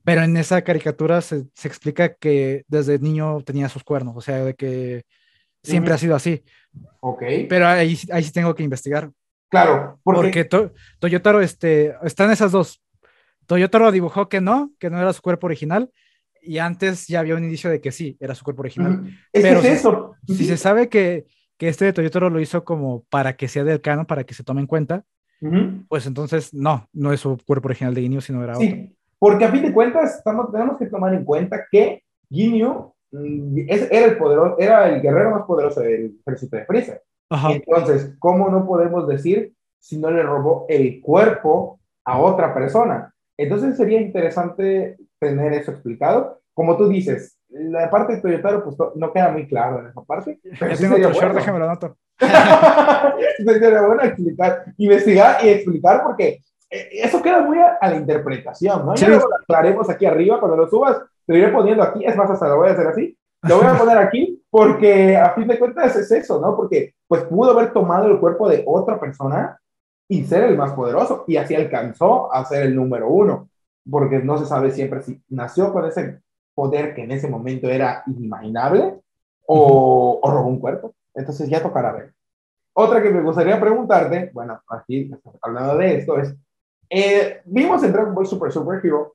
Pero en esa caricatura se, se, explica que desde niño tenía sus cuernos, o sea, de que siempre ha sido así. Ok. Pero ahí, ahí sí tengo que investigar. Claro, porque, porque Toyotaro este, están esas dos. Toyotaro dibujó que no, que no era su cuerpo original, y antes ya había un indicio de que sí, era su cuerpo original. Pero es eso. Si, se sabe que, que este de Toyotaro lo hizo como para que sea del canon, para que se tome en cuenta, pues entonces no, no es su cuerpo original de Ginyu, sino era sí, Porque a fin de cuentas estamos, tenemos que tomar en cuenta que Ginyu era, el poderoso, era el guerrero más poderoso del ejército de Freezer. Entonces, ¿cómo no podemos decir si no le robó el cuerpo a otra persona? Entonces sería interesante tener eso explicado. Como tú dices, la parte de Toyotaro pues no queda muy claro en esa parte. Pero sí sería bueno. déjame lo noto. sería bueno explicar, investigar y explicar porque eh, eso queda muy a, la interpretación, ¿no? Ya lo aclaremos aquí arriba, cuando lo subas, te iré poniendo aquí, es más, hasta lo voy a hacer así, lo voy a poner aquí porque a fin de cuentas es eso, ¿no? Porque pues pudo haber tomado el cuerpo de otra persona y ser el más poderoso y así alcanzó a ser el número uno porque no se sabe siempre si nació con ese poder que en ese momento era inimaginable o, o robó un cuerpo. Entonces ya tocará ver. Otra que me gustaría preguntarte, bueno, aquí hablando de esto, es, eh, vimos en Dragon Ball Super Super Hero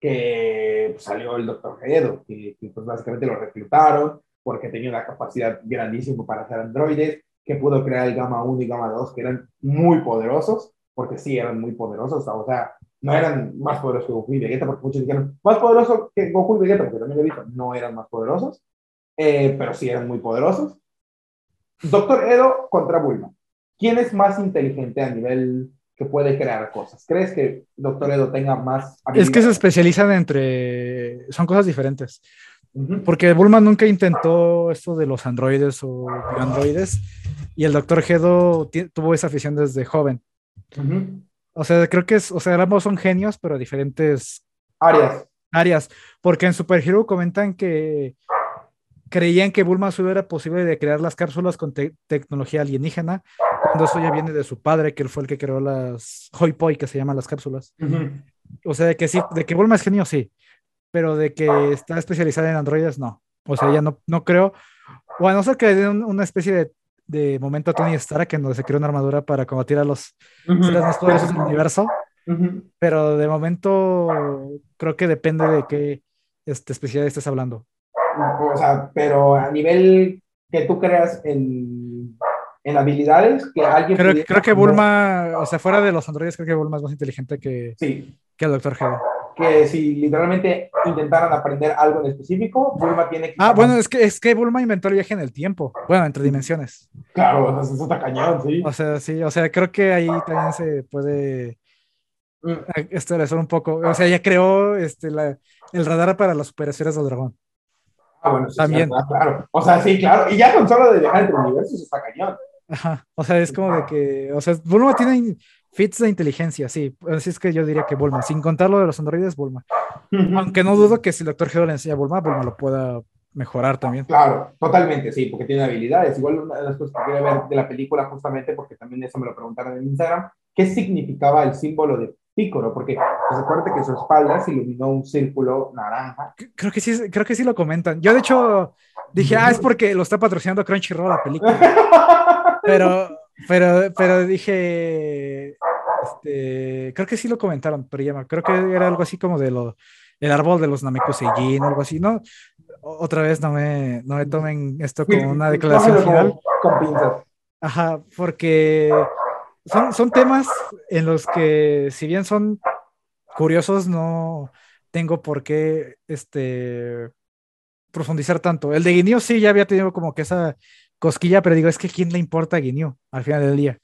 que salió el Dr. Gedo, que, pues básicamente lo reclutaron porque tenía una capacidad grandísima para hacer androides, que pudo crear el Gamma 1 y Gamma 2, que eran muy poderosos, porque sí, eran muy poderosos, o sea, no eran más poderosos que Goku y Vegeta, porque muchos dijeron, más poderosos que Goku y Vegeta, porque también lo he visto, no eran más poderosos, eh, pero sí eran muy poderosos. Doctor Edo contra Bulma. ¿Quién es más inteligente a nivel que puede crear cosas? ¿Crees que Doctor Edo tenga más Es que se especializan entre... Son cosas diferentes. Porque Bulma nunca intentó esto de los androides o androides y el Doctor Edo tuvo esa afición desde joven. O sea, creo que es, o sea, ambos son genios, pero diferentes áreas. Áreas, porque en Super Hero comentan que creían que Bulma solo era posible de crear las cápsulas con tecnología alienígena, cuando eso ya viene de su padre, que él fue el que creó las Hoi Poi, que se llaman las cápsulas. O sea, de que sí, de que Bulma es genio, sí, pero de que está especializada en androides, no. O sea, ya no, no creo. O a no ser que den una especie de, de momento a Tony Stark en donde se creó una armadura para combatir a los más poderosos del universo. Pero de momento creo que depende de qué este, especialidad estés hablando o sea, pero a nivel que tú creas en, en habilidades, que alguien... Creo, creo que Bulma, o sea, fuera de los androides, creo que Bulma es más inteligente que, sí. que el Dr. Geo. Que si literalmente intentaran aprender algo en específico, Bulma tiene que... Ah, bueno, es que, es que Bulma inventó el viaje en el tiempo, bueno, entre dimensiones. Claro, eso está cañón, sí. O sea, sí, o sea, creo que ahí también se puede mm. establecer un poco, o sea, ya creó este, la, el radar para las operaciones del dragón. Ah, bueno, también. claro. O sea, sí, claro. Y ya con solo de viajar entre universos está cañón. Ajá. O sea, es como de que, o sea, Bulma tiene fits de inteligencia, sí. Así es que yo diría que Bulma, sin contar lo de los androides, Bulma. Aunque no dudo que si el doctor Geo le enseña a Bulma, Bulma lo pueda mejorar también. Claro, totalmente, sí, porque tiene habilidades. Igual una de las cosas que quería ver de la película, justamente, porque también eso me lo preguntaron en Instagram, ¿qué significaba el símbolo de Pícoro, porque pues, acuérdate que su espalda se iluminó un círculo naranja. Creo que sí, creo que sí lo comentan. Yo de hecho dije, ah, es porque lo está patrocinando Crunchyroll la película. pero, pero, pero dije, este, creo que sí lo comentaron, pero ya creo que era algo así como de lo, el árbol de los Namekusei o algo así, ¿no? Otra vez no me, no me tomen esto como una declaración final. Con pinzas. Ajá, porque son, temas en los que, si bien son curiosos, no tengo por qué este, profundizar tanto. El de Guineo sí ya había tenido como que esa cosquilla, pero digo, es que ¿quién le importa a Guineo al final del día?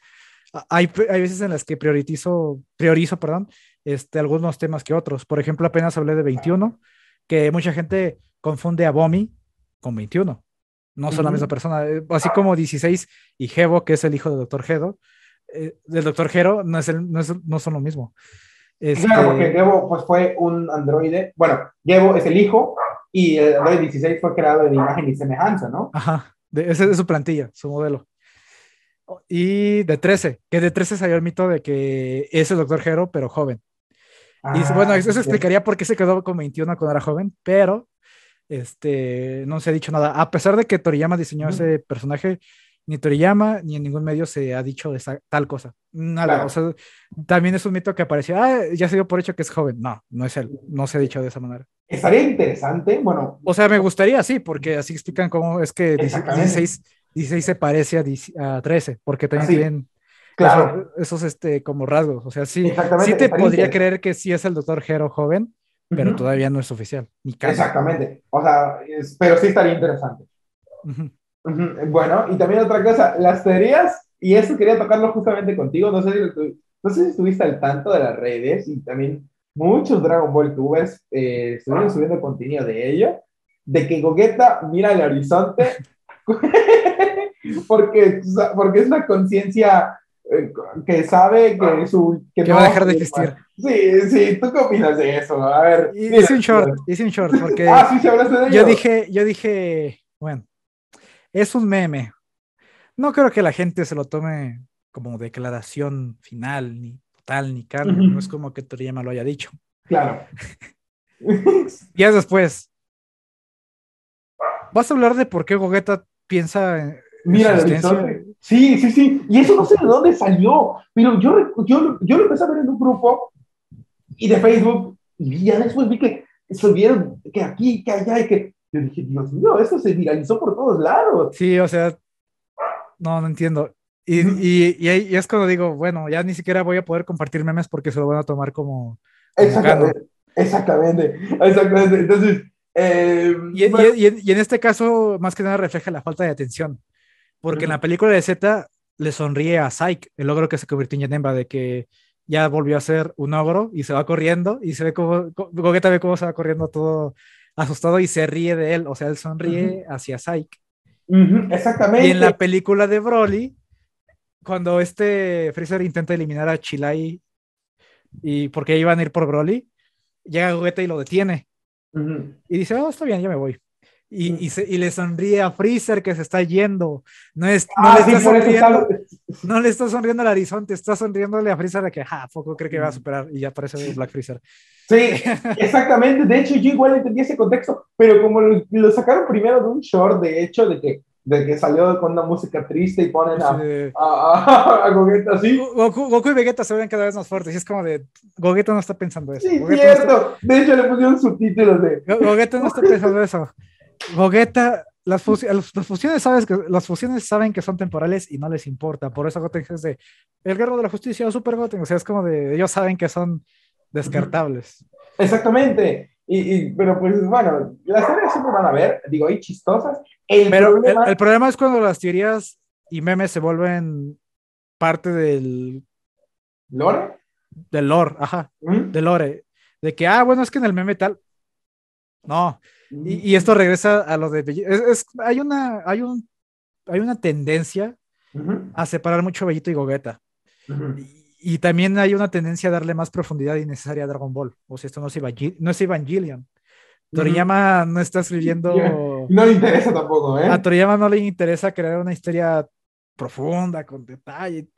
Hay, hay veces en las que priorizo, priorizo perdón, este, algunos temas que otros. Por ejemplo, apenas hablé de 21, que mucha gente confunde a Bomi con 21. No son la misma persona. Eh, así como 16 y Gebo, que es el hijo del doctor Gedo, eh, del doctor Gero no, es el, no, es, no son lo mismo. Este... Claro, porque Gebo pues, fue un androide. Bueno, Gebo es el hijo y el androide 16 fue creado de imagen y semejanza, ¿no? Ajá, de, ese es su plantilla, su modelo. Y de 13, que de 13 salió el mito de que es el doctor Gero, pero joven. y ah, bueno, eso, explicaría por qué se quedó con 21 cuando era joven, pero este, no se ha dicho nada. A pesar de que Toriyama diseñó ese personaje, ni Toriyama ni en ningún medio se ha dicho esa, tal cosa. Nada, o sea, también es un mito que apareció, ah, ya se dio por hecho que es joven. No, no es él, no se ha dicho de esa manera. Estaría interesante, bueno. O sea, me gustaría, sí, porque así explican cómo es que 16, 16 se parece a, a 13, porque también tienen claro. esos, este, como rasgos. O sea, sí, sí te podría creer que sí es el doctor Hero joven, pero todavía no es oficial. Ni Exactamente. O sea, pero sí estaría interesante. Bueno, y también otra cosa, las teorías, y eso quería tocarlo justamente contigo, no sé si, no sé si estuviste al tanto de las redes y también muchos Dragon Ball Tubers eh, estuvieron subiendo contenido de ello, de que Gogeta mira el horizonte porque, porque es una conciencia eh, que sabe que su... Que, va a dejar de existir. Sí, sí, ¿tú qué opinas de eso? A ver. Hice un short, hice un short, porque ah, sí, de ello. Yo dije, yo dije, bueno, es un meme. No creo que la gente se lo tome como declaración final, ni total, ni carne. No es como que Toriyama lo haya dicho. Claro. Días después. ¿Vas a hablar de por qué Gogeta piensa en Mira, sí, sí, sí. Y eso no sé de dónde salió. Pero yo, yo, yo lo empecé a ver en un grupo y de Facebook y ya después vi que subieron que aquí, que allá y que yo dije, Dios mío, esto se viralizó por todos lados. Sí, o sea, No, no entiendo. Y, y, y, es cuando digo, bueno, ya ni siquiera voy a poder compartir memes porque se lo van a tomar como. exactamente, exactamente, exactamente. Entonces. Eh, y, y, en este caso, más que nada refleja la falta de atención. Porque en la película de Z le sonríe a Psyche, el ogro que se convirtió en Yanemba, de que ya volvió a ser un ogro y se va corriendo y se ve como, Gogeta ve cómo se va corriendo todo asustado y se ríe de él, o sea, él sonríe hacia Psyche. exactamente. Y en la película de Broly, cuando este Freezer intenta eliminar a Chilai y porque iban a ir por Broly, llega Gogeta y lo detiene. Y dice, oh, está bien, ya me voy. Y, y, le sonríe a Freezer que se está yendo. No, es, no, ah, le, está sonriendo, no le está sonriendo al horizonte, está sonriéndole a Freezer de que, ja, poco cree que va a superar y ya aparece Black Freezer. Sí, exactamente. De hecho, yo igual entendí ese contexto, pero como lo, sacaron primero de un short, de hecho, de que de que salió con una música triste y ponen a, a, a, Gogeta así. Goku, y Vegeta se ven cada vez más fuertes y es como de Gogeta no está pensando eso. Sí, cierto. De hecho, le pusieron subtítulos de Gogeta no está pensando eso. Gogeta, las, fusiones sabes que, las fusiones saben que son temporales y no les importa. Por eso Goten es de el guerrero de la justicia o Super Goten. O sea, es como de ellos saben que son descartables. Exactamente. Y, pero pues bueno, las teorías siempre van a ver, digo, hay chistosas. El pero problema... El, problema es cuando las teorías y memes se vuelven parte del... ¿Lore? Del lore, ajá, del lore. De que, ah, bueno, es que en el meme tal... No, y, esto regresa a lo de es, hay una hay un hay una tendencia a separar mucho Bellito y Gogeta. y, también hay una tendencia a darle más profundidad innecesaria a Dragon Ball. O sea, esto no es, no es Evangelion. Toriyama no está escribiendo. No le interesa tampoco, ¿eh? A Toriyama no le interesa crear una historia profunda, con detalle.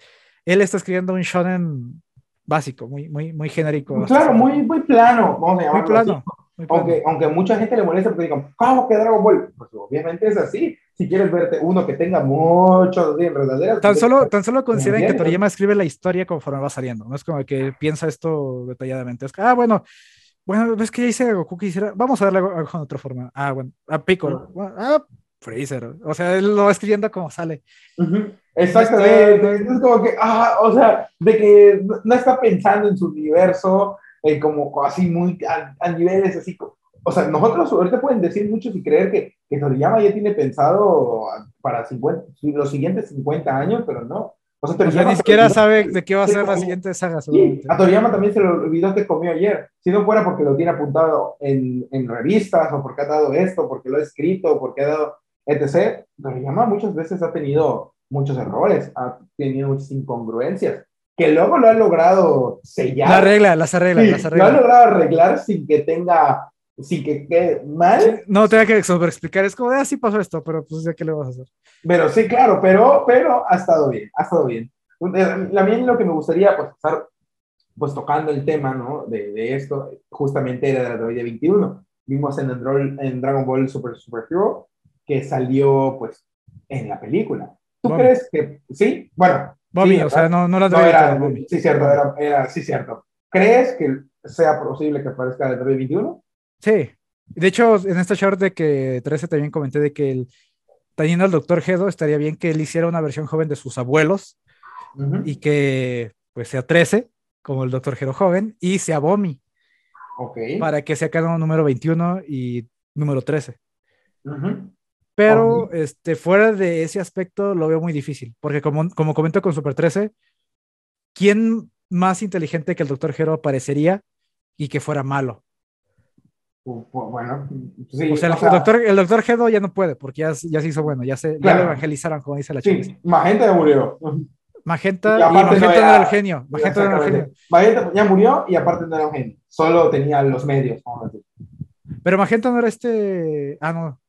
Él está escribiendo un shonen básico, muy, muy, muy genérico. Claro, muy, muy plano, vamos a Muy plano. Aunque, aunque mucha gente le molesta porque digan, ¿cómo que Dragon Ball? Pues obviamente es así. Si quieres verte uno que tenga muchos enredaderas. Tan solo, tan solo consideren que Toriyama escribe la historia conforme va saliendo. No es como que piensa esto detalladamente. Es que, ah, bueno, bueno, ves que ya hice a Goku quisiera. Vamos a darle algo de otra forma. Ah, bueno, a Piccolo. Ah, Freezer. O sea, él lo va escribiendo como sale. Exactamente. Es como que, ah, o sea, de que no está pensando en su universo eh, como así muy a, niveles así. O sea, nosotros ahorita pueden decir muchos y creer que, que Toriyama ya tiene pensado para 50, los siguientes 50 años, pero no. O sea, Toriyama ni siquiera sabe de qué va a ser la siguiente saga. Sí, a Toriyama también se le olvidó que comió ayer. Si no fuera porque lo tiene apuntado en, en revistas, o porque ha dado esto, porque lo ha escrito, o porque ha dado etc. Toriyama muchas veces ha tenido muchos errores, ha tenido muchas incongruencias que luego lo ha logrado sellar. La regla, las arregla, las arregla. Lo ha logrado arreglar sin que tenga, sin que quede mal. No tenga que sobre explicar, es como de así ah, pasó esto, pero pues ya qué le vas a hacer. Pero sí, claro, pero, pero ha estado bien, ha estado bien. A mí lo que me gustaría pues estar pues tocando el tema, ¿no? De, de esto, justamente era de la de 21. Vimos en, en Dragon Ball Super Super Hero que salió pues en la película. ¿Tú crees que sí? Bueno, Bobby, o sea, no, no las no Sí, cierto, era, era, sí, cierto. ¿Crees que sea posible que aparezca el 2021? Sí. De hecho, en esta short de que 13 también comenté de que el, teniendo al doctor Gedo, estaría bien que él hiciera una versión joven de sus abuelos y que pues sea 13, como el doctor Gedo joven, y sea Bomi. Ok. Para que sea cada número 21 y número 13. Pero este, fuera de ese aspecto lo veo muy difícil, porque como, como comento con Super 13, ¿quién más inteligente que el Dr. Hero aparecería y que fuera malo? Bueno, sí, o sea, el, doctor, el doctor Gedo ya no puede, porque ya, ya se hizo bueno, ya, se, ya lo evangelizaron, como dice la chica. Sí, Magenta ya murió. Magenta, y, Magenta no, era, el genio. Magenta no era el genio. Magenta ya murió y aparte no era un genio, solo tenía los medios. Pero Magenta no era este. Ah, no.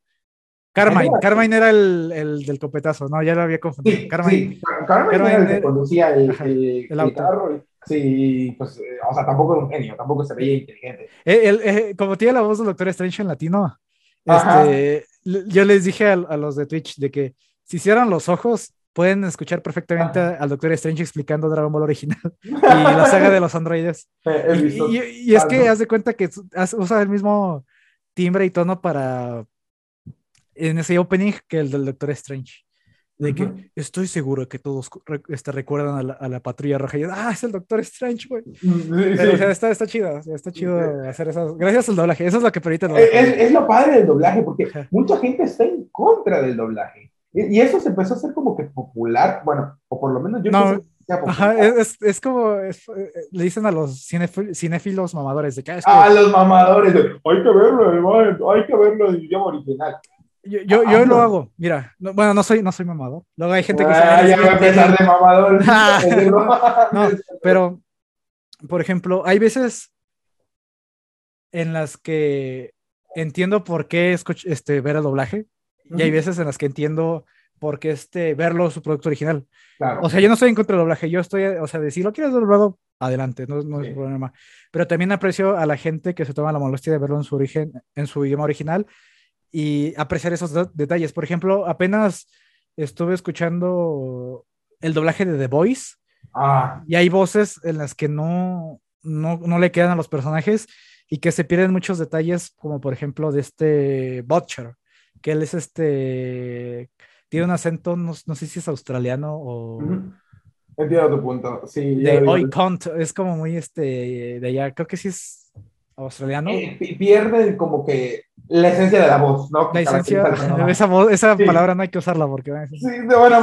Carmine, Carmine era el, el, del copetazo, no, ya lo había confundido. Sí, Carmine, Carmine, era el que conducía el, el, el carro. Sí, pues, eh, o sea, tampoco era un genio, tampoco se veía inteligente. Eh, eh, como tiene la voz del Doctor Strange en latino, este, yo les dije a, a, los de Twitch de que si cierran los ojos, pueden escuchar perfectamente al Doctor Strange explicando Dragon Ball original y la saga de los androides. y, y, es que haz de cuenta que usa el mismo timbre y tono para en ese opening que el del Doctor Strange. de que estoy seguro que todos este, recuerdan a la, a la, patrulla roja y ah, es el Doctor Strange, güey. Mm, Pero o sea, está, está chido, está chido hacer eso. Gracias al doblaje, eso es lo que permite el doblaje. Es, es lo padre del doblaje, porque mucha gente está en contra del doblaje. Y, eso se empezó a hacer como que popular, bueno, o por lo menos yo no, Ajá, es, es, como eh, le dicen a los cinéfilos mamadores de que, ah, los mamadores, hay que verlo, hay que verlo en idioma original. Yo, yo, yo lo hago, mira, bueno, no soy, no soy mamador. Luego hay gente que ah, ya va a empezar de mamador. no, pero, por ejemplo, hay veces en las que entiendo por qué este, ver el doblaje, y hay veces en las que entiendo por qué este, verlo su producto original. O sea, yo no estoy en contra del doblaje, yo estoy, o sea, de si lo quieres doblado, adelante, no, no es problema. Pero también aprecio a la gente que se toma la molestia de verlo en su origen, en su idioma original y apreciar esos detalles. Por ejemplo, apenas estuve escuchando el doblaje de The Voice ah. y hay voces en las que no, no, no, le quedan a los personajes y que se pierden muchos detalles, como por ejemplo de este Butcher, que él es este, tiene un acento, no, no sé si es australiano o... Entiendo tu punto, sí. De es como muy este, de allá, creo que sí es australiano. Eh, pierden como que la esencia de la voz, ¿no? La esencia, esa, esa palabra no hay que usarla porque... Sí, bueno,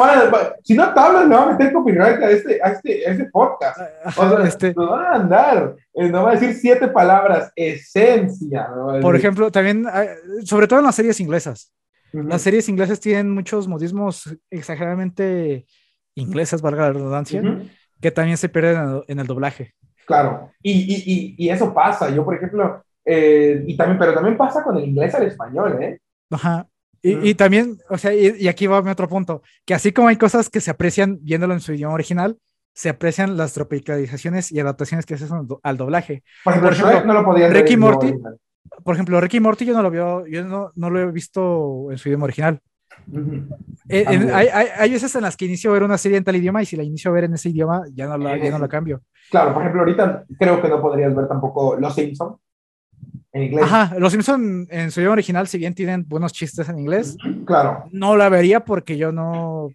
si no te hablas, le va a meter copyright a este, a este, a este podcast. o sea, este... nos van a andar, eh, no va a decir siete palabras, esencia. Por ejemplo, también, sobre todo en las series inglesas. Las series inglesas tienen muchos modismos exageradamente ingleses, valga la redundancia, que también se pierden en el doblaje. Claro, y, y, y, eso pasa. Yo, por ejemplo, eh, y también, pero también pasa con el inglés al español, ¿eh? Ajá. Y, y también, o sea, y, aquí va mi otro punto, que así como hay cosas que se aprecian viéndolo en su idioma original, se aprecian las tropicalizaciones y adaptaciones que se hacen al doblaje. Por ejemplo, no lo podía Ricky Morty, por ejemplo, Ricky Morty yo no lo veo, yo no, no lo he visto en su idioma original. Eh, hay, hay, hay, veces en las que inicio a ver una serie en tal idioma y si la inicio a ver en ese idioma ya no la, ya no la cambio. Claro, por ejemplo, ahorita creo que no podrías ver tampoco Los Simpsons en inglés. Ajá, Los Simpsons en su idioma original, si bien tienen buenos chistes en inglés, claro. No la vería porque yo no,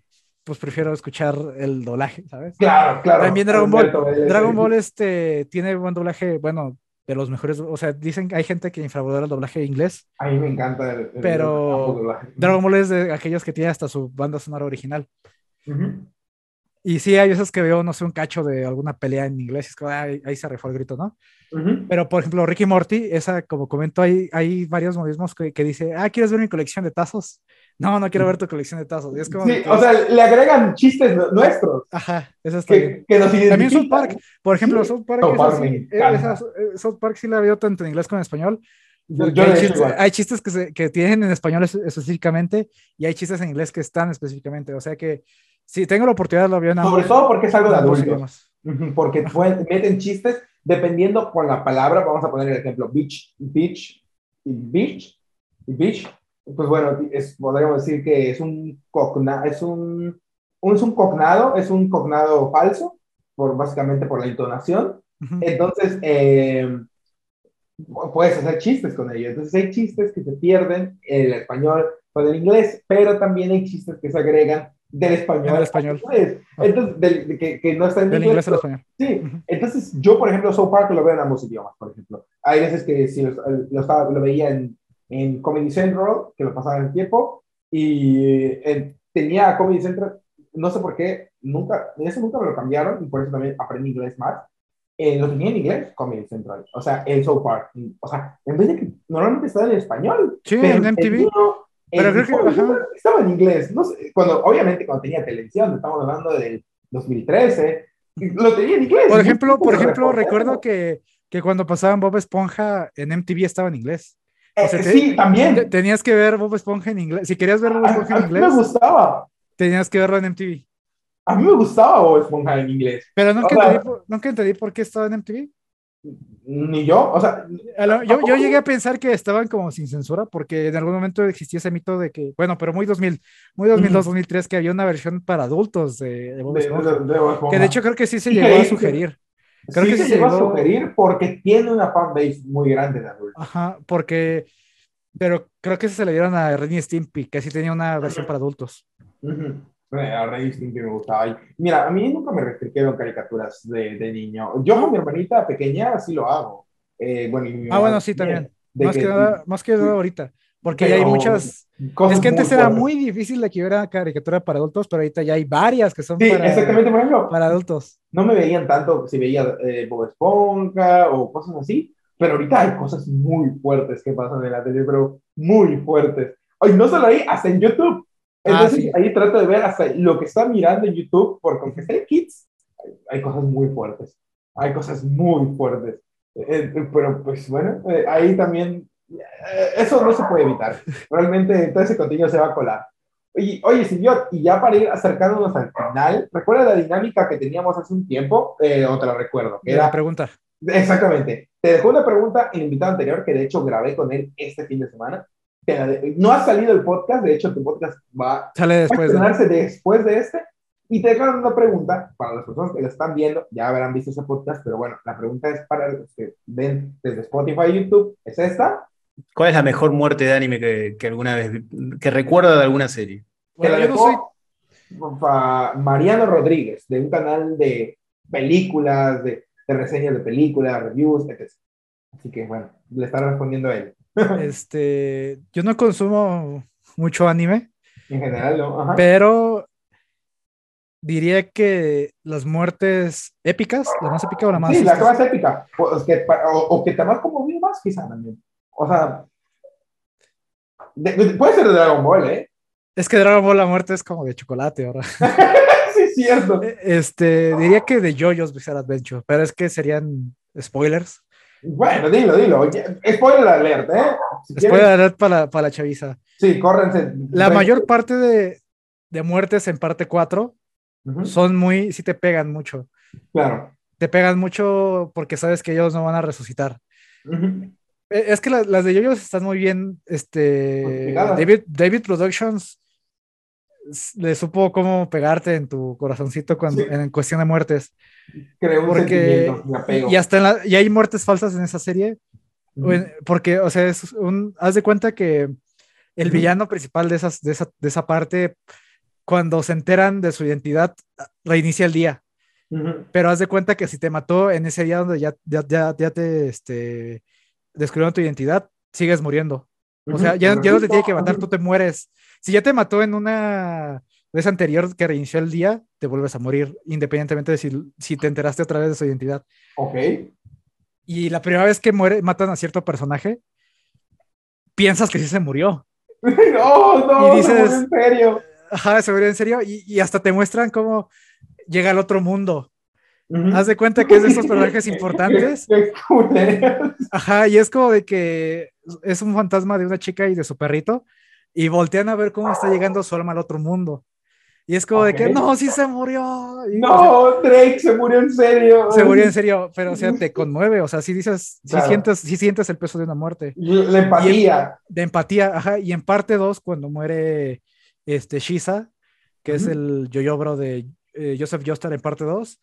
pues prefiero escuchar el doblaje, ¿sabes? Claro, claro. También Dragon Ball. Dragon Ball este, tiene buen doblaje, bueno, de los mejores, o sea, dicen que hay gente que infravalora el doblaje inglés. A mí me encanta el, pero Dragon Ball es de aquellos que tiene hasta su banda sonora original. Y sí, hay veces que veo, no sé, un cacho de alguna pelea en inglés es que ahí, se refó el grito, ¿no? Pero, por ejemplo, Ricky Morty, esa, como comento, hay, hay varios modismos que, que, dice, ah, ¿quieres ver mi colección de tazos? No, no quiero ver tu colección de tazos. es como sí, o sea, le agregan chistes nuestros. Ajá, eso está que, que nos También South Park, por ejemplo, South Park, eh, eh, South Park sí la veo tanto en inglés como en español. hay, chistes, que, se, que tienen en español específicamente y hay chistes en inglés que están específicamente. O sea que si tengo la oportunidad, lo veo en Sobre todo porque es algo de adultos. Porque meten chistes dependiendo con la palabra. Vamos a poner el ejemplo: beach, beach, beach, beach. Pues bueno, es, podríamos decir que es un, cogna, es un, es un cognado, es un cognado falso, por, básicamente por la entonación. Entonces, eh, puedes hacer chistes con ello. Entonces, hay chistes que se pierden en el español o en el inglés, pero también hay chistes que se agregan del español. Del español. Entonces, del, que, que, no está en del inglés, al español. Sí, entonces yo, por ejemplo, South Park lo veo en ambos idiomas, por ejemplo. Hay veces que si lo, lo, lo veía en, en, Comedy Central, que lo pasaba en el tiempo, y eh, tenía Comedy Central, no sé por qué, nunca, eso nunca me lo cambiaron, y por eso también aprendí inglés más. Eh, lo tenía en inglés, Comedy Central, o sea, en South Park. O sea, en vez de que normalmente estaba en español. Sí, en MTV. Pero creo que estaba en inglés. No sé, cuando, obviamente cuando tenía televisión, estamos hablando del 2013, lo tenía en inglés. Por ejemplo, por ejemplo recuerdo que, que, cuando pasaban Bob Esponja en MTV estaba en inglés. Eh, sí, también. tenías que ver Bob Esponja en inglés. Si querías ver Bob Esponja en inglés. A mí me gustaba. Tenías que verlo en MTV. A mí me gustaba Bob Esponja en inglés. Pero nunca, entendí, nunca entendí por qué estaba en MTV. Ni yo, o sea. Yo, yo, llegué a pensar que estaban como sin censura, porque en algún momento existía ese mito de que, bueno, pero muy 2000, muy 2002, 2003, que había una versión para adultos de, Bob Esponja, Que de hecho creo que sí se llegó a sugerir. Creo sí que se, llegó a sugerir porque tiene una fanbase muy grande de adultos. Ajá, porque. Pero creo que se le dieron a Renny Stimpy, que sí tenía una versión para adultos. A Rey Stimpy me gustaba. Mira, a mí nunca me restringieron caricaturas de, de niño. Yo con mi hermanita pequeña así lo hago. Eh, bueno, ah, bueno, sí, también. Más que, nada, más que nada ahorita. Porque hay muchas. Es que antes era muy difícil de que hubiera caricatura para adultos, pero ahorita ya hay varias que son para, exactamente, por para adultos. No me veían tanto si veía eh, Bob Esponja o cosas así, pero ahorita hay cosas muy fuertes que pasan en la tele, pero muy fuertes. Ay, no solo ahí, hasta en YouTube. Ah, Entonces ahí trato de ver hasta lo que está mirando en YouTube, porque aunque sea kids, hay, cosas muy fuertes. Hay cosas muy fuertes. Eh, eh, pero pues bueno, ahí también eh, eso no se puede evitar. Realmente todo ese contenido se va a colar. Oye, oye señor, y ya para ir acercándonos al final, ¿recuerda la dinámica que teníamos hace un tiempo? Eh, o te la recuerdo. Que era, pregunta. Exactamente. Te dejó una pregunta el invitado anterior, que de hecho grabé con él este fin de semana. No ha salido el podcast, de hecho tu podcast va, Sale después, a estrenarse después de este. Y te dejaron una pregunta para las personas que lo están viendo, ya habrán visto ese podcast, pero bueno, la pregunta es para los que ven desde Spotify y YouTube, es esta. ¿Cuál es la mejor muerte de anime que, alguna vez, que recuerda de alguna serie? Bueno, yo no soy... Mariano Rodríguez, de un canal de películas, de, reseñas de películas, reviews, etc. Así que bueno, le está respondiendo a él. este, yo no consumo mucho anime. En general, no. Pero diría que las muertes épicas, la más épica o la más. Sí, la más épica. O, que, o, que te más como más, quizá también. O sea, puede ser de Dragon Ball, ¿eh? Es que Dragon Ball la muerte es como de chocolate ahora. sí, es cierto. E, este, diría que de JoJo's Bizarre Adventure, pero es que serían spoilers. Bueno, dilo, dilo. Spoiler alert, ¿eh? spoiler alert para, para la chaviza. Sí, córrense. La mayor parte de, de muertes en parte 4 son muy, sí te pegan mucho. Claro. Te pegan mucho porque sabes que ellos no van a resucitar. Eh, es que las de yoyos están muy bien. Este, David, David Productions le supo cómo pegarte en tu corazoncito cuando, en cuestión de muertes. Creo porque, Y, hasta en la, y hay muertes falsas en esa serie. Porque, o sea, es un, haz de cuenta que el villano principal de, esas, de, esa, de esa parte, cuando se enteran de su identidad, reinicia el día. Pero haz de cuenta que si te mató en ese día donde ya, ya, ya, ya te, este, descubrieron tu identidad, sigues muriendo. O sea, ya, ya no te tiene que matar, tú te mueres. Si ya te mató en una vez anterior que reinició el día, te vuelves a morir, independientemente de si, si te enteraste otra vez de su identidad. Ok. Y la primera vez que muere, matan a cierto personaje, piensas que sí se murió. no, no, y dices, en serio. Ajá, se murió en serio. Y, y hasta te muestran cómo llega al otro mundo. Haz de cuenta que es de estos personajes importantes. Ajá, y es como de que es un fantasma de una chica y de su perrito, y voltean a ver cómo está llegando su alma al otro mundo. Y es como de que, no, sí se murió. no, Drake se murió en serio. Se murió en serio, pero o sea, te conmueve, o sea, si dices, si sientes, si sientes el peso de una muerte. La empatía. de empatía, ajá, y en parte 2, cuando muere este Shiza, que es el yo-yo bro de eh, Joseph Joestar en parte 2,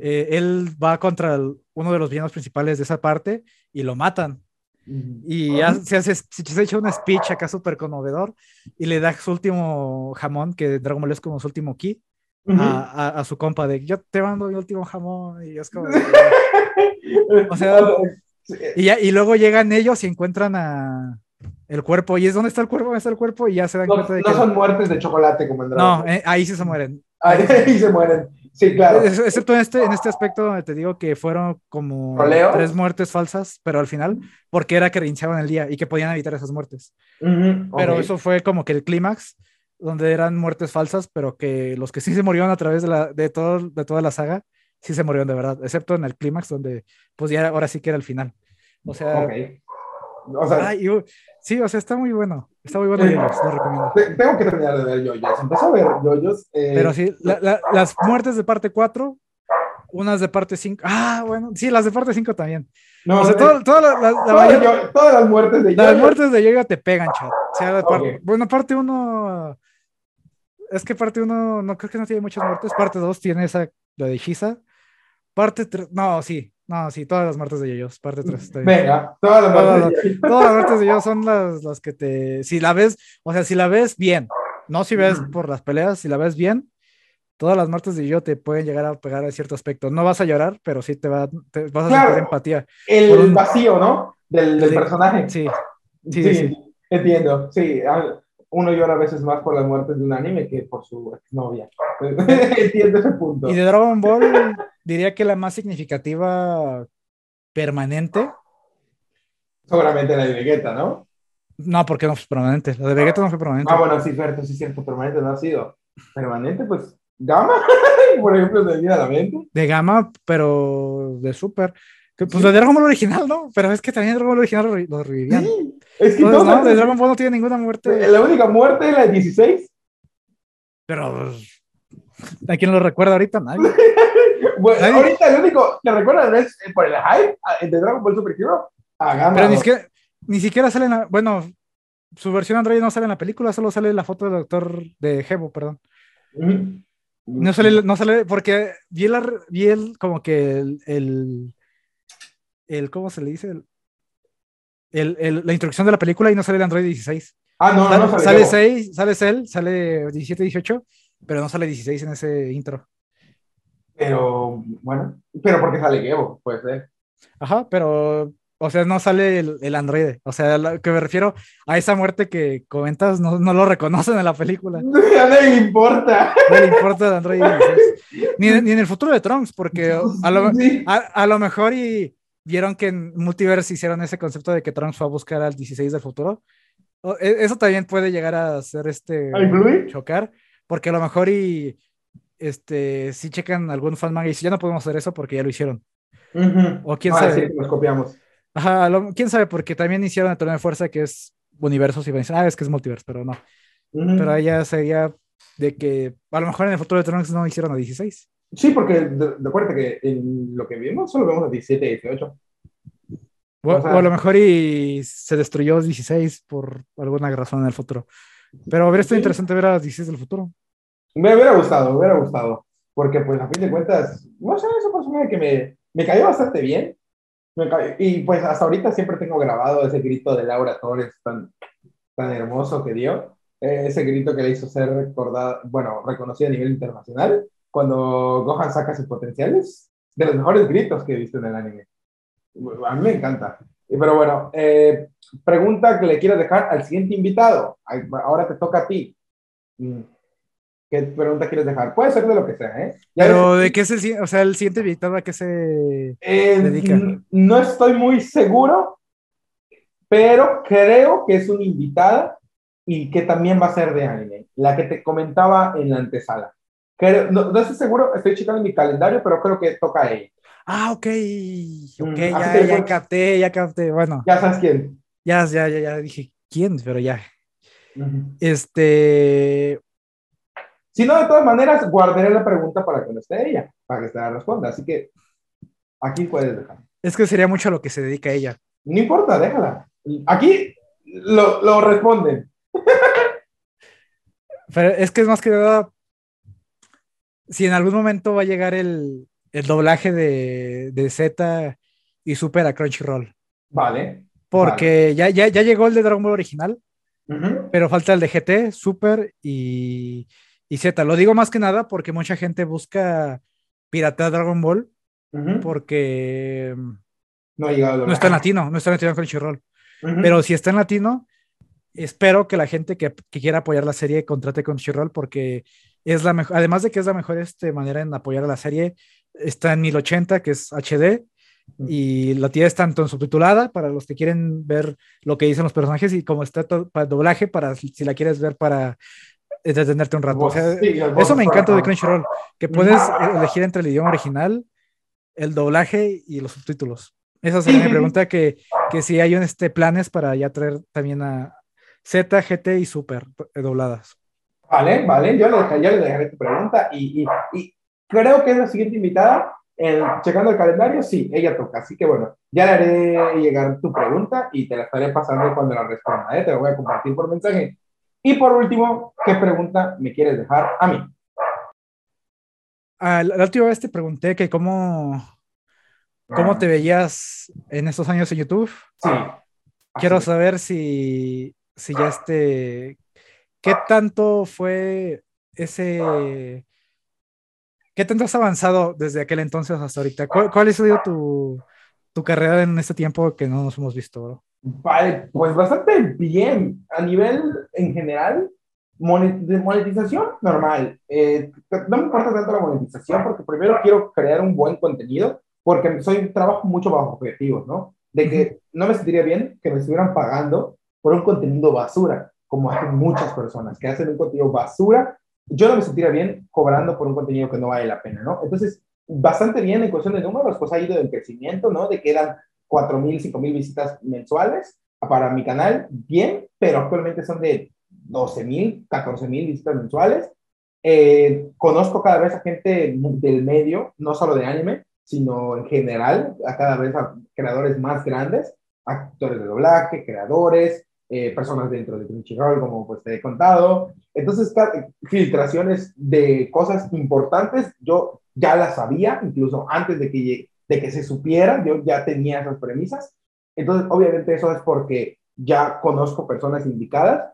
eh, él va contra uno de los villanos principales de esa parte y lo matan. Y se, hace, se echa un speech acá súper conmovedor y le da su último jamón, que Dragon Ball es como su último ki, a, a, su compa de yo te mando mi último jamón. Y es como. o sea, y, y luego llegan ellos y encuentran a, el cuerpo. Y es donde está el cuerpo, dónde está el cuerpo, y ya se dan cuenta de que. No son muertes de chocolate como el Dragon. No, eh, ahí sí se mueren. Ahí se mueren. Sí, claro. Excepto en este, en este aspecto donde te digo que fueron como tres muertes falsas, pero al final, porque era que reiniciaban el día y que podían evitar esas muertes. Pero eso fue como que el clímax, donde eran muertes falsas, pero que los que sí se murieron a través de, la, de, todo, de toda la saga, sí se murieron de verdad, excepto en el clímax, donde pues ya ahora sí que era el final. O sea, o sea, sí, o sea, está muy bueno. Está muy bueno, eh, lo recomiendo. Tengo que terminar de ver Yoyos. Empezó a ver Yoyos. Eh, Pero sí, las muertes de parte 4, unas de parte 5. Ah, bueno, sí, las de parte 5 también. No, o sea, eh, todas las muertes de Yoyo. Las muertes de Yoyo te pegan, chat. O sea, Bueno, parte 1. Es que parte 1 no creo que no tiene muchas muertes. Parte 2 tiene esa, la de Shiza. Parte 3, no, sí, no, sí, todas las muertes de ellos, parte 3. Venga, todas las muertes de Todas las muertes de ellos son las, las, que te. Si la ves, o sea, si la ves bien, No si ves por las peleas, si la ves bien, todas las muertes de yo te pueden llegar a pegar a cierto aspecto. No vas a llorar, pero sí te, va, vas a sentir empatía. El vacío, ¿no? Del, personaje. Sí. Sí, sí, entiendo. Sí, uno llora a veces más por las muertes de un anime que por su novia. entiendo ese punto. Y de Dragon Ball, diría que la más significativa permanente. Seguramente la de Vegeta, ¿no? No, porque no fue permanente. La de Vegeta no fue permanente. Ah, bueno, sí, cierto, sí, cierto. Permanente no ha sido. Permanente, pues Gama, por ejemplo, de viene a la mente. De Gama, pero de Super. Pues de Dragon Ball original, ¿no? Pero es que también Dragon Ball original lo revivían. Sí, es que Entonces, no, de Dragon Ball no tiene ninguna muerte. La única muerte es la de 16. Pero. ¿A quién lo recuerda ahorita? Nadie. bueno, ahorita el único que recuerda es eh, por el hype ah, de Dragon Ball Super Hero a Gama. Pero ni siquiera, ni siquiera sale en la. Bueno, su versión Android no sale en la película, solo sale la foto del doctor de Hebo, perdón. No sale, no sale, porque vi, la, vi el, como que el, el, ¿cómo se le dice? El, el, la introducción de la película y no sale el Android 16. Ah, no, sale, no sale. Sale 6, sale Cell, sale 17, 18, pero no sale 16 en ese intro. Pero, bueno, pero porque sale Gebo, puede ser. Ajá, pero o sea, no sale el, el androide. O sea, lo que me refiero a esa muerte que comentas, no, no lo reconocen en la película. No, le importa. No le importa el androide. Ni, ni, en el futuro de Trunks, porque a lo, a, lo, mejor y vieron que en Multiverse hicieron ese concepto de que Trunks fue a buscar al 16 del futuro. E, eso también puede llegar a ser este chocar, porque a lo mejor y este si checan algún fan manga y si ya no podemos hacer eso porque ya lo hicieron. O quién ah, sabe. Sí, nos copiamos. Ajá, quién sabe, porque también hicieron el torneo de fuerza que es universos y van a decir, ah, es que es multiverso, pero no. Pero allá sería de que a lo mejor en el futuro de Trunks no hicieron a 16. Sí, porque recuerda que en lo que vimos solo vemos a 17 y 18. O, a lo mejor y se destruyó 16 por alguna razón en el futuro. Pero habría estado interesante ver a 16 del futuro. Me hubiera gustado, me hubiera gustado. Porque, pues, a fin de cuentas, no sé, es un personaje que me, me cayó bastante bien. Y pues hasta ahorita siempre tengo grabado ese grito de Laura Torres tan, tan hermoso que dio. Eh, ese grito que le hizo ser recordado, bueno, reconocido a nivel internacional cuando Gohan saca sus potenciales. De los mejores gritos que he visto en el anime. A mí me encanta. Pero bueno, eh, pregunta que le quiero dejar al siguiente invitado. Ahora te toca a ti. Mm. ¿Qué pregunta quieres dejar? Puede ser de lo que sea, ¿eh? Pero, ¿de qué es el, o sea, el siguiente invitado a qué se eh, dedica? No estoy muy seguro, pero creo que es una invitada y que también va a ser de anime, la que te comentaba en la antesala. no, estoy seguro, estoy checando mi calendario, pero creo que toca a ella. Ah, ok, ok, mm, ya, ya capté, ya capté, bueno. Ya sabes quién. Ya, ya, ya, ya dije quién, pero ya. Este, si no, de todas maneras, guardaré la pregunta para que no esté ella, para que se la responda. Así que aquí puedes dejar. Es que sería mucho a lo que se dedica ella. No importa, déjala. Aquí lo, lo responden. Pero es que es más que nada, si en algún momento va a llegar el, el doblaje de, de Z y Super a Crunchyroll. Vale. Porque Ya, ya, ya, llegó el de Dragon Ball original, pero falta el de GT, Super y, y Z. Lo digo más que nada porque mucha gente busca piratear Dragon Ball porque no, está en latino, no está en latino en Crunchyroll. Pero si está en latino, espero que la gente que, quiera apoyar la serie contrate Crunchyroll porque es la mejor, además de que es la mejor este, manera en apoyar a la serie, está en 1080, que es HD, y la tienes tanto en subtitulada para los que quieren ver lo que dicen los personajes y como está para doblaje para si la quieres ver para detenerte un rato. eso me encanta de Crunchyroll, que puedes elegir entre el idioma original, el doblaje y los subtítulos. Esa sería mi pregunta, que, que si hay un, este, planes para ya traer también a Z, GT y Super eh, dobladas. Vale, vale, yo le, dejaré, tu pregunta y, y, creo que es la siguiente invitada. El, checando el calendario, sí, ella toca. Así que bueno, ya le haré llegar tu pregunta y te la estaré pasando cuando la responda. ¿eh? Te la voy a compartir por mensaje. Y por último, ¿qué pregunta me quieres dejar a mí? Ah, la última vez te pregunté que cómo, cómo ah. te veías en estos años en YouTube. Sí. Quiero saber si, si ya este, ¿qué tanto fue ese... ¿Qué tanto has avanzado desde aquel entonces hasta ahorita? ¿Cuál, cuál ha sido tu, tu, carrera en este tiempo que no nos hemos visto, bro? Vale, pues bastante bien. A nivel en general, de monetización, normal. Eh, no me importa tanto la monetización porque primero quiero crear un buen contenido porque soy trabajo mucho bajo objetivos, ¿no? De que no me sentiría bien que me estuvieran pagando por un contenido basura, como hacen muchas personas que hacen un contenido basura. Yo no me sentiría bien cobrando por un contenido que no vale la pena, ¿no? Entonces, bastante bien en cuestión de números, pues ha ido en crecimiento, ¿no? De que eran 4.000, 5.000 visitas mensuales para mi canal, bien, pero actualmente son de 12.000, 14.000 visitas mensuales. Eh, conozco cada vez a gente del medio, no solo de anime, sino en general, a cada vez a creadores más grandes, actores de doblaje, creadores, eh, personas dentro de Crunchyroll, como pues te he contado. Entonces, filtraciones de cosas importantes, yo ya las sabía, incluso antes de que, de que se supiera, yo ya tenía esas premisas. Entonces, obviamente eso es porque ya conozco personas indicadas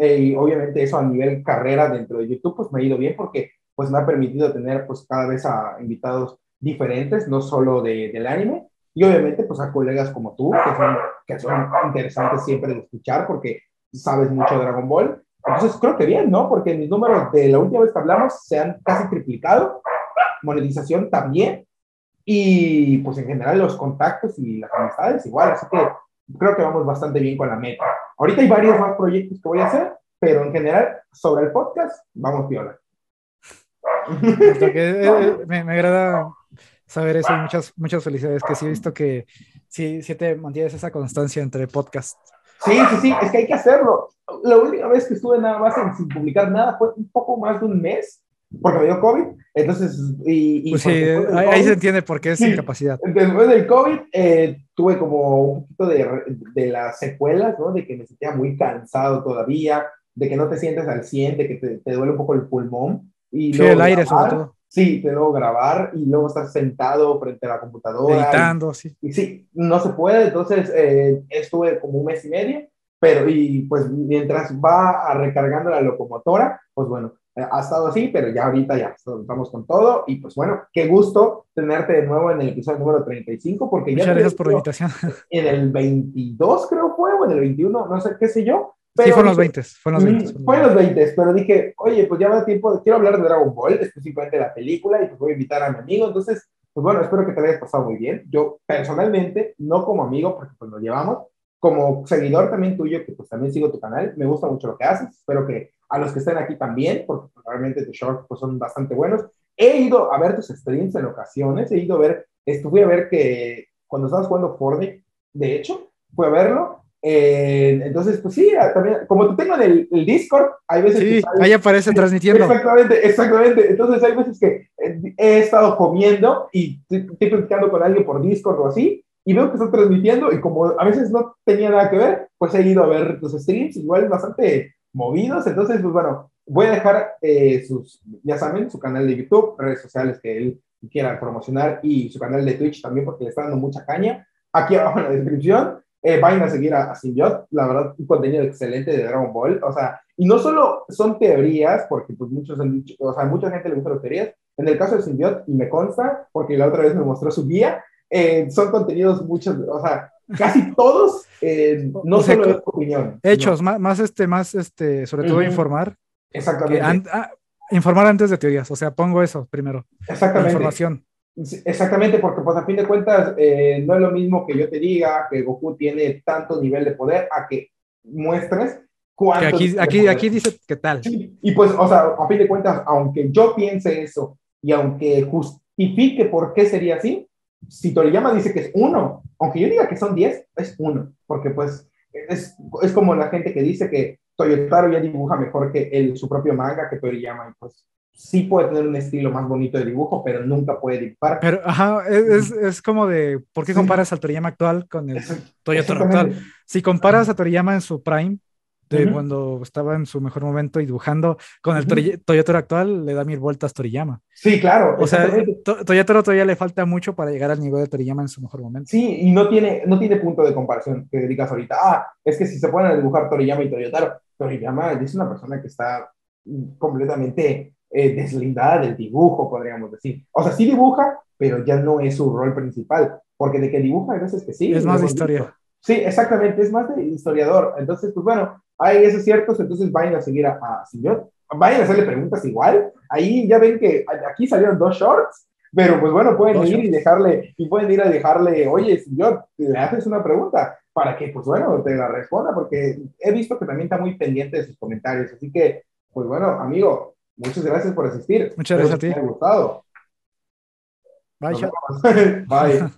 eh, y obviamente eso a nivel carrera dentro de YouTube pues me ha ido bien porque pues me ha permitido tener pues cada vez a invitados diferentes, no solo de, del anime, y obviamente pues a colegas como tú, que son, que son interesantes siempre de escuchar porque sabes mucho de Dragon Ball. Entonces creo que bien, ¿no? Porque mis números de la última vez que hablamos se han casi triplicado, monetización también, y pues en general los contactos y las amistades igual, así que creo que vamos bastante bien con la meta. Ahorita hay varios más proyectos que voy a hacer, pero en general, sobre el podcast, vamos piola. Eh, eh, me, me, agrada saber eso y muchas, muchas felicidades, que sí he visto que sí, sí te mantienes esa constancia entre podcast. Sí, sí, sí, es que hay que hacerlo. La última vez que estuve nada más sin publicar nada fue un poco más de un mes, porque me dio COVID, entonces, y... pues sí, ahí, se entiende por qué es incapacidad. Después del COVID, eh, tuve como un poquito de, de, las secuelas, ¿no? De que me sentía muy cansado todavía, de que no te sientes al 100, de que te, te duele un poco el pulmón. Y sí, el aire sobre todo. Sí, te luego grabar y luego estar sentado frente a la computadora. Editando, sí. Y sí, no se puede, entonces eh, estuve como un mes y medio, pero y pues mientras va recargando la locomotora, pues bueno, eh, ha estado así, pero ya ahorita ya estamos con todo y pues bueno, qué gusto tenerte de nuevo en el episodio número 35 porque Muchas ya... gracias por la invitación. En el 22 creo fue, o en el 21, no sé qué sé yo. Pero sí, fue en los 20, fue en los 20. Fue en los 20, pero dije, oye, pues ya va tiempo, quiero hablar de Dragon Ball, específicamente de la película, y pues voy a invitar a mi amigo, entonces, pues bueno, espero que te hayas pasado muy bien. Yo personalmente, no como amigo, porque pues nos llevamos, como seguidor también tuyo, que pues también sigo tu canal, me gusta mucho lo que haces, espero que a los que estén aquí también, porque realmente tus shorts pues, son bastante buenos. He ido a ver tus streams en ocasiones, he ido a ver, estuve a ver que cuando estabas jugando Fortnite, de hecho, fue a verlo. Eh, entonces, pues sí, también, como tú tengo en el, Discord, hay veces sí, que ahí aparece transmitiendo. Exactamente, exactamente. Entonces, hay veces que eh, he estado comiendo y estoy platicando con alguien por Discord o así, y veo que estás transmitiendo, y como a veces no tenía nada que ver, pues he ido a ver tus streams, igual bastante movidos. Entonces, pues bueno, voy a dejar eh, sus, ya saben, su canal de YouTube, redes sociales que él quiera promocionar y su canal de Twitch también porque le está dando mucha caña. Aquí abajo en la descripción. Eh, vayan a seguir a, a la verdad, un contenido excelente de Dragon Ball. O sea, y no solo son teorías, porque pues muchos han dicho, o sea, mucha gente le gusta las teorías. En el caso de Symbiote, y me consta, porque la otra vez me mostró su guía, eh, son contenidos muchos, o sea, casi todos, eh, no solo es opinión. Hechos, más, más, este, más este, sobre todo informar. Exactamente. Ah, informar antes de teorías, o sea, pongo eso primero. Exactamente. Información. Exactamente, porque pues a fin de cuentas eh, no es lo mismo que yo te diga que Goku tiene tanto nivel de poder a que muestres cuánto. aquí, aquí, aquí dice qué tal. y pues, o sea, a fin de cuentas, aunque yo piense eso y aunque justifique por qué sería así, si Toriyama dice que es uno, aunque yo diga que son diez, es uno, porque pues es, es como la gente que dice que Toyotaro ya dibuja mejor que el, su propio manga que Toriyama, y pues sí puede tener un estilo más bonito de dibujo, pero nunca puede dibujar. Pero, ajá, es, es como de, ¿por qué comparas al Toriyama actual con el Toyotaro actual? Si comparas a Toriyama en su prime, de cuando estaba en su mejor momento y dibujando con el Toyota actual, le da mil vueltas Toriyama. Sí, claro. O sea, Toyota todavía le falta mucho para llegar al nivel de Toriyama en su mejor momento. Sí, y no tiene, no tiene punto de comparación que digas ahorita, ah, es que si se ponen a dibujar Toriyama y Toyota, Toriyama es una persona que está completamente eh, deslindada del dibujo, podríamos decir. O sea, sí dibuja, pero ya no es su rol principal, porque de que dibuja hay veces que sí. Es más de historia. Sí, exactamente, es más de historiador. Entonces, pues bueno, hay esos ciertos, entonces vayan a seguir a, a vayan a hacerle preguntas igual. Ahí ya ven que aquí salieron dos shorts, pero pues bueno, pueden ir y dejarle, y pueden ir a dejarle, oye, señor, le haces una pregunta para que, pues bueno, te la responda, porque he visto que también está muy pendiente de sus comentarios. Así que, pues bueno, amigo, muchas gracias por asistir. Muchas gracias a ti. Me ha gustado. Bye, Bye.